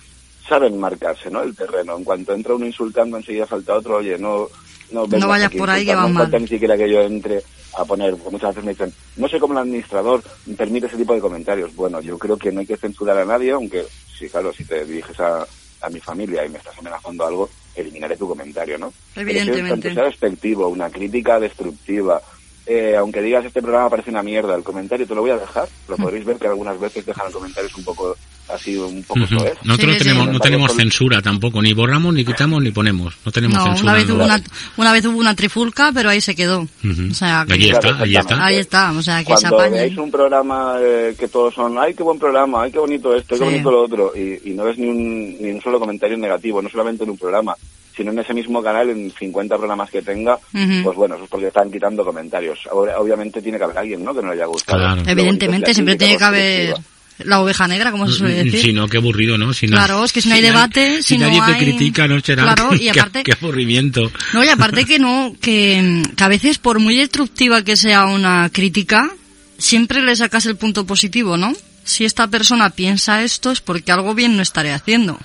saben marcarse, ¿no? El terreno. En cuanto entra uno insultando, enseguida falta otro, oye, no... No, vayas por ahí que va no mal. falta ni siquiera que yo entre a poner, muchas veces me dicen, no sé cómo el administrador permite ese tipo de comentarios. Bueno, yo creo que no hay que censurar a nadie, aunque, sí, claro, si te diriges a, a mi familia y me estás amenazando algo, eliminaré tu comentario, ¿no? Pero si Evidentemente. sea despectivo, una crítica destructiva, eh, aunque digas este programa parece una mierda, el comentario te lo voy a dejar. Mm. Lo podréis ver que algunas veces dejan comentarios un poco así, un poco Ujú. soez. Nosotros Sí, tenemos, sí. no tenemos Son- censura tampoco, ni borramos, ni quitamos, ni ponemos. No tenemos No, censura. una vez, no. hubo una, una vez hubo una trifulca, pero ahí se quedó. Ujú. O sea, que- Allí está, allí está. ahí está, o sea, que se Cuando veáis un programa eh, que todos son, ay, qué buen programa, ay, qué bonito esto, qué bonito lo otro, y, y no ves ni un, ni un solo comentario negativo, no solamente en un programa, sino en ese mismo canal, en 50 programas que tenga, Ujú. pues bueno, eso es porque están quitando comentarios. Ahora, obviamente tiene que haber alguien, ¿no?, que no le haya gustado. Claro. Evidentemente, siempre tiene que haber. La oveja negra, como se suele decir. Si no, qué aburrido, ¿no? Si no- Claro, es que si no hay debate, si no nadie te hay- critica, no será. Claro, y qué- aparte- qué, aburrimiento. No, y aparte que no, que, que a veces por muy destructiva que sea una crítica, siempre le sacas el punto positivo, ¿no? Si esta persona piensa esto es porque algo bien no estaré haciendo.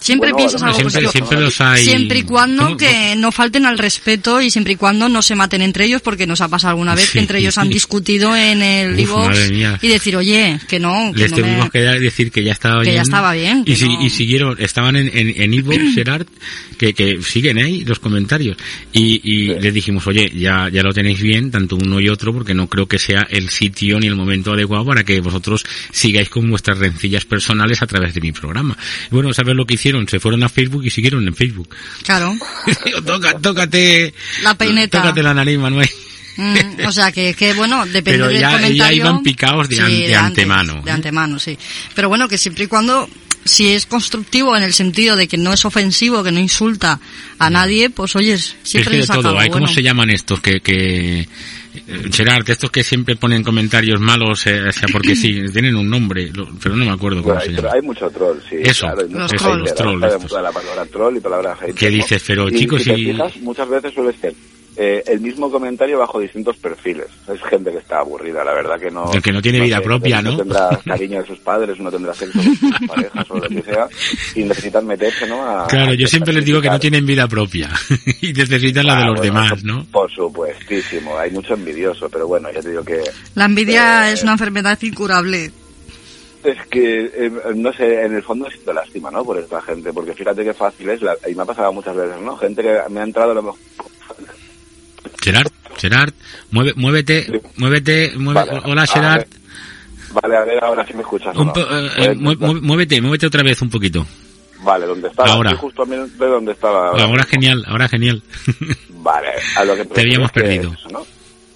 Siempre Bueno, piensas algo positivo. siempre los hay. Siempre y cuando ¿Cómo? que no falten al respeto y siempre y cuando no se maten entre ellos, porque nos ha pasado alguna vez Sí. que entre ellos han discutido en el mía. y decir, oye, que no, que Les no me- tuvimos que decir que ya estaba Que bien. ya estaba bien, que Y, si- no. y siguieron, estaban en, en, en Evox, Gerard, que, que siguen ahí los comentarios. Y, y les dijimos, oye, ya, ya lo tenéis bien, tanto uno y otro, porque no creo que sea el sitio ni el momento adecuado para que vosotros sigáis con vuestras rencillas personales a través de mi programa. Bueno, ¿sabes lo que hicieron? Se fueron a Facebook y siguieron en Facebook. Claro, tócate, la peineta. tócate la nariz, Manuel. Mm, o sea que, que bueno, depende Pero del ya- ya comentario. iban picados de an- de antes, antemano, de ¿eh? antemano, sí. Pero bueno, que siempre y cuando, si es constructivo en el sentido de que no es ofensivo, que no insulta a nadie, pues oyes, Es siempre que de le saca todo, algo hay, ¿cómo bueno. se llaman estos que, que, eh, Gerard, estos que siempre ponen comentarios malos, eh, o sea, porque sí, tienen un nombre, lo- pero no me acuerdo cómo Bueno, se llama. hay mucho troll, sí. Eso, claro, los. Los trolls La palabra troll y palabra hater. ¿Qué dices? Pero, Y chicos, si y- fijas, muchas veces suele ser eh, el mismo comentario bajo distintos perfiles. Es gente que está aburrida, la verdad que no... El que no tiene vida sé, propia, ¿no? No tendrá cariño de sus padres, no tendrá sexo con sus parejas o lo que sea, y necesitan meterse, ¿no? A, Claro, a yo siempre les digo que no tienen vida propia y necesitan la de Ah, los bueno, demás, por- ¿no? Por supuestísimo, hay mucho envidioso, pero bueno, ya te digo que La envidia Eh, es una enfermedad incurable. Es que, eh, no sé, en el fondo siento lástima, ¿no? Por esta gente, porque fíjate qué fácil es, la- y me ha pasado muchas veces, ¿no? Gente que me ha entrado a lo mejor... Gerard, Gerard, mueve, muévete, muévete, Vale, hola Gerard. Vale, a ver ahora si me escuchas Un po- eh, eh, muévete, muévete otra vez un poquito. Vale, ¿dónde estaba? Ahora. Estoy justo a mí de donde estaba. Ahora genial, ahora genial. Vale, a lo que Te habíamos es perdido. eso, ¿no?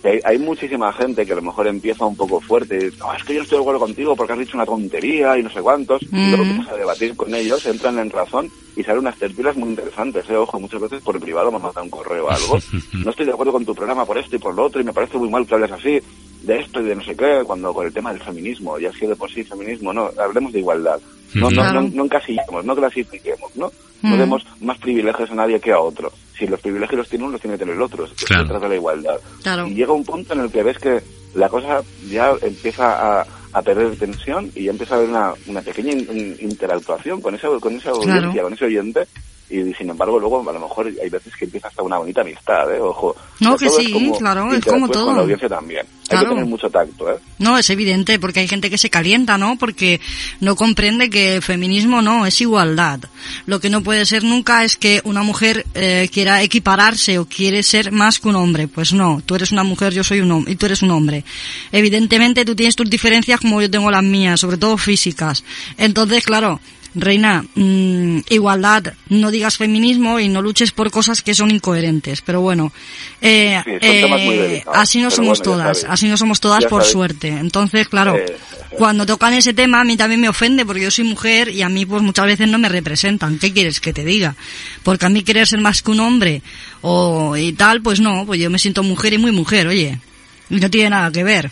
Hay, hay muchísima gente que a lo mejor empieza un poco fuerte no, es que yo no estoy de acuerdo contigo porque has dicho una tontería y no sé cuántos. Y luego Mm. empiezas a debatir con ellos, entran en razón y salen unas tertulias muy interesantes. ¿eh? Ojo, muchas veces por privado me manda un correo o algo. No estoy de acuerdo con tu programa por esto y por lo otro y me parece muy mal que hables así de esto y de no sé qué, cuando con el tema del feminismo, ya ha sido de por sí feminismo, no, hablemos de igualdad. No, no, Claro. no, no encasillemos, no clasifiquemos, ¿no? No Mm. demos más privilegios a nadie que a otro. Si los privilegios los tiene uno, los tiene que tener el otro. Se Claro. trata de la igualdad. Claro. Y llega un punto en el que ves que la cosa ya empieza a, a perder tensión y ya empieza a haber una, una pequeña in- in- interactuación con esa, con esa Claro. audiencia, con ese oyente. Y sin embargo, luego a lo mejor hay veces que empieza hasta una bonita amistad, ¿eh? Ojo. No, que sí, como claro, es como todo. Con la audiencia también. Hay que tener mucho tacto, ¿eh? No, es evidente, porque hay gente que se calienta, ¿no? Porque no comprende que el feminismo no, es igualdad. Lo que no puede ser nunca es que una mujer eh, quiera equipararse o quiere ser más que un hombre. Pues no, tú eres una mujer, yo soy un hombre, y tú eres un hombre. Evidentemente tú tienes tus diferencias como yo tengo las mías, sobre todo físicas. Entonces, claro, Reina, mm, igualdad, no digas feminismo y no luches por cosas que son incoherentes. Pero bueno, eh, Sí, eh, delicados, así no somos bueno, todas, así no somos todas Ya por sabéis. suerte. Entonces, claro, Eh, cuando tocan ese tema a mí también me ofende porque yo soy mujer y a mí pues muchas veces no me representan. ¿Qué quieres que te diga? Porque a mí querer ser más que un hombre o y tal, pues no, pues yo me siento mujer y muy mujer, oye. Y no tiene nada que ver.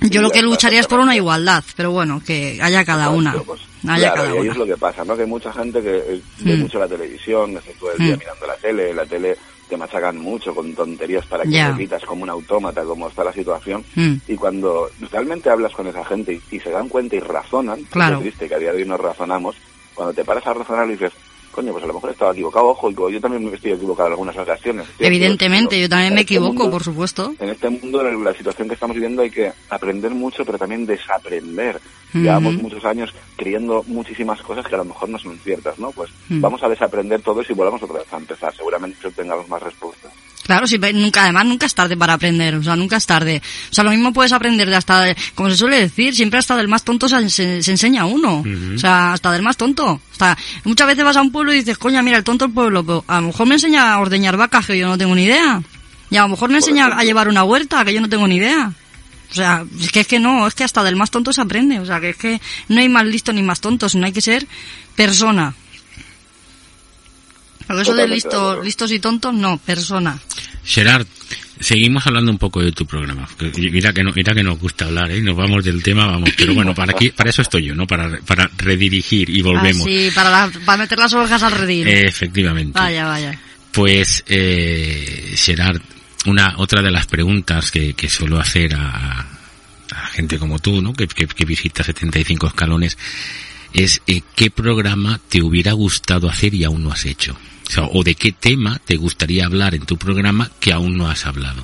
Yo lo que lucharía es por una igualdad, pero bueno, que haya cada una. pues, Claro, y ahí es lo que pasa, ¿no? Que hay mucha gente que eh, ve Mm. mucho la televisión, está todo el día Mm. mirando la tele, la tele te machacan mucho con tonterías para que Ya. repitas como un autómata, como está la situación. Mm. Y cuando realmente hablas con esa gente y, y se dan cuenta y razonan, Claro. es triste que a día de hoy no razonamos, cuando te paras a razonar y dices, coño, pues a lo mejor estaba equivocado, ojo, yo también me estoy equivocado en algunas ocasiones. Evidentemente, equivocado. yo también me este equivoco, mundo- por supuesto. en este mundo, en la situación que estamos viviendo, hay que aprender mucho, pero también desaprender. Llevamos muchos años creyendo muchísimas cosas que a lo mejor no son ciertas, ¿no? Pues vamos a desaprender todo eso y volvamos otra vez a empezar. Seguramente tengamos más respuestas. Claro, sí, pero nunca, además nunca es tarde para aprender, o sea, nunca es tarde. O sea, lo mismo puedes aprender de hasta, de- como se suele decir, siempre hasta del más tonto se, se- se enseña uno. O sea, hasta del más tonto. Hasta, muchas veces vas a un pueblo y dices, coña, mira, el tonto del pueblo, pero a lo mejor me enseña a ordeñar vacas que yo no tengo ni idea. Y a lo mejor me enseña a llevar una huerta que yo no tengo ni idea. O sea, es que es que no, es que hasta del más tonto se aprende. O sea, que es que no hay más listo ni más tonto, sino hay que ser persona. Porque eso de listos, y tontos, no, persona. Gerard, seguimos hablando un poco de tu programa. Mira que no, mira que nos gusta hablar, ¿eh? Nos vamos del tema, vamos. Pero bueno, para aquí, para eso estoy yo, ¿no? Para, para redirigir y volvemos. Ah, sí, para, la- para meter las orejas al redil. Eh, efectivamente. Vaya, vaya. Pues, eh, Gerard, una, otra de las preguntas que, que suelo hacer a, a gente como tú, ¿no? Que, que, que visita 75 escalones, es eh, qué programa te hubiera gustado hacer y aún no has hecho. O, de qué tema te gustaría hablar en tu programa que aún no has hablado.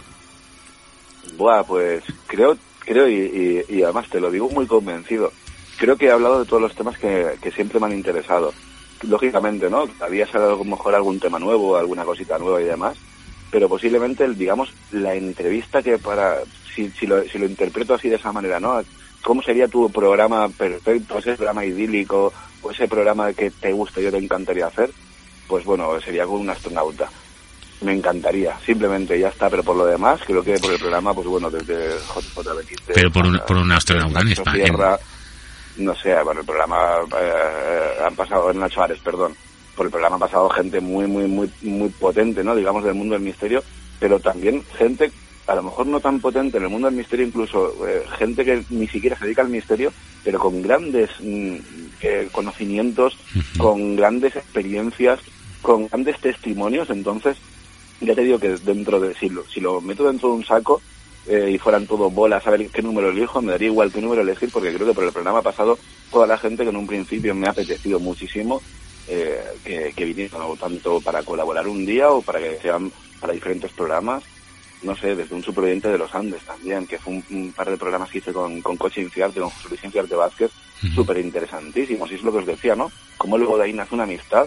Buah, pues creo, creo y, y, y además te lo digo muy convencido. Creo que he hablado de todos los temas que, siempre me han interesado. Lógicamente, ¿no? Había salido a lo mejor algún tema nuevo, alguna cosita nueva y demás, pero posiblemente, el, digamos, la entrevista que para, si, lo, si lo interpreto así de esa manera, ¿no? ¿Cómo sería tu programa perfecto, ese programa idílico, o ese programa que te gusta y te encantaría hacer? Pues bueno, sería con un astronauta. Me encantaría, simplemente ya está, pero por lo demás, creo que por el programa, pues bueno, desde JJ Benítez. Pero por un, por un astronauta en España. Sierra, no sé, bueno, el programa eh, han pasado, en Nacho Ares, perdón, por el programa ha pasado gente muy, muy, muy, muy potente, ¿no? Digamos, del mundo del misterio, pero también gente, a lo mejor no tan potente en el mundo del misterio, incluso eh, gente que ni siquiera se dedica al misterio, pero con grandes mm, eh, conocimientos, con grandes experiencias, con grandes testimonios, entonces, ya te digo que dentro de, si lo, si lo meto dentro de un saco, eh, y fueran todo bolas a ver qué número elijo, me daría igual qué número elegir porque creo que por el programa pasado toda la gente que en un principio me ha apetecido muchísimo eh, que, o tanto para colaborar un día o para que sean para diferentes programas no sé, desde un superviviente de los Andes también, que fue un, un par de programas que hice con, con Coche Infiarte, con José Luis Infiarte Vázquez, súper interesantísimos. Y es lo que os decía, ¿no? Como luego de ahí nace una amistad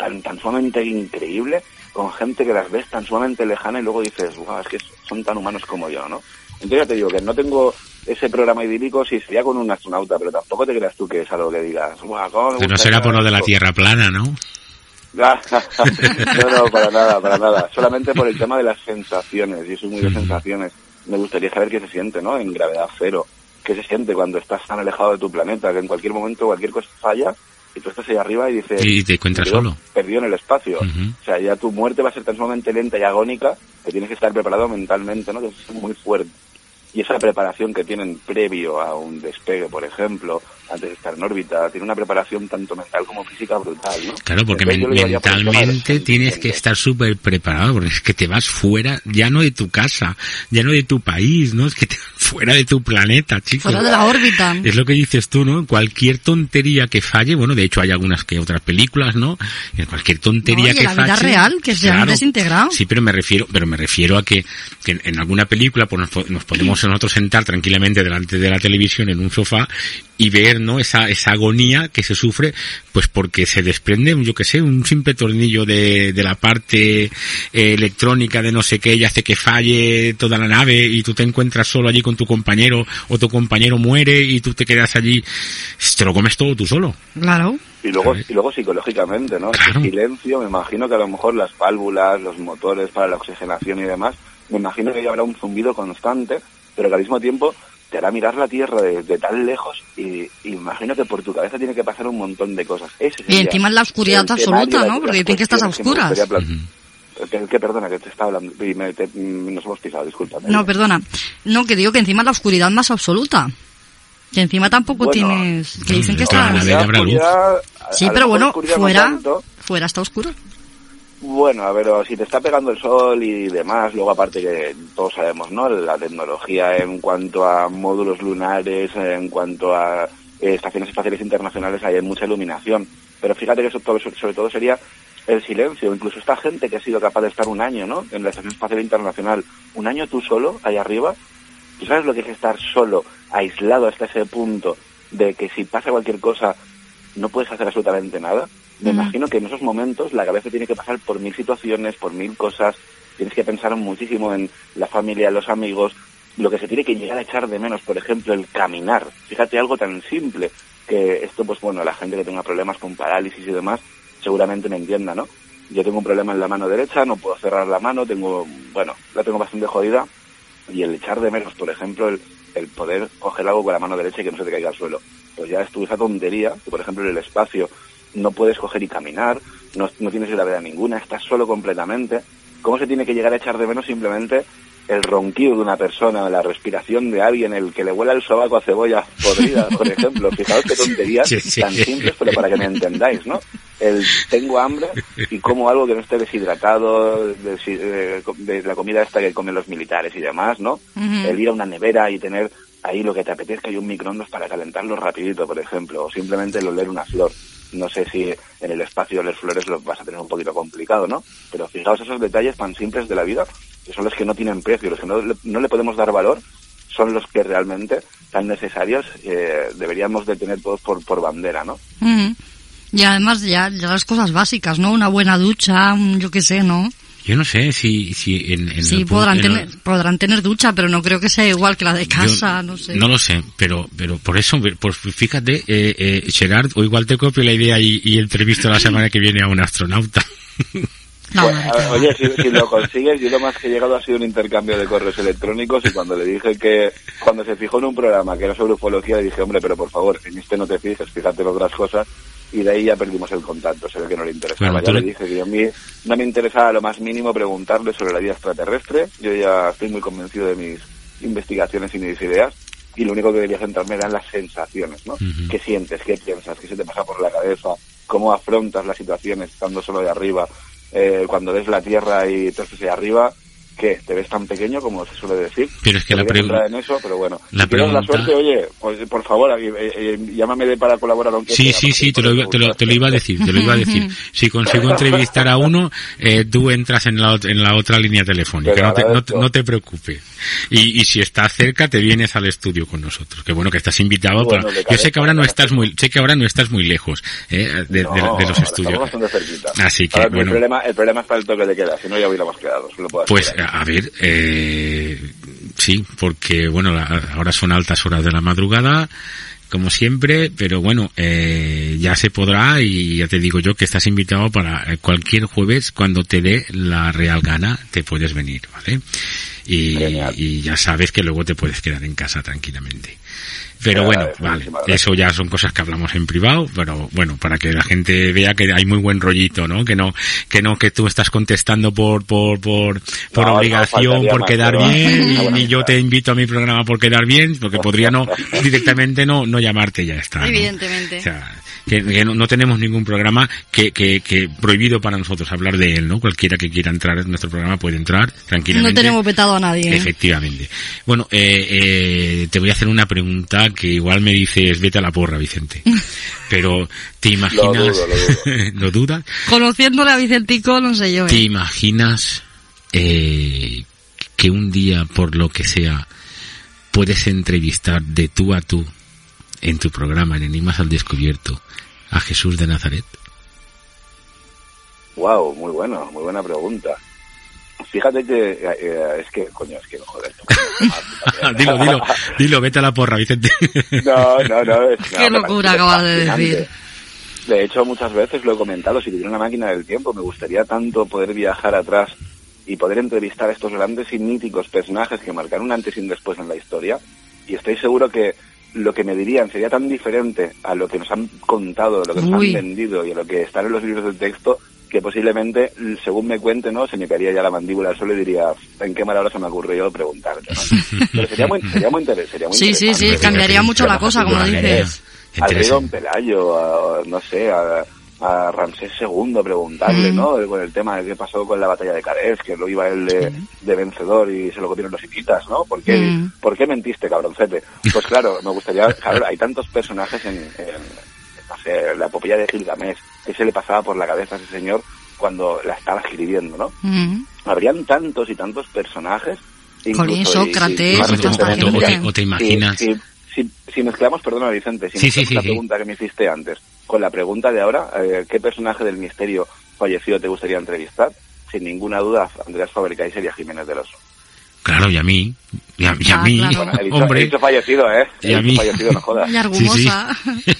tan, tan sumamente increíble con gente que las ves tan sumamente lejana y luego dices, wow, es que son tan humanos como yo, ¿no? Entonces ya te digo que no tengo ese programa idílico si sería con un astronauta, pero tampoco te creas tú que es algo que digas, wow, ¿cómo me no será por lo de la esto?". Tierra plana, ¿no? no, no, para nada, para nada. Solamente por el tema de las sensaciones, y soy muy de sensaciones. Me gustaría saber qué se siente, ¿no? En gravedad cero. ¿Qué se siente cuando estás tan alejado de tu planeta, que en cualquier momento cualquier cosa falla y tú estás ahí arriba y dices... Y te encuentras "Me quedo solo. Perdido en el espacio. O sea, ya tu muerte va a ser tan sumamente lenta y agónica que tienes que estar preparado mentalmente, ¿no? Que es muy fuerte. Y esa preparación que tienen previo a un despegue, por ejemplo, antes de estar en órbita, tiene una preparación tanto mental como física brutal, ¿no? Claro, porque men- por los mentalmente tienes que estar súper preparado, porque es que te vas fuera, ya no de tu casa, ya no de tu país, ¿no? Es que te fuera de tu planeta, chicos. Fuera de la órbita. Es lo que dices tú, ¿no? Cualquier tontería que falle, bueno, de hecho hay algunas que otras películas, ¿no? En cualquier tontería No, y que la vida real, que se han desintegrado. Sí, pero me refiero, pero me refiero a que, que en, en alguna película pues nos, po- nos podemos nosotros sentar tranquilamente delante de la televisión en un sofá y ver, ¿no? Esa, esa agonía que se sufre, pues porque se desprende, yo que sé, un simple tornillo de, de la parte eh, electrónica de no sé qué y hace que falle toda la nave y tú te encuentras solo allí con tu compañero o tu compañero muere y tú te quedas allí, te lo comes todo tú solo. Claro. Y luego, y luego psicológicamente, ¿no? Ese silencio, me imagino que a lo mejor las válvulas, los motores para la oxigenación y demás, me imagino que ya habrá un zumbido constante, pero que al mismo tiempo te hará mirar la Tierra de, de tan lejos y, y imagino que por tu cabeza tiene que pasar un montón de cosas. Ese Y encima en la oscuridad absoluta, ¿no? Porque dicen que estás a que oscuras. pla- Que, que perdona, que te estaba hablando y me, te- mm, nos hemos pisado, discúlpame. No, perdona. No, que digo que encima la oscuridad más absoluta. Que encima tampoco Bueno, tienes... Que dicen que está... Sí, pero bueno, fuera, tanto. fuera está oscuro. Bueno, a ver, si te está pegando el sol y demás, luego aparte que todos sabemos, ¿no? La tecnología en cuanto a módulos lunares, en cuanto a eh, estaciones espaciales internacionales, hay mucha iluminación. Pero fíjate que eso sobre todo sería el silencio. Incluso esta gente que ha sido capaz de estar un año, ¿no? En la Estación Espacial Internacional, un año tú solo, ahí arriba. ¿Tú sabes lo que es estar solo, aislado hasta ese punto de que si pasa cualquier cosa no puedes hacer absolutamente nada? Me imagino que en esos momentos la cabeza tiene que pasar por mil situaciones, por mil cosas. Tienes que pensar muchísimo en la familia, los amigos, lo que se tiene que llegar a echar de menos, por ejemplo, el caminar. Fíjate algo tan simple que esto, pues bueno, la gente que tenga problemas con parálisis y demás, seguramente me entienda, ¿no? Yo tengo un problema en la mano derecha, no puedo cerrar la mano, tengo, bueno, la tengo bastante jodida y el echar de menos, por ejemplo, el, el poder coger algo con la mano derecha y que no se te caiga al suelo. Pues ya es tu esa tontería, que por ejemplo en el espacio no puedes coger y caminar, no, no tienes gravedad ninguna, estás solo completamente. ¿Cómo se tiene que llegar a echar de menos simplemente el ronquido de una persona, la respiración de alguien, el que le huela el sobaco a cebolla podrida, por ejemplo? Fijaos qué tonterías Sí, sí. tan simples, pero para que me entendáis, ¿no? El tengo hambre y como algo que no esté deshidratado de, de- la comida esta que comen los militares y demás, ¿no? El ir a una nevera y tener ahí lo que te apetezca hay un microondas para calentarlo rapidito, por ejemplo, o simplemente el oler una flor. No sé si en el espacio oler flores lo vas a tener un poquito complicado, ¿no? Pero fijaos esos detalles tan simples de la vida, que son los que no tienen precio, los que no, le- no le podemos dar valor, son los que realmente tan necesarios eh, deberíamos de tener todos por, por bandera, ¿no? Y además ya, ya las cosas básicas, ¿no? Una buena ducha, yo qué sé, ¿no? Yo no sé si, si en, en Sí, el podrán en el- tener, podrán tener ducha, pero no creo que sea igual que la de casa, Yo no sé. No lo sé, pero pero por eso, pues fíjate, eh, eh, Gerard, o igual te copio la idea y, y entrevisto la semana que viene a un astronauta. Bueno, ver, oye, si, si lo consigues, yo lo más que he llegado ha sido un intercambio de correos electrónicos y cuando le dije que, cuando se fijó en un programa que era sobre ufología, le dije, hombre, pero por favor, en este no te fijes, fíjate en otras cosas, y de ahí ya perdimos el contacto, se ve que no le interesaba. Ya le dije que a mí no me interesaba lo más mínimo preguntarle sobre la vida extraterrestre, yo ya estoy muy convencido de mis investigaciones y mis ideas, y lo único que quería centrarme eran las sensaciones, ¿no? ¿Qué sientes? ¿Qué piensas? ¿Qué se te pasa por la cabeza? ¿Cómo afrontas las situaciones estando solo de arriba? Eh, cuando ves la Tierra y tú estás ahí arriba, ¿qué? ¿Te ves tan pequeño como se suele decir? Pero es que la No voy a pregu- entrar en eso, pero bueno. la si tienes la pregunta- suerte, oye, pues, por favor, eh, eh, llámame de para colaborar aunque Sí, sea, sí, sí, te lo, iba- te, lo, gusta. te lo iba a decir, te lo iba a decir. Si consigo entrevistar a uno, eh, tú entras en la, en la otra línea telefónica, no te, no, te- no te preocupes. Y, y si estás cerca, te vienes al estudio con nosotros. Que bueno, que estás invitado. Bueno, para- de yo sé que ahora no estás muy, sé que ahora no estás muy lejos eh, de, de- No, de los estamos estudios. Así que, Ahora, bueno. el, problema, el problema está el toque de queda, si no ya hubiéramos quedado. lo puedo Pues. A ver, eh, sí, porque bueno, la- ahora son altas horas de la madrugada, como siempre, pero bueno, eh, ya se podrá y ya te digo yo que estás invitado para eh, cualquier jueves cuando te dé la real gana, te puedes venir, ¿vale? Y, y ya sabes que luego te puedes quedar en casa tranquilamente. Pero bueno, vale, eso ya son cosas que hablamos en privado, pero bueno, para que la gente vea que hay muy buen rollito, ¿no? Que no, que no, que tú estás contestando por, por, por, por No, no, obligación, por quedar bien, Una y, yo te invito a mi programa por quedar bien, porque podría no, directamente no, no llamarte y ya está. ¿no? Evidentemente. O sea, que, que no, no tenemos ningún programa que, que, que prohibido para nosotros hablar de él, ¿no? Cualquiera que quiera entrar en nuestro programa puede entrar tranquilamente. No tenemos vetado a nadie. ¿eh? Efectivamente. Bueno, eh, eh, te voy a hacer una pregunta que igual me dices, vete a la porra, Vicente. Pero, ¿te imaginas? Lo dudo, lo ¿Lo dudas? Conociéndole a Vicentico, no sé yo. ¿eh? ¿Te imaginas eh, que un día, por lo que sea, puedes entrevistar de tú a tú en tu programa, en Enigmas al Descubierto, a Jesús de Nazaret? Wow, muy bueno, muy buena pregunta. Fíjate que eh, eh, es que, coño, es que joder. dilo, dilo, dilo, vete a la porra, Vicente. No, no, no. Es, Qué no, locura acabas de decir. De hecho, muchas veces lo he comentado, si tuviera una máquina del tiempo, me gustaría tanto poder viajar atrás y poder entrevistar a estos grandes y míticos personajes que marcaron un antes y un después en la historia. Y estoy seguro que lo que me dirían sería tan diferente a lo que nos han contado, lo que nos Uy. han vendido y a lo que está en los libros de texto, que posiblemente, según me cuente, ¿no? Se me caería ya la mandíbula al suelo y diría, ¿en qué mala hora se me ocurrió preguntarte, ¿no? Pero sería muy, sería muy, interes- sería muy Sí, sí, interesante. sí, cambiaría mucho la cosa, como dices. Al Interesante. Pelayo, a, no sé, a, a Ramsés II preguntarle, Mm. ¿no? Con el tema de qué pasó con la batalla de Carez, que lo iba él de, de vencedor y se lo comieron los hititas, ¿no? ¿Por qué, Mm. ¿Por qué mentiste, cabroncete? Pues claro, me gustaría, claro, hay tantos personajes en, en, no sé, la epopeya de Gilgamesh, que se le pasaba por la cabeza a ese señor cuando la estaba escribiendo, ¿no? Mm. Habrían tantos y tantos personajes. Colín, incluso y- Sócrates, y- O te- o te imaginas. Si, si- mezclamos, perdona Vicente, si Sí, mezclamos sí, la pregunta que me hiciste antes con la pregunta de ahora, eh, ¿qué personaje del misterio fallecido te gustaría entrevistar? Sin ninguna duda, Andrés Fabricáiser y a Jiménez del Oso. Claro, y a mí, y a, y a Ah, mí, claro. Bueno, he dicho, hombre. he dicho fallecido, ¿eh? Y He a mí. fallecido, no jodas.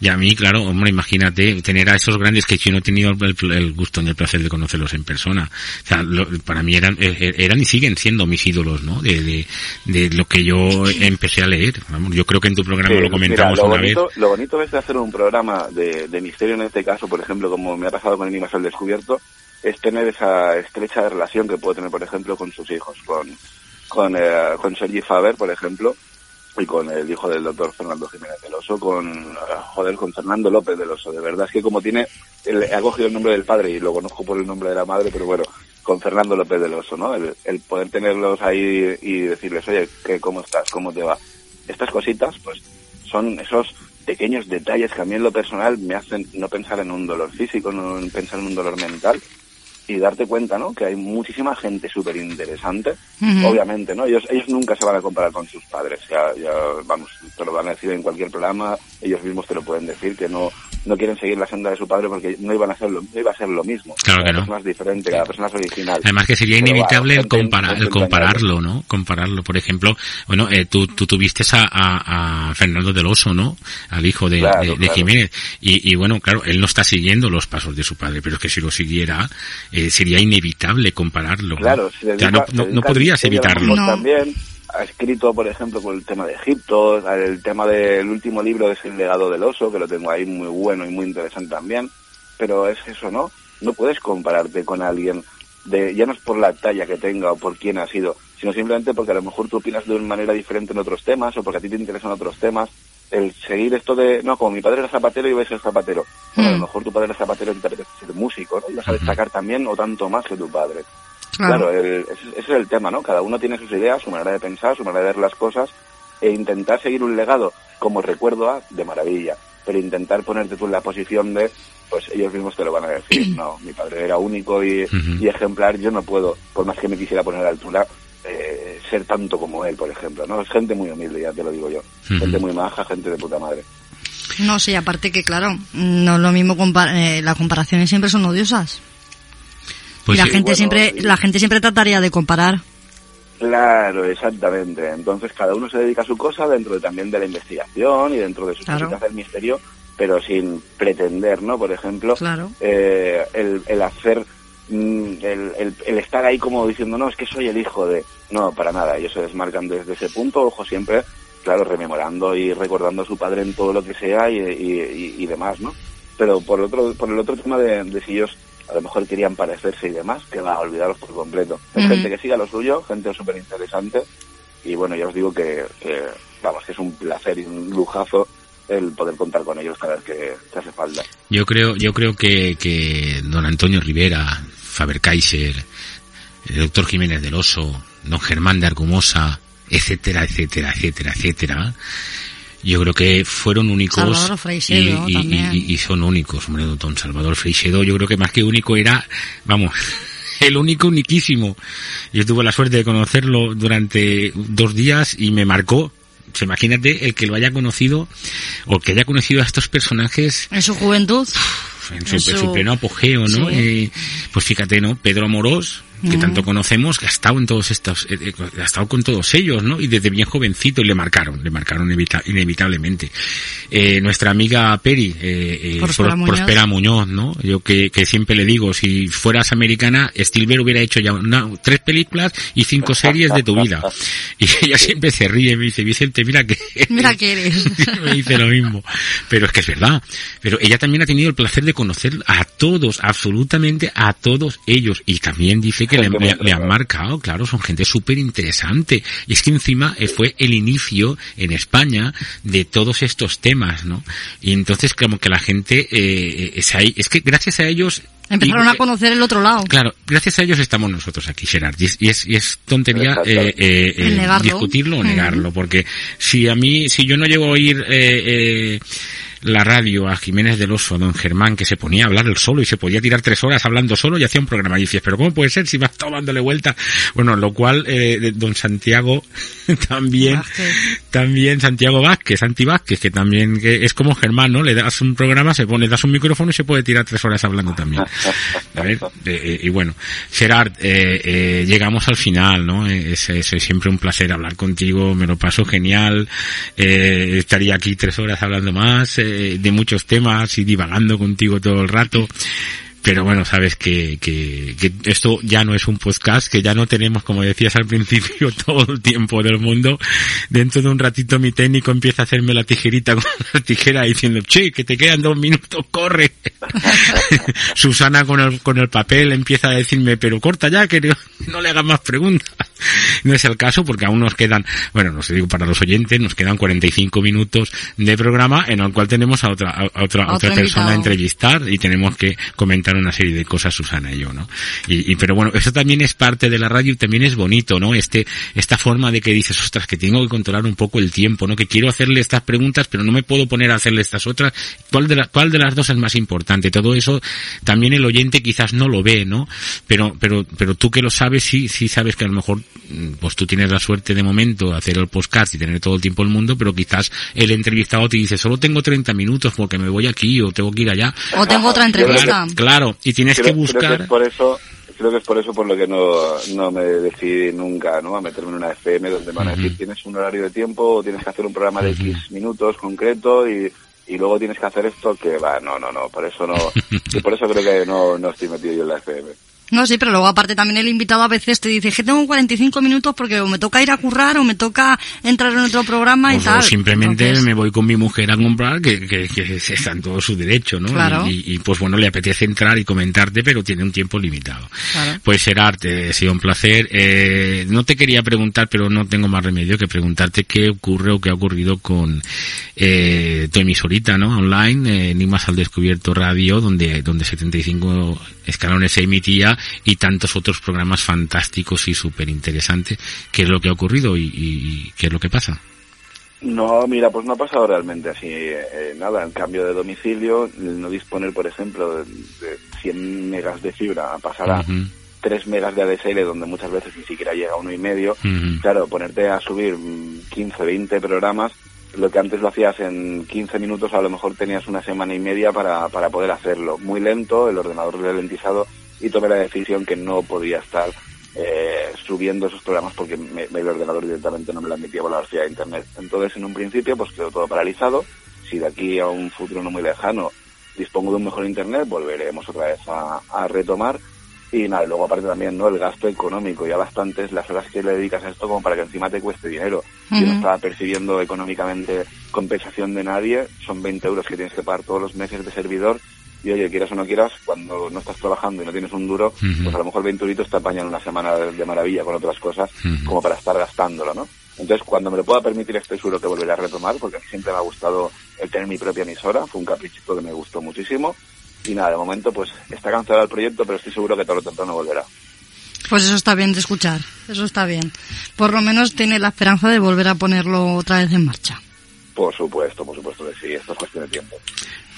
Y a mí, claro, hombre, imagínate tener a esos grandes que yo no he tenido el, el gusto ni el placer de conocerlos en persona. O sea, lo- para mí eran, eh, eran y siguen siendo mis ídolos, ¿no? De, de, de lo que yo empecé a leer. Vamos, yo creo que en tu programa Sí, lo comentamos mira, lo una bonito, vez. Lo bonito es de hacer un programa de, de misterio en este caso, por ejemplo, como me ha pasado con Enigmas al Descubierto, es tener esa estrecha relación que puede tener, por ejemplo, con sus hijos, con, con, eh, con Sergi Faber, por ejemplo, y con el hijo del doctor Fernando Jiménez del Oso, con, eh, joder, con Fernando López del Oso. De verdad es que como tiene, él ha cogido el nombre del padre y lo conozco por el nombre de la madre, pero bueno, con Fernando López del Oso, ¿no? El, el poder tenerlos ahí y decirles, oye, ¿qué, ¿cómo estás? ¿Cómo te va? estas cositas, pues son esos pequeños detalles que a mí en lo personal me hacen no pensar en un dolor físico, no pensar en un dolor mental, y darte cuenta, ¿no? Que hay muchísima gente súper interesante. Obviamente, ¿no? Ellos, ellos nunca se van a comparar con sus padres. Ya, ya, vamos, te lo van a decir en cualquier programa. Ellos mismos te lo pueden decir que no, no quieren seguir la senda de su padre porque no iban a hacer lo, no iba a ser lo mismo. Claro que no. persona es diferente, cada persona es original. Además que sería Pero, inevitable el, compara- el compararlo, ¿no? Compararlo. Por ejemplo, bueno, eh, tú, tú tuviste a, a, a Fernando del Oso, ¿no? Al hijo de, Claro, de- de claro. Jiménez. Y, y bueno, claro, él no está siguiendo los pasos de su padre, pero es que si lo siguiera, eh, sería inevitable compararlo. ¿no? Claro, O sea, no, no- podrías evitarlo. También ha escrito, por ejemplo, con el tema de Egipto, el tema del último libro es El legado del oso, que lo tengo ahí muy bueno y muy interesante también, pero es eso, ¿no? No puedes compararte con alguien de ya no es por la talla que tenga o por quién ha sido, sino simplemente porque a lo mejor tú opinas de una manera diferente en otros temas o porque a ti te interesan otros temas. El seguir esto de, no, como mi padre era zapatero, yo voy a ser zapatero. Bueno, a lo Mm. mejor tu padre era zapatero y te ser músico, ¿no? Y vas a destacar también o tanto más que tu padre. Claro. El- ese, ese es el tema, ¿no? Cada uno tiene sus ideas, su manera de pensar, su manera de ver las cosas e intentar seguir un legado como recuerdo a, de maravilla. Pero intentar ponerte tú en la posición de, pues ellos mismos te lo van a decir. No, mi padre era único y, y ejemplar, yo no puedo, por más que me quisiera poner a la altura, eh, ser tanto como él, por ejemplo, ¿no? Es gente muy humilde, ya te lo digo yo. Gente muy maja, gente de puta madre. No sé, aparte que claro, no es lo mismo, compa- eh, las comparaciones siempre son odiosas. Pues y la sí, gente bueno, siempre, sí. la gente siempre trataría de comparar. Claro, exactamente. Entonces cada uno se dedica a su cosa dentro de, también de la investigación y dentro de sus Claro. cositas del misterio, pero sin pretender, ¿no? Por ejemplo, Claro. eh, el, el hacer, mm, el, el, el estar ahí como diciendo, no, es que soy el hijo de... No, para nada, ellos se desmarcan desde ese punto, ojo siempre, claro, rememorando y recordando a su padre en todo lo que sea y, y, y- y demás, ¿no? Pero por, otro, por el otro tema de, de si ellos a lo mejor querían parecerse y demás, que va a olvidaros por completo. Hay Ujú. gente que siga lo suyo, gente súper interesante, y bueno, ya os digo que, que, vamos, que es un placer y un lujazo el poder contar con ellos cada vez que, que hace falta. Yo creo, yo creo que, que don Antonio Rivera, Faber Kaiser, el doctor Jiménez del Oso, don Germán de Argumosa, etcétera, etcétera, etcétera, etcétera, yo creo que fueron únicos Freixedo y, y- también. y- y son únicos, hombre, don Salvador Freixedo, yo creo que más que único era, vamos, el único uniquísimo. Yo tuve la suerte de conocerlo durante dos días y me marcó. Pues imagínate el que lo haya conocido o que haya conocido a estos personajes En su juventud. en su, En su- en su pleno apogeo, ¿no? Sí. Eh, pues fíjate, ¿no? Pedro Amorós, que tanto conocemos, que ha estado en todos estos, eh, eh, ha estado con todos ellos, ¿no? Y desde bien jovencito y le marcaron, le marcaron evita- inevitablemente. Eh, nuestra amiga Peri, eh, eh, Prospera Pro- Muñoz. Prospera Muñoz, ¿no? Yo que, que siempre le digo, si fueras americana, Spielberg hubiera hecho ya una- tres películas y cinco series de tu vida. Y ella siempre se ríe, me dice, Vicente, mira que... Mira que eres. me dice lo mismo. Pero es que es verdad. Pero ella también ha tenido el placer de conocer a todos, absolutamente a todos ellos. Y también dice que le, han marcado, claro, son gente súper interesante. Y es que encima eh, fue el inicio en España de todos estos temas, ¿no? Y entonces como que la gente, eh, es, ahí, es que gracias a ellos... Empezaron y- a conocer el otro lado. Claro, gracias a ellos estamos nosotros aquí, Gerard. Y es, y es, y es tontería eh, eh, eh, discutirlo o negarlo, porque si a mí, si yo no llego a oír eh, eh, la radio a Jiménez del Oso, a don Germán, que se ponía a hablar solo y se podía tirar tres horas hablando solo y hacía un programa. Y dices, pero ¿cómo puede ser si va a estar dándole vuelta? Bueno, lo cual, eh, don Santiago también, Vázquez. también Santiago Vázquez, Santi Vázquez, que también que es como Germán, ¿no? Le das un programa, se pone, le das un micrófono y se puede tirar tres horas hablando también. A ver, eh, eh, y bueno, Gerard, eh, eh, llegamos al final, ¿no? Eh, Es, es- es siempre un placer hablar contigo, me lo paso genial, eh, estaría aquí tres horas hablando más, de muchos temas y divagando contigo todo el rato. Pero bueno, sabes que, que, que esto ya no es un podcast, que ya no tenemos, como decías al principio, todo el tiempo del mundo. Dentro de un ratito mi técnico empieza a hacerme la tijerita con la tijera diciendo, che, que te quedan dos minutos, corre. Susana con el, con el papel empieza a decirme, pero corta ya, que no, le hagas más preguntas. No es el caso porque aún nos quedan, bueno, no sé, digo para los oyentes, nos quedan 45 minutos de programa en el cual tenemos a otra, a otra, a otra persona a entrevistar y tenemos que comentar una serie de cosas Susana y yo, ¿no? Y, y pero bueno, eso también es parte de la radio y también es bonito, ¿no? Este, esta forma de que dices, ostras, que tengo que controlar un poco el tiempo, ¿no? Que quiero hacerle estas preguntas, pero no me puedo poner a hacerle estas otras. ¿Cuál de, la, cuál de las dos es más importante? Todo eso también el oyente quizás no lo ve, ¿no? Pero, pero, pero tú que lo sabes, sí, sí sabes que a lo mejor, mm, pues tú tienes la suerte de momento de hacer el podcast y tener todo el tiempo el mundo, pero quizás el entrevistado te dice, solo tengo 30 minutos porque me voy aquí o tengo que ir allá. O tengo otra entrevista. Claro, claro, y tienes Creo- que buscar. Creo que es por eso, creo que es por eso por lo que no, no me decidí nunca ¿no? a meterme en una FM donde me van a decir tienes un horario de tiempo o tienes que hacer un programa de X minutos concreto y, y luego tienes que hacer esto que va, no, no, no, por eso no, y por eso creo que no, no estoy metido yo en la FM. No, sí, pero luego aparte también el invitado a veces te dice que tengo 45 minutos porque o me toca ir a currar o me toca entrar en otro programa y O- tal. o simplemente Entonces, me voy con mi mujer a comprar, que, que, que está en todo su derecho, ¿no? Claro. Y, y, pues bueno, le apetece entrar y comentarte, pero tiene un tiempo limitado. Claro. Pues Gerard, eh, ha sido un placer. Eh, no te quería preguntar, pero no tengo más remedio que preguntarte qué ocurre o qué ha ocurrido con eh, tu emisorita, ¿no? Online, eh, Enigmas al Descubierto Radio, donde, donde 75 escalones se emitía y tantos otros programas fantásticos y súper interesantes. ¿Qué es lo que ha ocurrido y, y- qué es lo que pasa? No, mira, pues no ha pasado realmente así eh, nada. En cambio de domicilio, el no disponer, por ejemplo, de, de 100 megas de fibra a pasar a Ujú. 3 megas de ADSL, donde muchas veces ni siquiera llega a uno y medio. Ujú. Claro, ponerte a subir mm, 15, 20 programas, lo que antes lo hacías en 15 minutos, a lo mejor tenías una semana y media para, para poder hacerlo. Muy lento, el ordenador ralentizado, y tomé la decisión que no podía estar eh, subiendo esos programas porque me- me- el ordenador directamente no me la admitía por la velocidad de internet. Entonces, en un principio, pues quedó todo paralizado. Si de aquí a un futuro no muy lejano dispongo de un mejor internet, volveremos otra vez a, a retomar. Y nada, luego aparte también, ¿no? El gasto económico, ya bastantes las horas que le dedicas a esto como para que encima te cueste dinero. Yo no estaba percibiendo económicamente compensación de nadie, son 20 euros que tienes que pagar todos los meses de servidor. Y oye, quieras o no quieras, cuando no estás trabajando y no tienes un duro, pues a lo mejor 20 euritos te apañan una semana de, maravilla con otras cosas, como para estar gastándolo, ¿no? Entonces, cuando me lo pueda permitir, estoy seguro que volveré a retomar, porque a mí siempre me ha gustado el tener mi propia emisora, fue un caprichito que me gustó muchísimo. Y nada, de momento, pues está cancelado el proyecto, pero estoy seguro que tarde o temprano volverá. Pues eso está bien de escuchar, eso está bien. Por lo menos tiene la esperanza de volver a ponerlo otra vez en marcha. Por supuesto, por supuesto que sí, esto es cuestión de tiempo.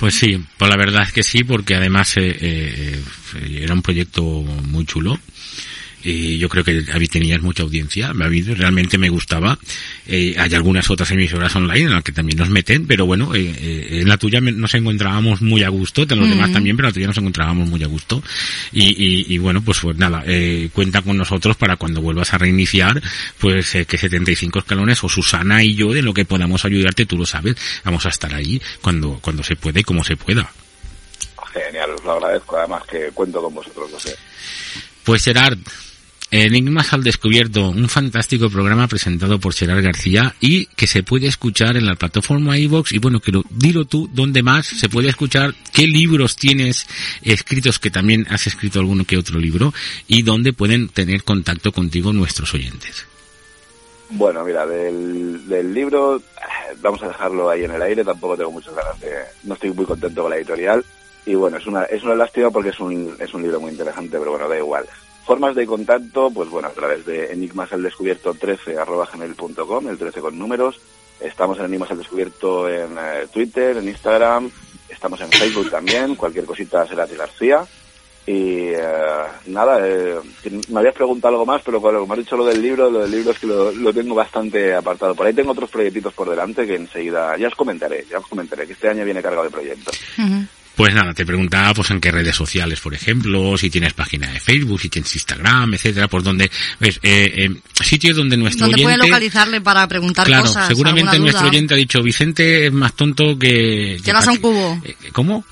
Pues sí, pues la verdad es que sí, porque además eh, eh, eh, era un proyecto muy chulo y yo creo que habí- tenías mucha audiencia, a mí realmente me gustaba. Eh, hay algunas otras emisoras online en las que también nos meten, pero bueno, eh, eh, en la tuya me- nos encontrábamos muy a gusto, en los demás también, pero en la tuya nos encontrábamos muy a gusto. Y, y, y bueno, pues, pues nada, eh, cuenta con nosotros para cuando vuelvas a reiniciar, pues eh, que 75 escalones o Susana y yo de lo que podamos ayudarte, tú lo sabes, vamos a estar ahí cuando, cuando se puede y como se pueda. Genial, os lo agradezco, además que cuento con vosotros, lo sé. Pues Gerard, Enigmas al Descubierto, un fantástico programa presentado por Gerard García y que se puede escuchar en la plataforma iVox y bueno, que lo, dilo tú, ¿dónde más se puede escuchar? ¿Qué libros tienes escritos que también has escrito alguno que otro libro? Y dónde pueden tener contacto contigo nuestros oyentes. Bueno, mira, del, del libro, vamos a dejarlo ahí en el aire, tampoco tengo muchas ganas de... No estoy muy contento con la editorial, y bueno, es una, es una lástima porque es un, es un libro muy interesante, pero bueno, da igual. Formas de contacto, pues bueno, a través de enigmas al descubierto 13 arroba gmail.com, el 13 con números. Estamos en Enigmas al Descubierto en eh, Twitter, en Instagram, estamos en Facebook también, cualquier cosita será de García. Y eh, nada, eh, me habías preguntado algo más, pero como has dicho lo del libro, lo del libro es que lo, lo tengo bastante apartado. Por ahí tengo otros proyectitos por delante que enseguida, ya os comentaré, ya os comentaré, que este año viene cargado de proyectos. Pues nada, te preguntaba pues en qué redes sociales, por ejemplo, si tienes página de Facebook, si tienes Instagram, etcétera, por donde, pues, eh, eh, sitios donde nuestro Donde oyente... pueden localizarle para preguntar Claro, cosas. seguramente nuestro oyente ha dicho, Vicente es más tonto que... Que las a un cubo. ¿Cómo?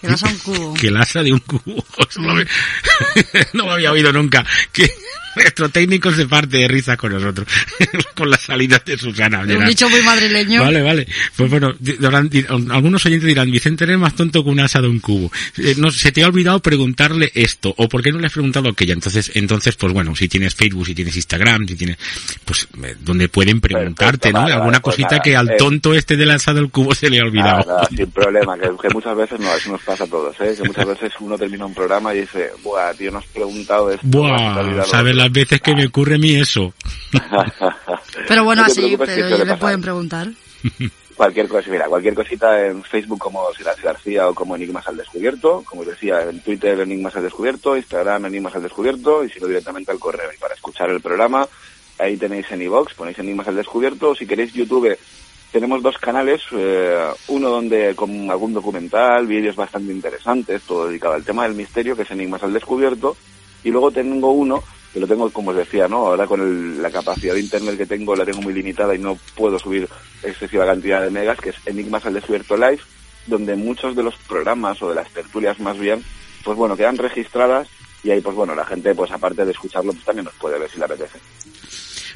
Que las a un cubo. Que el asa de un cubo. No, me había oído nunca. Que, Nuestro técnico se parte de risa con nosotros, con las salidas de Susana. Un dicho muy madrileño. Vale, vale. Pues bueno, dirán- algunos oyentes dirán, Vicente eres más tonto que un asa de un cubo. Eh, no, se te ha olvidado preguntarle esto, o por qué no le has preguntado aquella. Entonces, entonces, pues bueno, si tienes Facebook, si tienes Instagram, si tienes, pues, eh, donde pueden preguntarte, ¿no? Alguna pues cosita nada, que al eh, tonto este del asa del cubo se le ha olvidado. Nada, nada, sin problema, que, que muchas veces no, eso nos pasa a todos, ¿eh? Que muchas veces uno termina un programa y dice, buah, tío, no has preguntado esto. has Buah, olvidado ¿sabes lo las veces que me ocurre a mí eso? Pero bueno, No así, pero le pueden preguntar. Cualquier cosa, mira, cualquier cosita en Facebook como Silas García o como Enigmas al Descubierto, como os decía, en Twitter Enigmas al Descubierto, Instagram Enigmas al Descubierto y si no directamente al correo. Y para escuchar el programa, ahí tenéis en iVox, ponéis Enigmas al Descubierto, o si queréis YouTube, tenemos dos canales, eh, uno donde con algún documental, vídeos bastante interesantes, todo dedicado al tema del misterio, que es Enigmas al Descubierto, y luego tengo uno que lo tengo, como os decía, ¿no? Ahora con el- la capacidad de internet que tengo la tengo muy limitada y no puedo subir excesiva cantidad de megas, que es Enigmas al Descubierto Live, donde muchos de los programas o de las tertulias más bien, pues bueno, quedan registradas y ahí pues bueno, la gente pues aparte de escucharlo pues también nos puede ver si le apetece.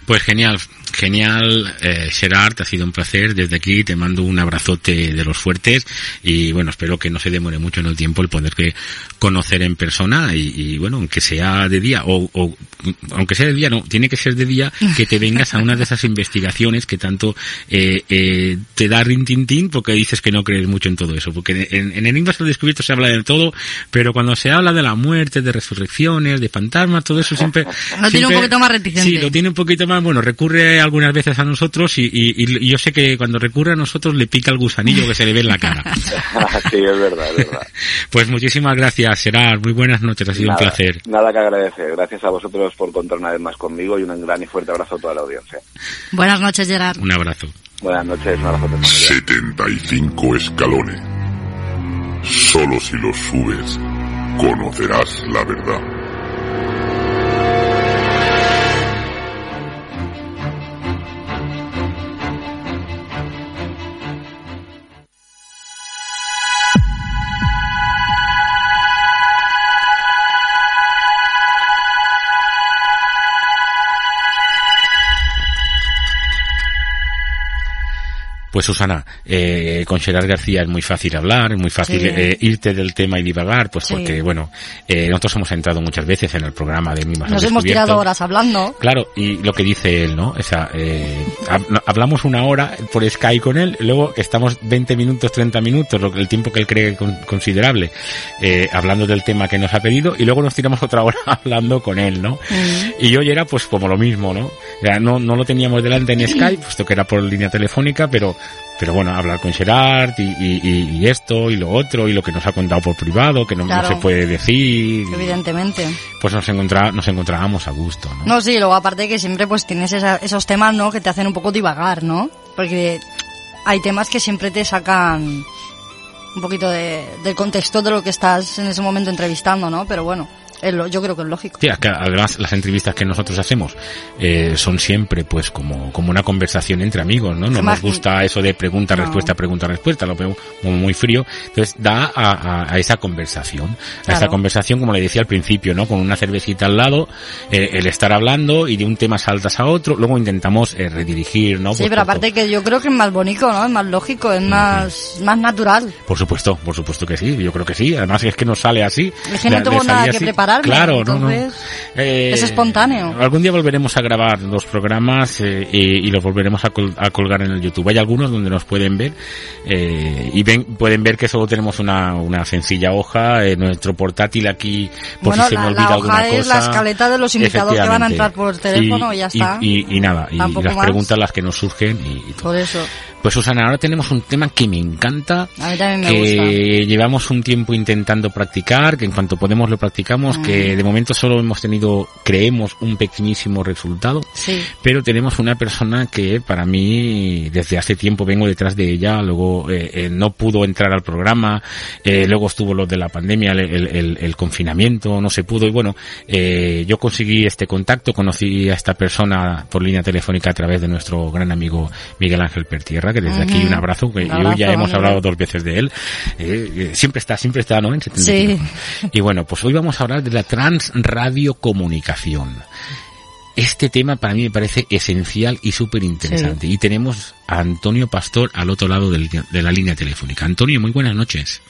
Pues genial, genial, eh, Gerard, ha sido un placer. Desde aquí te mando un abrazote de los fuertes y bueno, espero que no se demore mucho en el tiempo el poder que conocer en persona y, y, bueno, aunque sea de día o, o aunque sea de día, no, tiene que ser de día que te vengas a una de esas investigaciones que tanto eh, eh, te da rintintín porque dices que no crees mucho en todo eso, porque en, en Enigmas al Descubierto se habla de todo, pero cuando se habla de la muerte, de resurrecciones, de fantasmas, todo eso siempre... Lo tiene un poquito más reticente. Sí, lo tiene un poquito más, bueno, recurre algunas veces a nosotros y, y- y yo sé que cuando recurre a nosotros le pica el gusanillo que se le ve en la cara. sí, es verdad, es verdad. Pues muchísimas gracias, Gerard. Muy buenas noches, ha sido Nada, un placer. Nada que agradecer. Gracias a vosotros por contar una vez más conmigo y un gran y fuerte abrazo a toda la audiencia. Buenas noches, Gerard. Un abrazo. Buenas noches, un abrazo. 75 escalones. Solo si los subes, conocerás la verdad. Pues Susana, eh, con Gerard García es muy fácil hablar, es muy fácil Sí. eh, irte del tema y divagar, pues Sí. porque, bueno, eh, nosotros hemos entrado muchas veces en el programa de Mimas Nos hemos tirado horas hablando. Claro, y lo que dice él, ¿no? O sea, eh, hab- hablamos una hora por Skype con él, luego estamos 20 minutos, 30 minutos, lo que- el tiempo que él cree con- considerable, eh, hablando del tema que nos ha pedido, y luego nos tiramos otra hora hablando con él, ¿no? Y hoy era pues como lo mismo, ¿no? O sea, no, no lo teníamos delante en Skype, puesto que era por línea telefónica, pero, pero bueno, hablar con Gerard y, y, y- esto y lo otro y lo que nos ha contado por privado, que no, se puede decir, Evidentemente. pues nos, encontrá, nos encontrábamos a gusto, ¿no? No, sí, luego aparte que siempre pues tienes esa- esos temas, ¿no? Que te hacen un poco divagar, ¿no? Porque hay temas que siempre te sacan un poquito de, del contexto de lo que estás en ese momento entrevistando, ¿no? Pero bueno, yo creo que es lógico. Sí, además las entrevistas que nosotros hacemos eh, son siempre pues como, como una conversación entre amigos, ¿no? No Además, nos gusta eso de pregunta, no. respuesta, pregunta, respuesta, lo veo como muy frío. Entonces da a, a- a esa conversación, a Claro. esa conversación como le decía al principio, ¿no? Con una cervecita al lado, eh, el estar hablando y de un tema saltas a otro, luego intentamos eh, redirigir, ¿no? sí, Pues pero aparte que yo creo que es más bonito, ¿no? Es más lógico, es más, más natural. Por supuesto, por supuesto que sí, yo creo que sí. Además es que nos sale así. Es que no tengo nada que así. Prepararme, Claro, no, no. entonces Eh, es espontáneo. Algún día volveremos a grabar los programas eh, y, y los volveremos a, col- a colgar en el YouTube. Hay algunos donde nos pueden ver eh, y ven, pueden ver que solo tenemos una, una sencilla hoja, eh, nuestro portátil aquí por bueno, si se la, me la olvida alguna hoja es cosa. la escaleta de los invitados que van a entrar por teléfono y, ya está. Y, y nada, y las más. preguntas las que nos surgen y, y todo. Por eso. Pues Susana, ahora tenemos un tema que me encanta, A mí también me que gusta. llevamos un tiempo intentando practicar, que en cuanto podemos lo practicamos, Que de momento solo hemos tenido, creemos, un pequeñísimo resultado, Sí. pero tenemos una persona que para mí desde hace tiempo vengo detrás de ella, luego eh, eh, no pudo entrar al programa, eh, luego estuvo lo de la pandemia, el, el- el- el confinamiento, no se pudo y bueno, eh, yo conseguí este contacto, conocí a esta persona por línea telefónica a través de nuestro gran amigo Miguel Ángel Pertierra, que desde aquí un abrazo, que Un yo abrazo, ya hemos hablado dos veces de él, siempre está, siempre está, ¿no? En 75. Sí. Y bueno, pues hoy vamos a hablar de la transradiocomunicación. este tema para mí me parece esencial y súper interesante. Y tenemos a Antonio Pastor al otro lado del- de la línea telefónica. Antonio, muy buenas noches.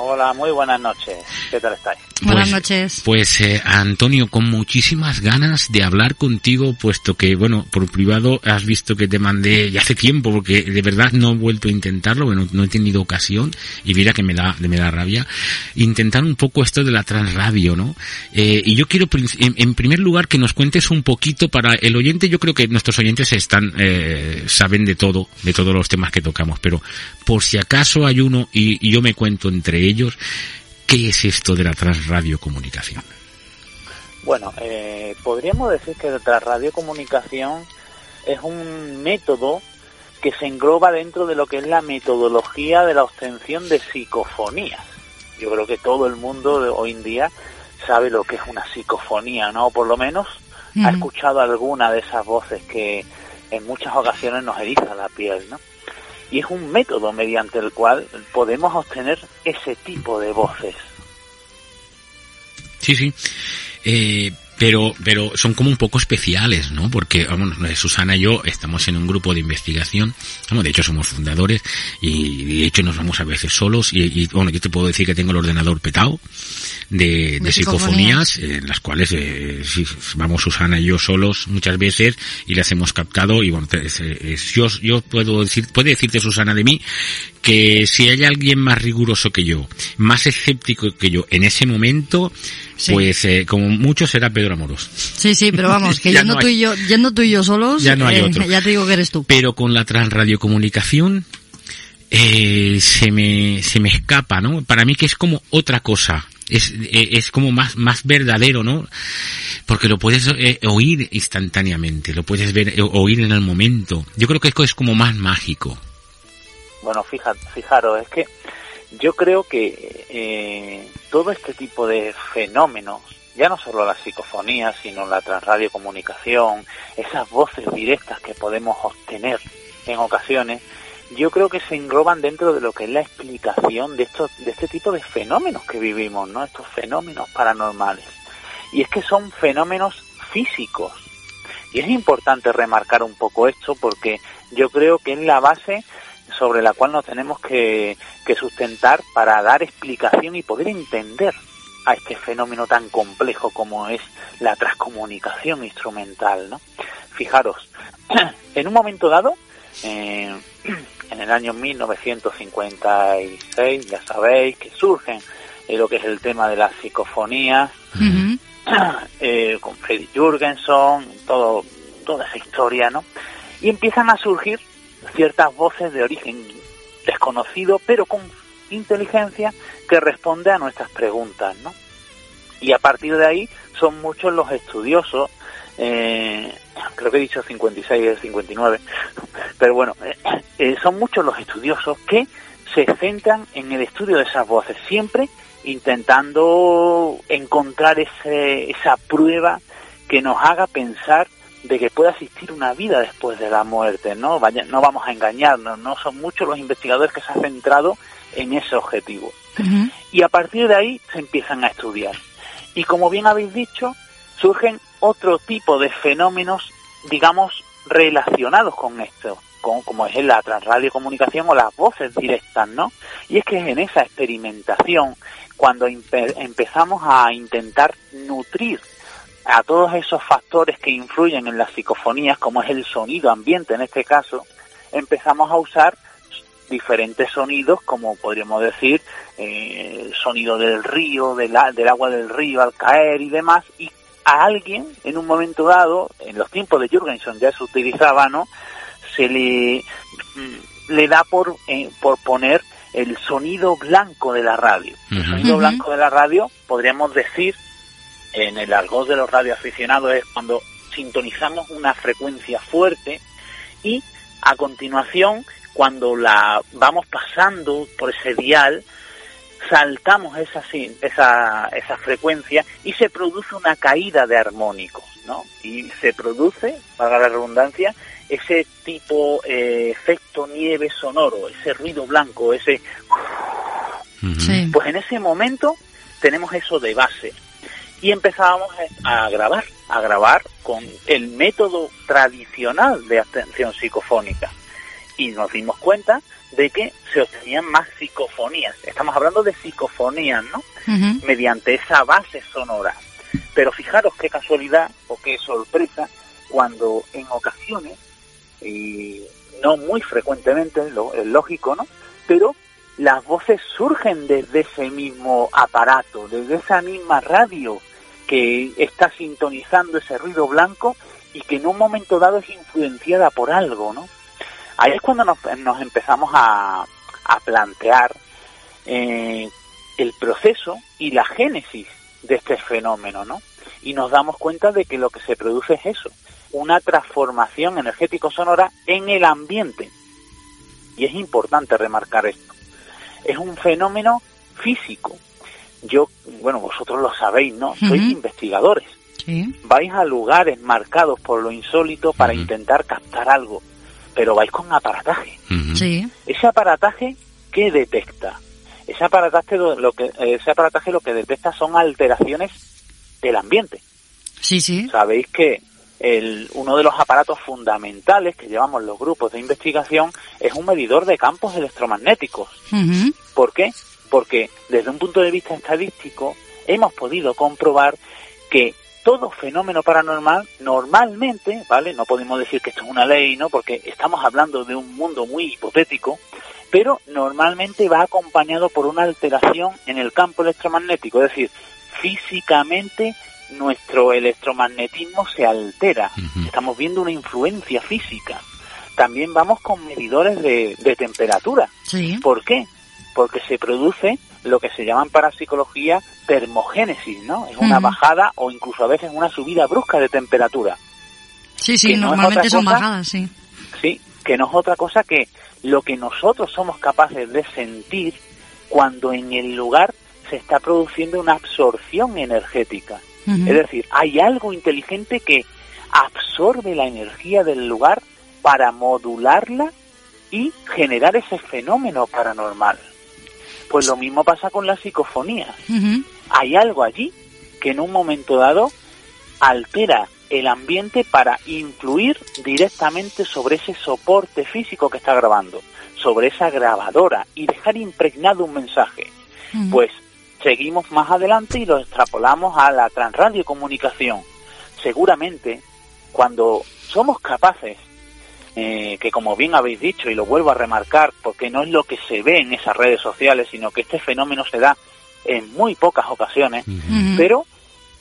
Hola, muy buenas noches. ¿Qué tal estáis? Buenas noches. Pues eh, Antonio, con muchísimas ganas de hablar contigo, puesto que, bueno, por privado has visto que te mandé ya hace tiempo, porque de verdad no he vuelto a intentarlo, bueno, no he tenido ocasión, y mira que me da, me da rabia, intentar un poco esto de la transradio, ¿no? Eh, y yo quiero, en, en primer lugar, que nos cuentes un poquito para el oyente, yo creo que nuestros oyentes están, eh, saben de todo, de todos los temas que tocamos, pero por si acaso hay uno, y, y yo me cuento entre ellos, ¿qué es esto de la transradiocomunicación? Bueno, eh, podríamos decir que la radiocomunicación es un método que se engloba dentro de lo que es la metodología de la obtención de psicofonías. Yo creo que todo el mundo de hoy en día sabe lo que es una psicofonía, ¿no? O por lo menos ha escuchado alguna de esas voces que en muchas ocasiones nos eriza la piel, ¿no? Y es un método mediante el cual podemos obtener ese tipo de voces. Sí, sí. Eh, pero, pero son como un poco especiales, ¿no? Porque, vamos, eh, Susana y yo estamos en un grupo de investigación, vamos, de hecho somos fundadores y de hecho nos vamos a veces solos y, y, bueno, yo te puedo decir que tengo el ordenador petado de, de psicofonías, psicofonías. en las cuales eh, vamos Susana y yo solos muchas veces y las hemos captado y bueno, te- es- es- yo, yo puedo decir, puede decirte Susana de mí que si hay alguien más riguroso que yo, más escéptico que yo en ese momento, Sí. pues eh, como mucho será Pedro Amoros. Sí, sí, pero vamos, que Ya yendo, no tú y yo, yendo tú y yo solos, Ya no hay eh, otro. ya te digo que eres tú. Pero con la transradiocomunicación eh, se me se me escapa, ¿no? Para mí que es como otra cosa. Es, eh, es como más, más verdadero, ¿no? Porque lo puedes eh, oír instantáneamente, lo puedes ver, eh, oír en el momento. Yo creo que esto es como más mágico. Bueno, fija, fijaros, es que yo creo que eh, todo este tipo de fenómenos, ya no solo la psicofonía, sino la transradiocomunicación, esas voces directas que podemos obtener en ocasiones, yo creo que se engloban dentro de lo que es la explicación de estos, de este tipo de fenómenos que vivimos, ¿no? Estos fenómenos paranormales. Y es que son fenómenos físicos. Y es importante remarcar un poco esto porque yo creo que es la base sobre la cual nos tenemos que, sustentar para dar explicación y poder entender a este fenómeno tan complejo como es la transcomunicación instrumental, ¿no? Fijaros, en un momento dado, eh, en el año 1956, ya sabéis que surgen eh, lo que es el tema de las psicofonías, eh, con Freddy Jurgenson, todo, toda esa historia, ¿no? Y empiezan a surgir ciertas voces de origen desconocido, pero con inteligencia que responde a nuestras preguntas, ¿no? Y a partir de ahí son muchos los estudiosos, eh, creo que he dicho 56 y 59, pero bueno, eh, eh, son muchos los estudiosos que se centran en el estudio de esas voces, siempre intentando encontrar ese, esa prueba que nos haga pensar de que pueda existir una vida después de la muerte, ¿no? Vaya, no vamos a engañarnos, no son muchos los investigadores que se han centrado en ese objetivo. Y a partir de ahí se empiezan a estudiar. Y como bien habéis dicho, surgen otro tipo de fenómenos, digamos, relacionados con esto, con, como es la transradiocomunicación o las voces directas, ¿no? Y es que es en esa experimentación cuando empe- empezamos a intentar nutrir a todos esos factores que influyen en las psicofonías, como es el sonido ambiente en este caso, empezamos a usar diferentes sonidos, como podríamos decir, eh, el sonido del río, del, a- del agua del río al caer y demás, y a alguien, en un momento dado, en los tiempos de Jürgenson ya se utilizaba, ¿no? Se le, mm, le da por, eh, por poner el sonido blanco de la radio. El sonido blanco de la radio, podríamos decir, en el argot de los radioaficionados, es cuando sintonizamos una frecuencia fuerte y a continuación, cuando la vamos pasando por ese dial, saltamos esa, sin- esa, esa frecuencia y se produce una caída de armónicos, ¿no? Y se produce, para la redundancia, ese tipo eh, efecto nieve sonoro, ese ruido blanco, ese... Pues en ese momento tenemos eso de base. Y empezábamos a grabar, a grabar con el método tradicional de atención psicofónica. Y nos dimos cuenta de que se obtenían más psicofonías. Estamos hablando de psicofonías, ¿no? Mediante esa base sonora. Pero fijaros qué casualidad o qué sorpresa cuando en ocasiones, y no muy frecuentemente, es lógico, ¿no? Pero las voces surgen desde ese mismo aparato, desde esa misma radio que está sintonizando ese ruido blanco y que en un momento dado es influenciada por algo, ¿no? Ahí es cuando nos, empezamos a, plantear eh, el proceso y la génesis de este fenómeno, ¿no? Y nos damos cuenta de que lo que se produce es eso, una transformación energético-sonora en el ambiente. Y es importante remarcar esto. Es un fenómeno físico. Yo, bueno, vosotros lo sabéis, ¿no? Sois investigadores. Vais a lugares marcados por lo insólito para intentar captar algo, pero vais con aparataje. Ese aparataje, ¿qué detecta? Ese aparataje lo que ese aparataje lo que detecta son alteraciones del ambiente. Sí, sí. Sabéis que el, uno de los aparatos fundamentales que llevamos los grupos de investigación es un medidor de campos electromagnéticos. ¿Por qué? Porque desde un punto de vista estadístico hemos podido comprobar que todo fenómeno paranormal normalmente, ¿vale? No podemos decir que esto es una ley, ¿no? Porque estamos hablando de un mundo muy hipotético, pero normalmente va acompañado por una alteración en el campo electromagnético, es decir, físicamente nuestro electromagnetismo se altera. Estamos viendo una influencia física. También vamos con medidores de, temperatura. ¿Por qué? Porque se produce lo que se llama en parapsicología termogénesis, ¿no? Es una bajada o incluso a veces una subida brusca de temperatura. Sí, sí, normalmente son bajadas, sí. Sí, que no es otra cosa que lo que nosotros somos capaces de sentir cuando en el lugar se está produciendo una absorción energética. Es decir, hay algo inteligente que absorbe la energía del lugar para modularla y generar ese fenómeno paranormal. Pues lo mismo pasa con la psicofonía. Hay algo allí que en un momento dado altera el ambiente para influir directamente sobre ese soporte físico que está grabando, sobre esa grabadora y dejar impregnado un mensaje. Pues seguimos más adelante y lo extrapolamos a la transradiocomunicación. Seguramente, cuando somos capaces, eh, que como bien habéis dicho y lo vuelvo a remarcar, porque no es lo que se ve en esas redes sociales, sino que este fenómeno se da en muy pocas ocasiones, pero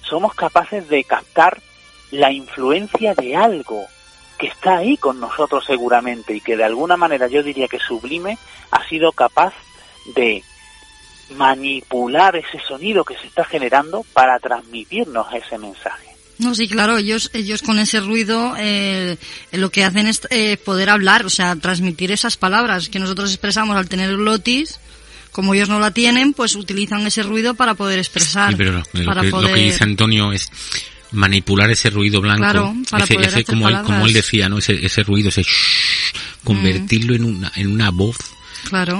somos capaces de captar la influencia de algo que está ahí con nosotros seguramente y que de alguna manera yo diría que sublime ha sido capaz de manipular ese sonido que se está generando para transmitirnos ese mensaje. No, sí, claro, ellos, ellos con ese ruido eh, lo que hacen es eh, poder hablar, o sea, transmitir esas palabras que nosotros expresamos al tener glotis. Como ellos no la tienen, pues utilizan ese ruido para poder expresar. Sí, pero lo, que, dice Antonio es manipular ese ruido blanco, ese, como, él, como él decía, ¿no? Ese, ese ruido, ese convertirlo en una, en una voz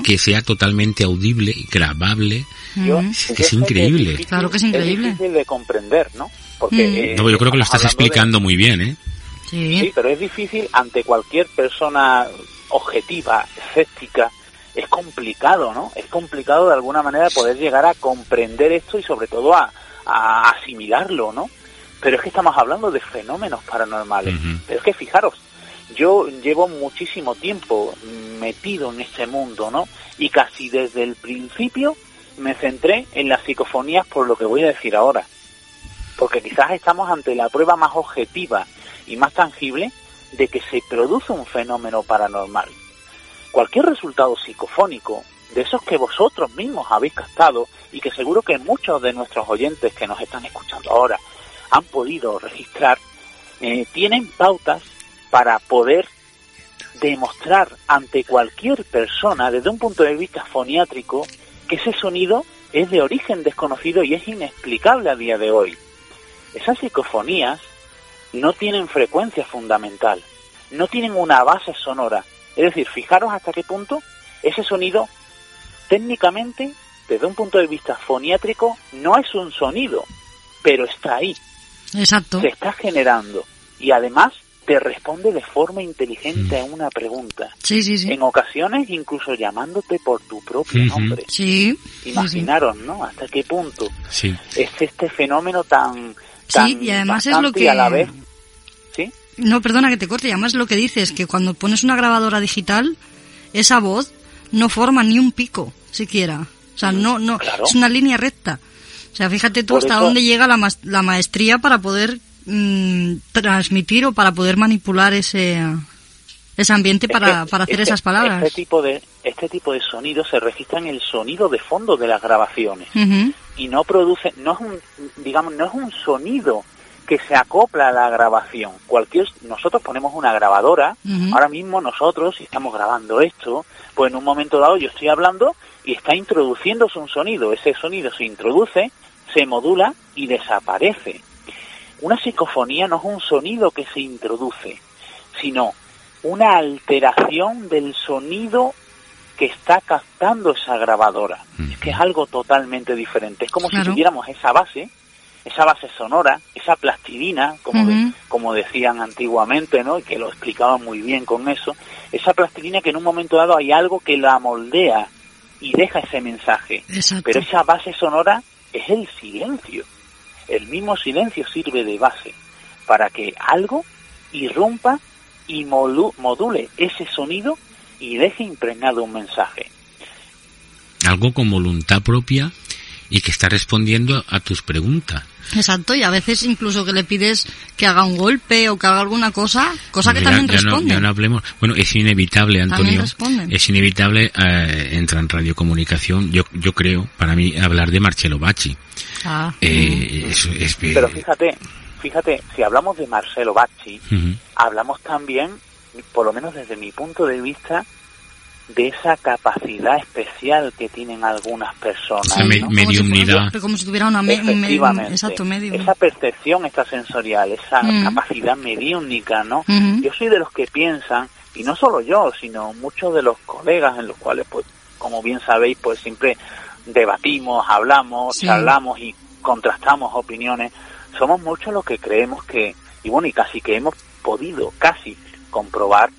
que sea totalmente audible y grabable. es, increíble. claro que es increíble. difícil de comprender, ¿no? Porque, mm. eh, no, yo creo que lo estás explicando muy bien, ¿eh? Sí. pero es difícil ante cualquier persona objetiva, escéptica, es complicado, ¿no? Es complicado de alguna manera poder llegar a comprender esto y sobre todo a, asimilarlo, ¿no? Pero es que estamos hablando de fenómenos paranormales. Pero es que fijaros, yo llevo muchísimo tiempo metido en ese mundo, ¿no? Y casi desde el principio me centré en las psicofonías por lo que voy a decir ahora. Porque quizás estamos ante la prueba más objetiva y más tangible de que se produce un fenómeno paranormal. Cualquier resultado psicofónico, de esos que vosotros mismos habéis captado y que seguro que muchos de nuestros oyentes que nos están escuchando ahora han podido registrar, eh, tienen pautas para poder demostrar ante cualquier persona desde un punto de vista foniátrico que ese sonido es de origen desconocido y es inexplicable a día de hoy. Esas psicofonías no tienen frecuencia fundamental, no tienen una base sonora. Es decir, fijaros hasta qué punto ese sonido técnicamente, desde un punto de vista foniátrico, no es un sonido, pero está ahí. Exacto. Se está generando. Y además te responde de forma inteligente a una pregunta. Sí, sí, sí. En ocasiones incluso llamándote por tu propio nombre. Sí. Imaginaros, ¿no? Hasta qué punto Sí. es este fenómeno tan Sí, y además es lo que... y a la vez, ¿sí? No, perdona que te corte, y además lo que dices, que cuando pones una grabadora digital, esa voz no forma ni un pico, siquiera. O sea, no, no, Claro. es una línea recta. O sea, fíjate tú Por hasta eso- dónde llega la, mas- la maestría para poder mm, transmitir o para poder manipular ese, ese ambiente para, para hacer este- esas palabras. Este tipo de este tipo de sonidos se registra en el sonido de fondo de las grabaciones Ujú. Y no produce, no es un, digamos, no es un sonido que se acopla a la grabación. Cualquier, nosotros ponemos una grabadora, ahora mismo nosotros, si estamos grabando esto, pues en un momento dado yo estoy hablando y está introduciéndose un sonido. Ese sonido se introduce, se modula y desaparece. Una psicofonía no es un sonido que se introduce, sino una alteración del sonido que está captando esa grabadora. Es que es algo totalmente diferente. Es como Claro. si tuviéramos esa base, esa base sonora, esa plastilina, como, de- como decían antiguamente, ¿no? Y que lo explicaban muy bien con eso. Esa plastilina que en un momento dado hay algo que la moldea y deja ese mensaje. Exacto. Pero esa base sonora es el silencio. El mismo silencio sirve de base para que algo irrumpa y module ese sonido y deje impregnado un mensaje. Algo con voluntad propia y que está respondiendo a tus preguntas. Exacto, y a veces incluso que le pides que haga un golpe o que haga alguna cosa, cosa que Ya- también ya no, responde. ya no hablemos. Bueno, es inevitable, Antonio. Es inevitable, eh, entra en radiocomunicación, yo, yo creo, para mí, hablar de Marcelo Bacci. Ah. Eh, es- es- Pero fíjate, fíjate, si hablamos de Marcelo Bacci, hablamos también, por lo menos desde mi punto de vista, de esa capacidad especial que tienen algunas personas. Esa me- ¿no? mediumnidad. Como si tuviera una me- un medium, Efectivamente. exacto, medium. Esa percepción extrasensorial, esa Mm. capacidad mediúnica, ¿no? Yo soy de los que piensan, y no solo yo, sino muchos de los colegas en los cuales, pues, como bien sabéis, pues siempre debatimos, hablamos, Sí. charlamos y contrastamos opiniones. Somos muchos los que creemos que, y bueno, y casi que hemos podido casi comprobar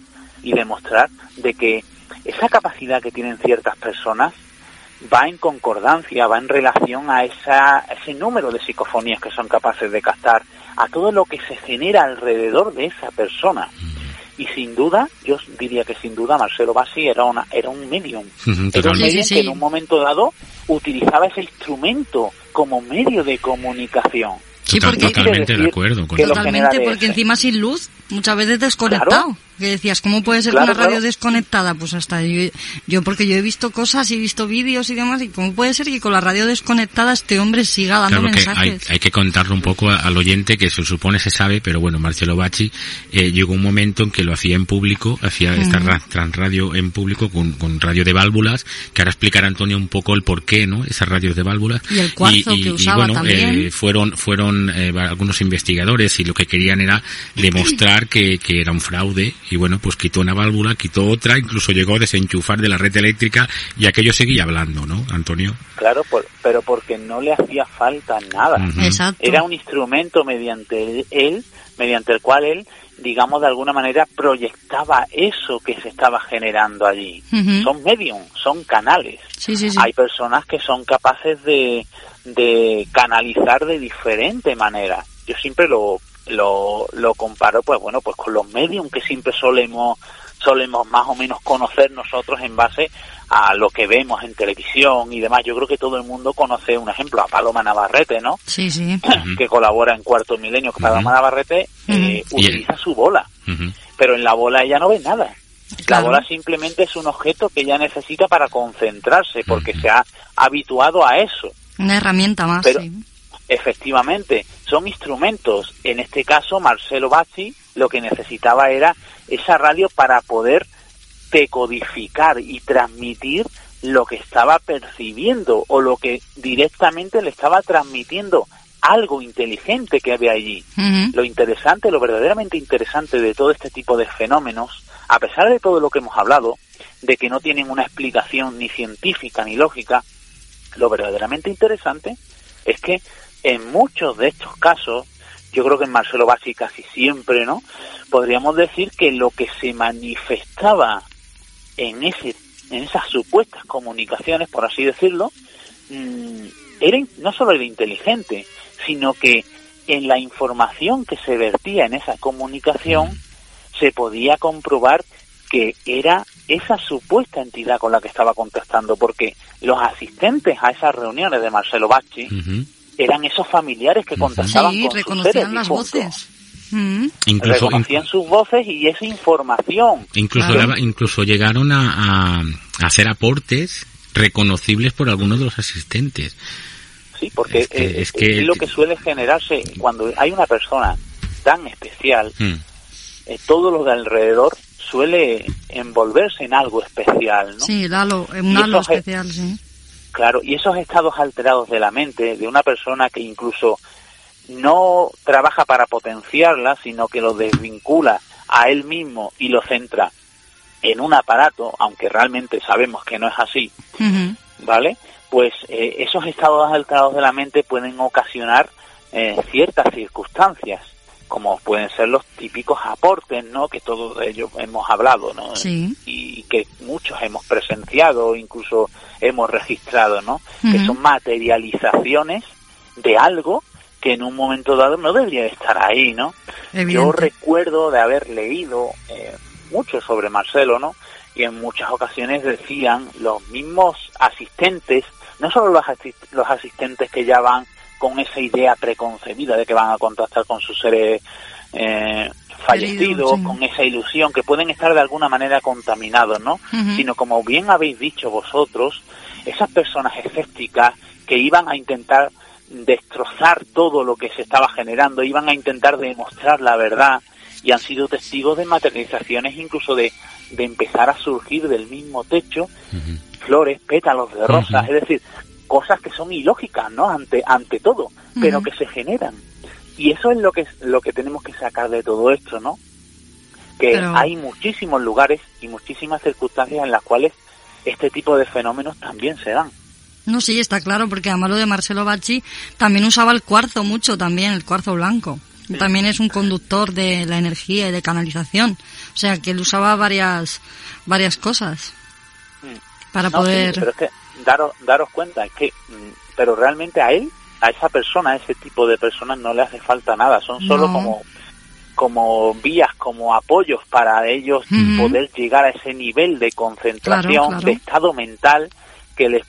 y demostrar de que esa capacidad que tienen ciertas personas va en concordancia, va en relación a esa, a ese número de psicofonías que son capaces de captar, a todo lo que se genera alrededor de esa persona. Y sin duda, yo diría que sin duda Marcelo Bassi era, una, era un medium. Era un medium que en un momento dado utilizaba ese instrumento como medio de comunicación. Sí, porque- totalmente de acuerdo. Con Totalmente, porque encima sin luz, muchas veces desconectado. Claro. Que decías, ¿cómo puede ser Claro, una radio claro. desconectada? Pues hasta yo, yo, porque yo he visto cosas y he visto vídeos y demás, y ¿cómo puede ser que con la radio desconectada este hombre siga dando Claro que hay, mensajes? hay que contarlo un poco a- al oyente que se supone se sabe, pero bueno, Marcelo Bacci eh, llegó un momento en que lo hacía en público, hacía esta ra- transradio en público con, con radio de válvulas, que ahora explicará Antonio un poco el porqué, ¿no? Esas radios de válvulas. Y el cuarzo que usaba bueno, también. eh, fueron, fueron eh, algunos investigadores y lo que querían era demostrar que, que era un fraude y bueno, pues quitó una válvula, quitó otra, incluso llegó a desenchufar de la red eléctrica y aquello seguía hablando, ¿no, Antonio? Claro, por- pero porque no le hacía falta nada. Exacto. Era un instrumento mediante él, mediante el cual él, digamos, de alguna manera proyectaba eso que se estaba generando allí. Son medium, son canales. Sí, sí, sí. Hay personas que son capaces de, de canalizar de diferente manera. Yo siempre lo, lo, lo comparo, pues bueno, pues con los medium que siempre solemos, solemos más o menos conocer nosotros en base a lo que vemos en televisión y demás. Yo creo que todo el mundo conoce un ejemplo, a Paloma Navarrete, ¿no? Sí, sí. que colabora en Cuarto Milenio. Que Paloma Navarrete eh, utiliza su bola, pero en la bola ella no ve nada. La Claro. bola simplemente es un objeto que ella necesita para concentrarse, porque se ha habituado a eso. Una herramienta más, Pero- sí. Efectivamente, son instrumentos. En este caso, Marcelo Bacci lo que necesitaba era esa radio para poder decodificar y transmitir lo que estaba percibiendo o lo que directamente le estaba transmitiendo algo inteligente que había allí. Lo interesante, lo verdaderamente interesante de todo este tipo de fenómenos, a pesar de todo lo que hemos hablado, de que no tienen una explicación ni científica ni lógica, lo verdaderamente interesante es que en muchos de estos casos, yo creo que en Marcelo Bassi casi siempre, ¿no? Podríamos decir que lo que se manifestaba en ese en esas supuestas comunicaciones, por así decirlo, mm, era no solo era inteligente, sino que en la información que se vertía en esa comunicación se podía comprobar que era esa supuesta entidad con la que estaba contestando, porque los asistentes a esas reuniones de Marcelo Bacci eran esos familiares que contactaban Sí, con sus reconocían seres las difuntos. voces. Mm. Incluso, reconocían sus voces y esa información. incluso, incluso llegaron a, a- a hacer aportes reconocibles por algunos de los asistentes. Sí, porque Es que- eh, es que- es lo que suele generarse cuando hay una persona tan especial, Mm. eh, todo lo de alrededor suele envolverse en algo especial, ¿no? Sí, el halo, un halo especial, sí. Claro, y esos estados alterados de la mente de una persona que incluso no trabaja para potenciarla, sino que lo desvincula a él mismo y lo centra en un aparato, aunque realmente sabemos que no es así, ¿vale? Pues eh, esos estados alterados de la mente pueden ocasionar eh, ciertas circunstancias, como pueden ser los típicos aportes, ¿no? Que todos ellos hemos hablado, ¿no? Sí. y que muchos hemos presenciado, incluso hemos registrado, ¿no? Que son materializaciones de algo que en un momento dado no debería de estar ahí, ¿no? Yo recuerdo de haber leído eh, mucho sobre Marcelo, ¿no? Y en muchas ocasiones decían los mismos asistentes, no solo los, asi- los asistentes que ya van con esa idea preconcebida de que van a contactar con sus seres eh, fallecidos, sí. con esa ilusión, que pueden estar de alguna manera contaminados, ¿no? Sino como bien habéis dicho vosotros, esas personas escépticas que iban a intentar destrozar todo lo que se estaba generando, iban a intentar demostrar la verdad y han sido testigos de materializaciones incluso de, de empezar a surgir del mismo techo flores, pétalos de rosas, es decir, cosas que son ilógicas, ¿no? Ante, ante todo, pero que se generan. Y eso es lo que, lo que tenemos que sacar de todo esto, ¿no? Que Pero- hay muchísimos lugares y muchísimas circunstancias en las cuales este tipo de fenómenos también se dan. No, sí, está claro, porque además lo de Marcelo Bacci también usaba el cuarzo mucho también, el cuarzo blanco. También es un conductor de la energía y de canalización. O sea, que él usaba varias, varias cosas para Mm. Sí, poder... pero es que daros, daros cuenta, es que, mm, pero realmente a él, a esa persona, a ese tipo de personas no le hace falta nada, son solo No. como como vías, como apoyos para ellos poder llegar a ese nivel de concentración, Claro, claro. de estado mental que les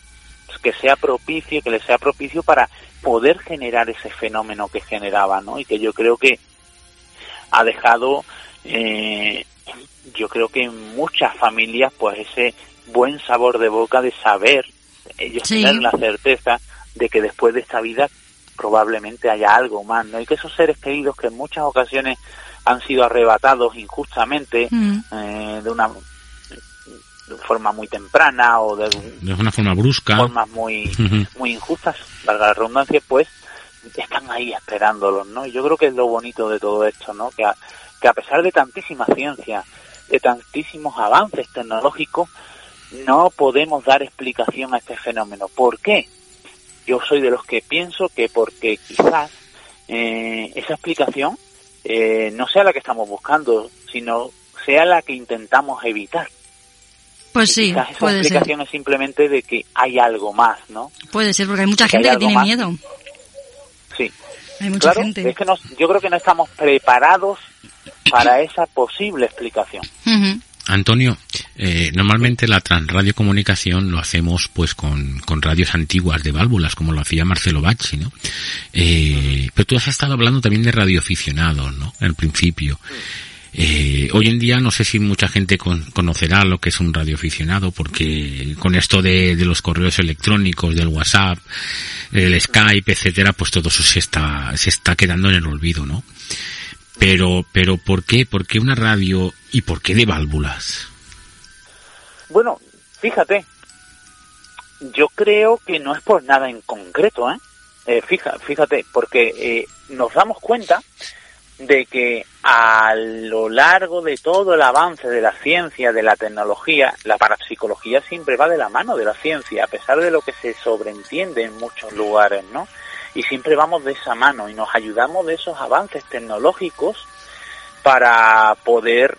que sea propicio, que les sea propicio para poder generar ese fenómeno que generaba, ¿no? Y que yo creo que ha dejado, eh, yo creo que en muchas familias, pues ese buen sabor de boca de saber, ellos Sí. tener la certeza de que después de esta vida probablemente haya algo más, ¿no? Y que esos seres queridos que en muchas ocasiones han sido arrebatados injustamente, Mm. eh, de una de forma muy temprana o de De una forma brusca. formas muy muy injustas, valga la redundancia, pues están ahí esperándolos, ¿no? Y yo creo que es lo bonito de todo esto, ¿no? Que a, que a pesar de tantísima ciencia, de tantísimos avances tecnológicos, no podemos dar explicación a este fenómeno. ¿Por qué? Yo soy de los que pienso que porque quizás eh, esa explicación eh, no sea la que estamos buscando, sino sea la que intentamos evitar. Pues sí, Quizás esa puede ser. explicación es simplemente de que hay algo más, ¿no? Puede ser, porque hay mucha Que hay gente que tiene más. miedo. Sí. Hay mucha claro, gente. es que nos- yo creo que no estamos preparados para esa posible explicación. Antonio, eh, normalmente la transradiocomunicación lo hacemos pues con, con radios antiguas de válvulas, como lo hacía Marcelo Bacci, ¿no? Eh, pero tú has estado hablando también de radioaficionados, ¿no? Al principio. Eh, hoy en día no sé si mucha gente con- conocerá lo que es un radioaficionado, porque con esto de, de los correos electrónicos, del WhatsApp, el Skype, etcétera, pues todo eso se está, se está quedando en el olvido, ¿no? Pero, pero ¿por qué? ¿Por qué una radio y por qué de válvulas? Bueno, fíjate, yo creo que no es por nada en concreto, ¿eh? Eh, fija, fíjate, porque eh, nos damos cuenta de que a lo largo de todo el avance de la ciencia, de la tecnología, la parapsicología siempre va de la mano de la ciencia, a pesar de lo que se sobreentiende en muchos lugares, ¿no? Y siempre vamos de esa mano y nos ayudamos de esos avances tecnológicos para poder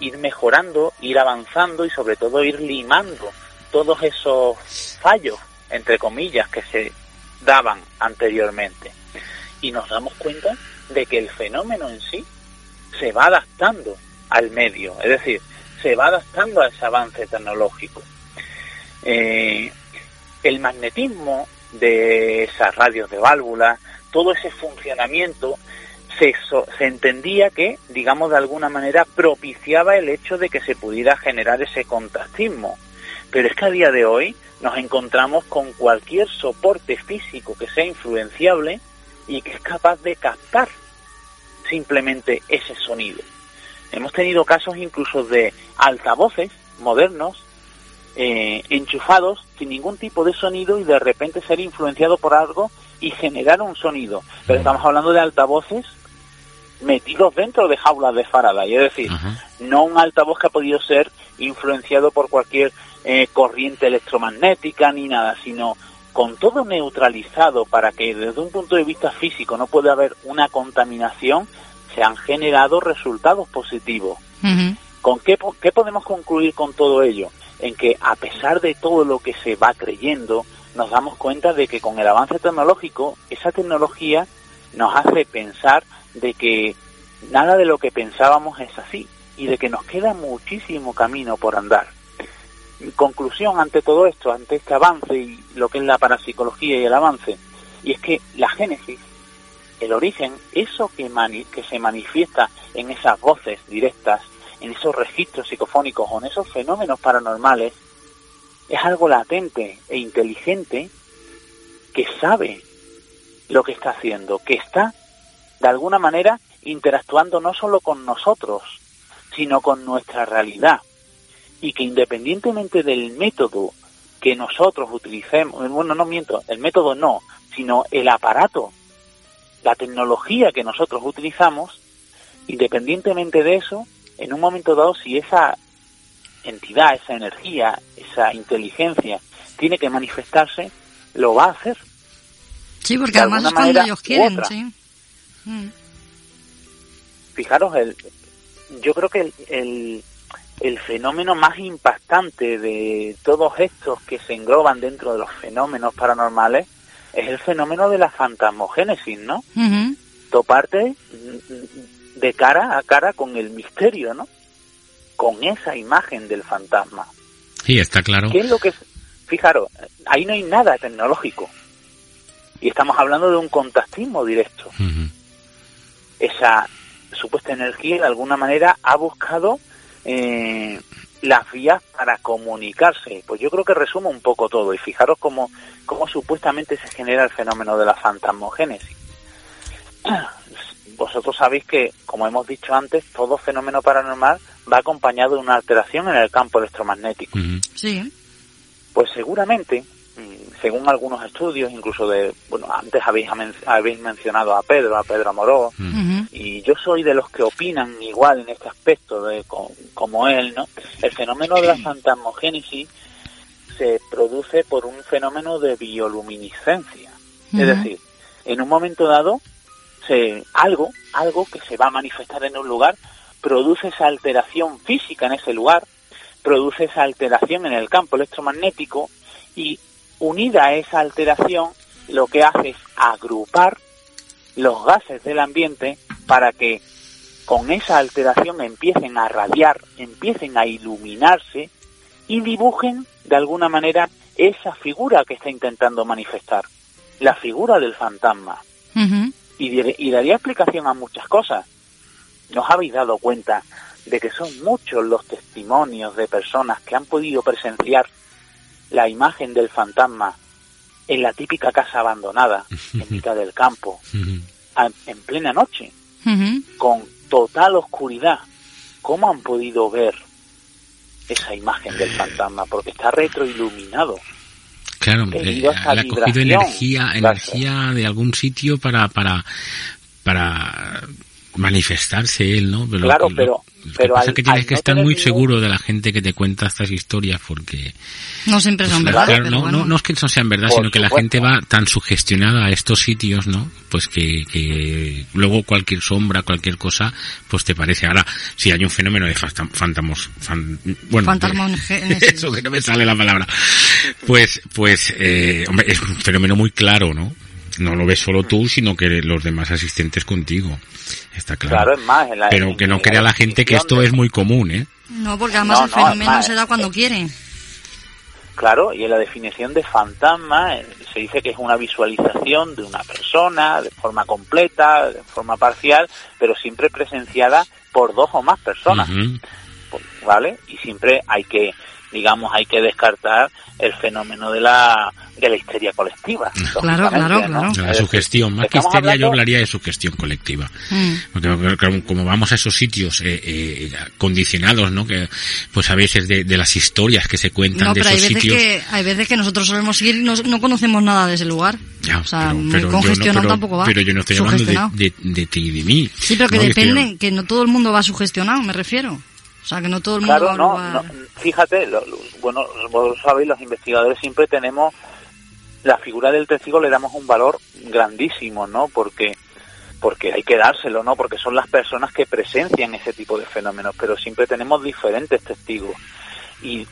ir mejorando, ir avanzando y sobre todo ir limando todos esos fallos, entre comillas, que se daban anteriormente. Y nos damos cuenta de que el fenómeno en sí se va adaptando al medio, es decir, se va adaptando a ese avance tecnológico. Eh, el magnetismo de esas radios de válvulas, todo ese funcionamiento, se, se entendía que, digamos, de alguna manera propiciaba el hecho de que se pudiera generar ese contactismo. Pero es que a día de hoy nos encontramos con cualquier soporte físico que sea influenciable y que es capaz de captar simplemente ese sonido. Hemos tenido casos incluso de altavoces modernos eh, enchufados sin ningún tipo de sonido y de repente ser influenciado por algo y generar un sonido. Pero estamos hablando de altavoces metidos dentro de jaulas de Faraday, es decir, no un altavoz que ha podido ser influenciado por cualquier eh, corriente electromagnética ni nada, sino con todo neutralizado para que desde un punto de vista físico no pueda haber una contaminación, se han generado resultados positivos. ¿Con qué, qué podemos concluir con todo ello? En que a pesar de todo lo que se va creyendo, nos damos cuenta de que con el avance tecnológico, esa tecnología nos hace pensar de que nada de lo que pensábamos es así y de que nos queda muchísimo camino por andar. Conclusión ante todo esto, ante este avance y lo que es la parapsicología y el avance, y es que la génesis, el origen, eso que, que se manifiesta en esas voces directas, en esos registros psicofónicos o en esos fenómenos paranormales, es algo latente e inteligente que sabe lo que está haciendo, que está de alguna manera interactuando no solo con nosotros, sino con nuestra realidad. Y que independientemente del método que nosotros utilicemos, bueno, no miento, el método no, sino el aparato, la tecnología que nosotros utilizamos, independientemente de eso, en un momento dado, si esa entidad, esa energía, esa inteligencia tiene que manifestarse, lo va a hacer. Sí, porque además es cuando ellos quieren, sí. Mm. Fijaros, el, yo creo que el, el, fenómeno más impactante de todos estos que se engloban dentro de los fenómenos paranormales es el fenómeno de la fantasmogénesis, ¿no? Toparte de cara a cara con el misterio, ¿no? Con esa imagen del fantasma. Sí, está claro. ¿Qué es lo que Fijaros, ahí no hay nada tecnológico. Y estamos hablando de un contactismo directo esa supuesta energía de alguna manera ha buscado eh, las vías para comunicarse. Pues yo creo que resume un poco todo y fijaros cómo, cómo supuestamente se genera el fenómeno de la fantasmogénesis. Vosotros sabéis que, como hemos dicho antes, todo fenómeno paranormal va acompañado de una alteración en el campo electromagnético. Sí. Pues seguramente según algunos estudios, incluso de, bueno, antes habéis, habéis mencionado a Pedro, a Pedro Amoró, y yo soy de los que opinan igual en este aspecto, de, como él, ¿no? El fenómeno de la fantasmogénesis se produce por un fenómeno de bioluminiscencia. Es decir, en un momento dado, algo, algo que se va a manifestar en un lugar, produce esa alteración física en ese lugar, produce esa alteración en el campo electromagnético y unida a esa alteración, lo que hace es agrupar los gases del ambiente para que con esa alteración empiecen a radiar, empiecen a iluminarse y dibujen de alguna manera esa figura que está intentando manifestar, la figura del fantasma. Y, y daría explicación a muchas cosas. ¿Nos habéis dado cuenta de que son muchos los testimonios de personas que han podido presenciar la imagen del fantasma en la típica casa abandonada, en mitad del campo, en plena noche, con total oscuridad. ¿Cómo han podido ver esa imagen del fantasma? Porque está retroiluminado. Claro, eh, ha cogido energía, energía de algún sitio para, para, para manifestarse él, ¿no? Pero claro, lo- pero, lo que pero pasa al- que tienes que no estar muy ningún- seguro de la gente que te cuenta estas historias porque No siempre son pues, verdad. claro, pero no, bueno. no, no es que no sean verdad, Por sino que la gente va tan sugestionada a estos sitios, ¿no? Pues que, que luego cualquier sombra, cualquier cosa, pues te parece. Ahora, si hay un fenómeno de fantamos, fan- bueno, de- eso que no me sale la palabra, pues, pues, eh, hombre, es un fenómeno muy claro, ¿no? No lo ves solo tú, sino que los demás asistentes contigo. Está claro. Claro, es más, en la- Pero en- que no crea la gente que esto de- es muy común, ¿eh? No, porque además No, el no, fenómeno se da cuando quiere. Claro, y en la definición de fantasma eh, se dice que es una visualización de una persona de forma completa, de forma parcial, pero siempre presenciada por dos o más personas, Ujú. ¿vale? Y siempre hay que, digamos, hay que descartar el fenómeno de la de la histeria colectiva. Claro, claro, ¿no? claro. La sugestión. Más que histeria, yo hablaría de sugestión colectiva. Mm. Porque como- como vamos a esos sitios eh, eh, condicionados, ¿no? Que, pues a veces de, de las historias que se cuentan No, de pero hay esos veces, sitios. que, hay veces que nosotros solemos ir y no, no conocemos nada de ese lugar. Ya, o sea, pero- muy pero yo no- congestionado pero- tampoco va. Pero yo no estoy hablando de, de, de ti y de mí. Sí, pero que estoy depende, que no todo el mundo va sugestionado, me refiero. O sea, que no todo el mundo va Claro, no, no, fíjate, lo- lo- bueno, vos sabéis, los investigadores siempre tenemos la figura del testigo le damos un valor grandísimo, ¿no? Porque porque hay que dárselo, ¿no? Porque son las personas que presencian ese tipo de fenómenos, pero siempre tenemos diferentes testigos y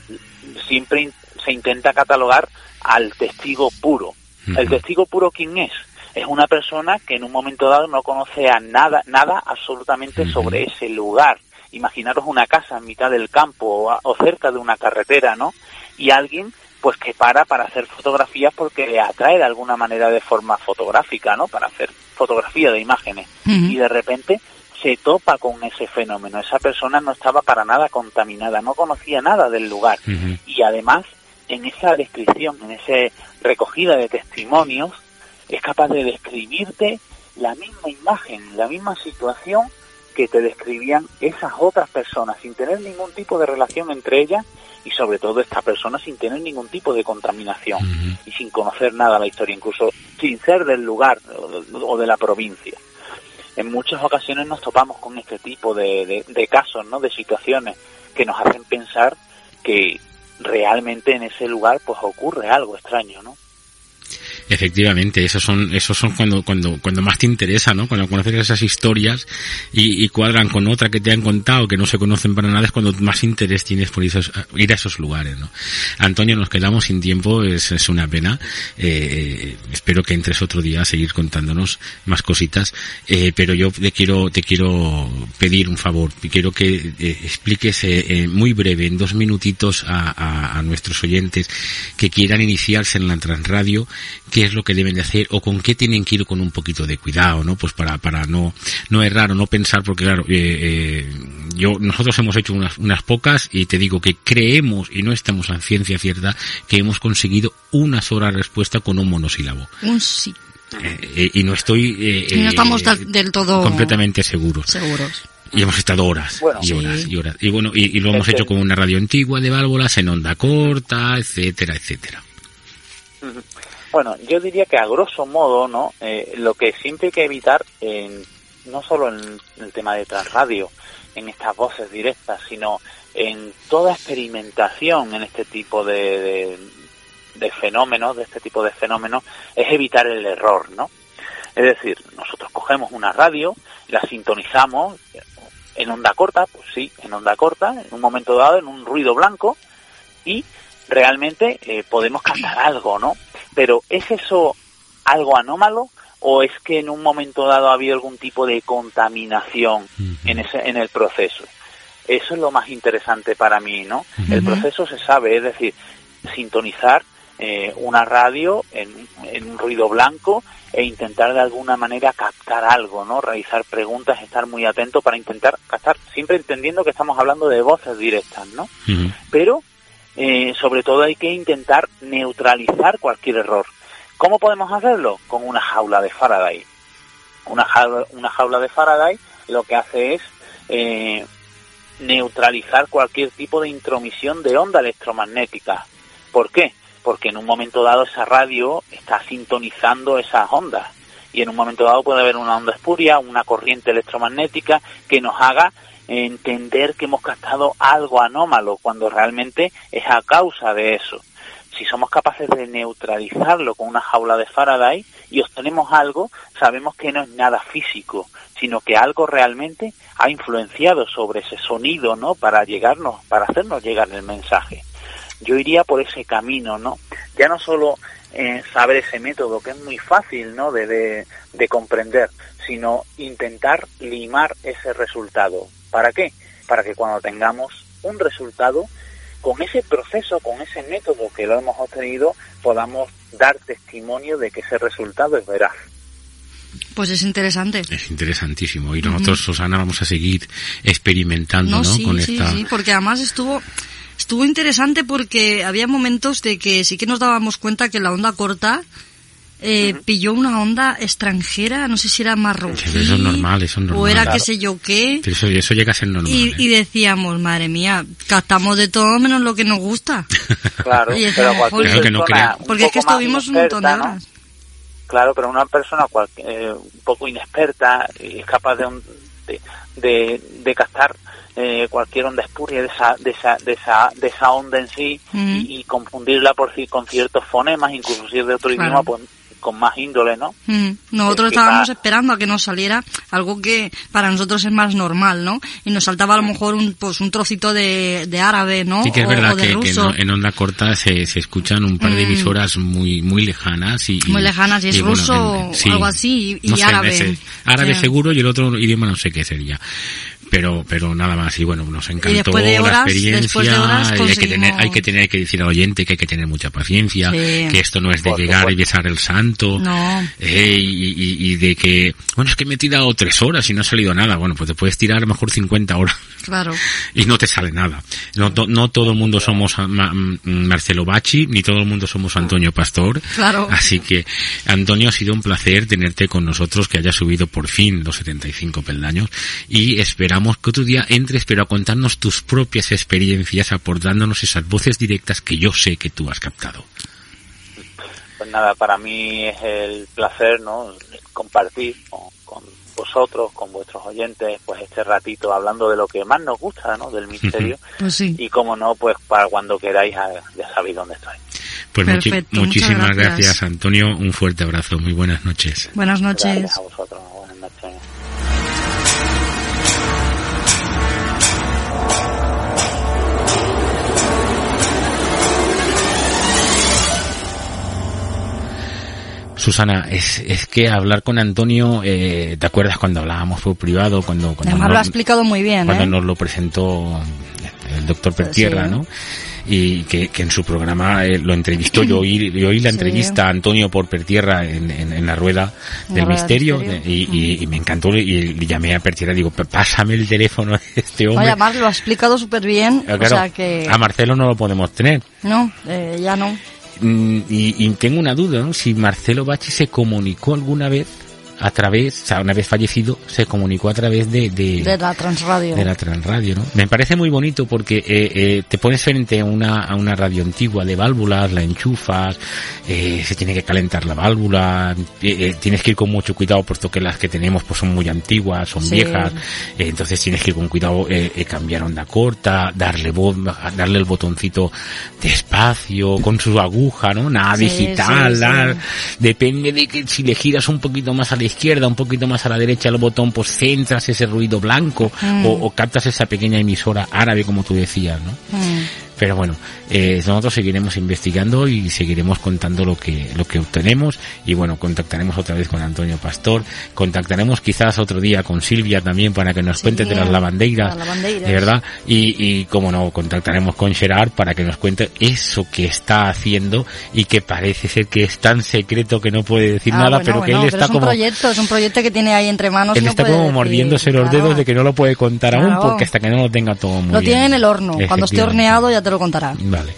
siempre in- se intenta catalogar al testigo puro. ¿El testigo puro quién es? Es una persona que en un momento dado no conoce a nada, nada absolutamente sobre ese lugar. Imaginaros una casa en mitad del campo o, a- o cerca de una carretera, ¿no? Y alguien pues que para para hacer fotografías porque le atrae de alguna manera de forma fotográfica, ¿no? Para hacer fotografía de imágenes. Y de repente se topa con ese fenómeno. Esa persona no estaba para nada contaminada, no conocía nada del lugar. Y además, en esa descripción, en esa recogida de testimonios, es capaz de describirte la misma imagen, la misma situación que te describían esas otras personas, sin tener ningún tipo de relación entre ellas y sobre todo esta persona sin tener ningún tipo de contaminación y sin conocer nada de la historia, incluso sin ser del lugar o de- o de la provincia. En muchas ocasiones nos topamos con este tipo de, de- de casos, ¿no? de situaciones que nos hacen pensar que realmente en ese lugar pues ocurre algo extraño, ¿no? Efectivamente, esos son, esos son cuando, cuando, cuando más te interesa, ¿no? Cuando conoces esas historias y, cuadran con otra que te han contado que no se conocen para nada es cuando más interés tienes por ir a esos lugares, ¿no? Antonio, nos quedamos sin tiempo, es, una pena. Eh, espero que entres otro día a seguir contándonos más cositas. Eh, pero yo te quiero, te quiero pedir un favor. Quiero que eh, expliques eh, muy breve, en dos minutitos a, a- a nuestros oyentes que quieran iniciarse en la transradio, qué es lo que deben de hacer o con qué tienen que ir con un poquito de cuidado, ¿no? Pues para, para no, no errar o no pensar, porque claro, eh, eh, yo, nosotros hemos hecho unas, unas pocas y te digo que creemos, y no estamos a ciencia cierta, que hemos conseguido una sola respuesta con un monosílabo. Un sí. Eh, eh, y no estoy eh, Y no estamos del, del todo completamente seguros. seguros. Y hemos estado horas Bueno, y sí. horas y horas. Y bueno, y, y lo hemos Es que- hecho con una radio antigua de válvulas en onda corta, etcétera, etcétera. Ujú. Bueno, yo diría que a grosso modo, ¿no? Eh, lo que siempre hay que evitar, en, no solo en el tema de transradio, en estas voces directas, sino en toda experimentación en este tipo de, de, fenómenos, de este tipo de fenómenos, es evitar el error, ¿no? Es decir, nosotros cogemos una radio, la sintonizamos en onda corta, pues sí, en onda corta, en un momento dado, en un ruido blanco, y realmente eh, podemos captar algo, ¿no? Pero ¿es eso algo anómalo o es que en un momento dado ha habido algún tipo de contaminación en ese en el proceso? Eso es lo más interesante para mí, ¿no? El proceso se sabe, es decir, sintonizar eh, una radio en, en un ruido blanco e intentar de alguna manera captar algo, ¿no? Realizar preguntas, estar muy atento para intentar captar, siempre entendiendo que estamos hablando de voces directas, ¿no? pero eh, sobre todo hay que intentar neutralizar cualquier error. ¿Cómo podemos hacerlo? Con una jaula de Faraday. Una jaula, de Faraday lo que hace es eh, neutralizar cualquier tipo de intromisión de onda electromagnética. ¿Por qué? Porque en un momento dado esa radio está sintonizando esas ondas y en un momento dado puede haber una onda espuria, una corriente electromagnética que nos haga entender que hemos captado algo anómalo cuando realmente es a causa de eso. Si somos capaces de neutralizarlo con una jaula de Faraday y obtenemos algo, sabemos que no es nada físico, sino que algo realmente ha influenciado sobre ese sonido, ¿no? Para llegarnos, para hacernos llegar el mensaje. Yo iría por ese camino, ¿no? Ya no solo eh, saber ese método, que es muy fácil, ¿no? De, de, comprender, sino intentar limar ese resultado. ¿Para qué? Para que cuando tengamos un resultado, con ese proceso, con ese método que lo hemos obtenido, podamos dar testimonio de que ese resultado es veraz. Pues es interesante. Es interesantísimo. Y nosotros, Susana, vamos a seguir experimentando, ¿no? Sí, sí, sí, porque además estuvo, estuvo interesante porque había momentos de que sí que nos dábamos cuenta que la onda corta eh, pilló una onda extranjera, no sé si era marroquí. Eso es normal, eso es normal. O era qué sé yo qué. Eso, eso llega a ser normal. Y, ¿eh? y decíamos, madre mía, captamos de todo menos lo que nos gusta. Claro, Y pero decíamos, Claro que no crea. Porque es que estuvimos un montón de horas. Claro, pero una persona cual- eh, un poco inexperta y es capaz de, un- de, de, de captar eh, cualquier onda espuria de esa, de esa, de esa, de esa onda en sí y, y confundirla por sí con ciertos fonemas, incluso si es de otro Claro. idioma, pues con más índole, ¿no? Mm, Nosotros estábamos esperando a que nos saliera algo que para nosotros es más normal, ¿no? Y nos saltaba a lo mejor un, pues, un trocito de, de árabe, ¿no? Sí que es o, verdad o de que, que ruso. no- en onda corta se, se escuchan un par de Mm. emisoras muy muy lejanas y, y- Muy lejanas, y es bueno, ruso en- o sí. algo así, y, y No sé, árabe. ese- árabe Sí. seguro y el otro idioma no sé qué sería. Pero, pero nada más, y bueno, nos encantó después de horas- la experiencia. de horas hay, que tener, hay que tener que decir al oyente que hay que tener mucha paciencia, Sí. que esto no es de Por llegar y besar el santo, No. eh, y, y- y de que, bueno, es que me he tirado tres horas y no ha salido nada. Bueno, pues te puedes tirar a lo mejor 50 horas Claro. y no te sale nada. No, to- no todo el mundo somos a- Ma- mm, Marcelo Bacci, ni todo el mundo somos Antonio Pastor. Claro. Así que, Antonio, ha sido un placer tenerte con nosotros, que hayas subido por fin los 75 peldaños y esperamos que otro día entres, pero a contarnos tus propias experiencias, aportándonos esas voces directas que yo sé que tú has captado. Pues nada, para mí es el placer, ¿no? Compartir con, con vosotros, con vuestros oyentes, pues este ratito hablando de lo que más nos gusta, ¿no? Del misterio. Pues sí. Y como no, pues para cuando queráis, ah, ya sabéis dónde estoy. Pues Perfecto, muchísimas gracias. gracias, Antonio. Un fuerte abrazo. Muy buenas noches. Buenas noches. Gracias a vosotros. Susana, es, es que hablar con Antonio, eh, ¿te acuerdas cuando hablábamos por privado? Cuando, cuando, Además nos, lo ha explicado muy bien, cuando ¿eh? nos lo presentó el doctor Pertierra, Sí. ¿no? Y que, que en su programa eh, lo entrevistó, yo oí, yo oí la Sí. entrevista a Antonio por Pertierra en, en, en la rueda del la misterio, y, y- y me encantó y le llamé a Pertierra y digo, "Pa- pásame el teléfono de este hombre. además lo ha explicado súper bien, o claro, sea que... A Marcelo no lo podemos tener. No, eh, ya no. Mm, y, y tengo una duda, ¿no? Si Marcelo Bachi se comunicó alguna vez a través, o sea, una vez fallecido, se comunicó a través de, de, De la transradio. de la transradio, ¿no? Me parece muy bonito porque eh, eh, te pones frente a una, a una radio antigua de válvulas, la enchufas, eh, se tiene que calentar la válvula, eh, eh, tienes que ir con mucho cuidado puesto que las que tenemos pues son muy antiguas, son Sí. viejas, eh, entonces tienes que ir con cuidado cambiar onda corta, darle voz, darle el botoncito despacio, con su aguja, ¿no? Nada Sí, digital, sí, sí. depende de que si le giras un poquito más a la izquierda, un poquito más a la derecha el botón, pues centras ese ruido blanco Mm. o, o captas esa pequeña emisora árabe como tú decías, ¿no? Mm. Pero bueno, eh, nosotros seguiremos investigando y seguiremos contando lo que lo que obtenemos y bueno, contactaremos otra vez con Antonio Pastor, contactaremos quizás otro día con Silvia también para que nos Sí, cuente de las lavandeiras, lavandeiras. de verdad, y, y como no, contactaremos con Gerard para que nos cuente eso que está haciendo y que parece ser que es tan secreto que no puede decir Ah, nada, bueno, pero que bueno, él pero está es un como proyecto, es un proyecto que tiene ahí entre manos. él no está puede como decir, mordiéndose los claro. dedos de que no lo puede contar aún Claro. porque hasta que no lo tenga todo muy Lo bien. tiene en el horno. Cuando esté horneado ya te lo contará. Vale.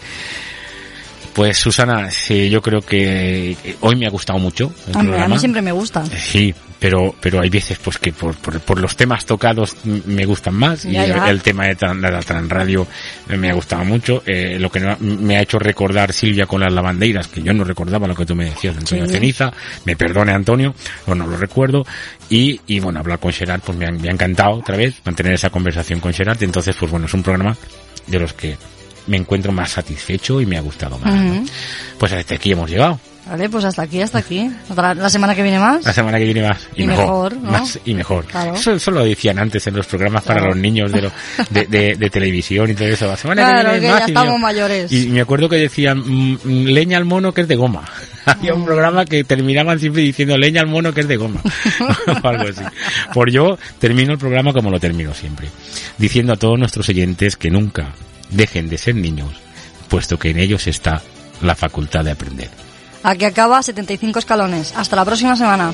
Pues Susana, sí, yo creo que hoy me ha gustado mucho el Hombre, a mí siempre me gusta. Sí, pero pero hay veces pues que por, por, por los temas tocados me gustan más y Ya, ya. El, el tema de, tran- de la Transradio me ha gustado mucho. Eh, lo que me ha hecho recordar Silvia con las lavandeiras, que yo no recordaba lo que tú me decías, Antonio Sí. Ceniza, me perdone Antonio, o no lo recuerdo, y, y bueno, hablar con Gerard pues me ha, me ha encantado otra vez, mantener esa conversación con Gerard, entonces pues bueno, es un programa de los que me encuentro más satisfecho y me ha gustado más. Pues hasta aquí hemos llegado. Vale, pues hasta aquí, hasta aquí. La, semana que viene más. La semana que viene más. Y, Y mejor. mejor, ¿no? Más y mejor. Claro. Eso, eso lo decían antes en los programas para los niños de, lo- de, de- de televisión y todo eso. La semana Claro, que que viene ya más. y estamos mayores. Y me acuerdo que decían, mm, mm, leña al mono que es de goma. Había un programa que terminaban siempre diciendo leña al mono que es de goma. o algo así. Por yo termino el programa como lo termino siempre. Diciendo a todos nuestros oyentes que nunca dejen de ser niños, puesto que en ellos está la facultad de aprender. Aquí acaba 75 escalones. Hasta la próxima semana.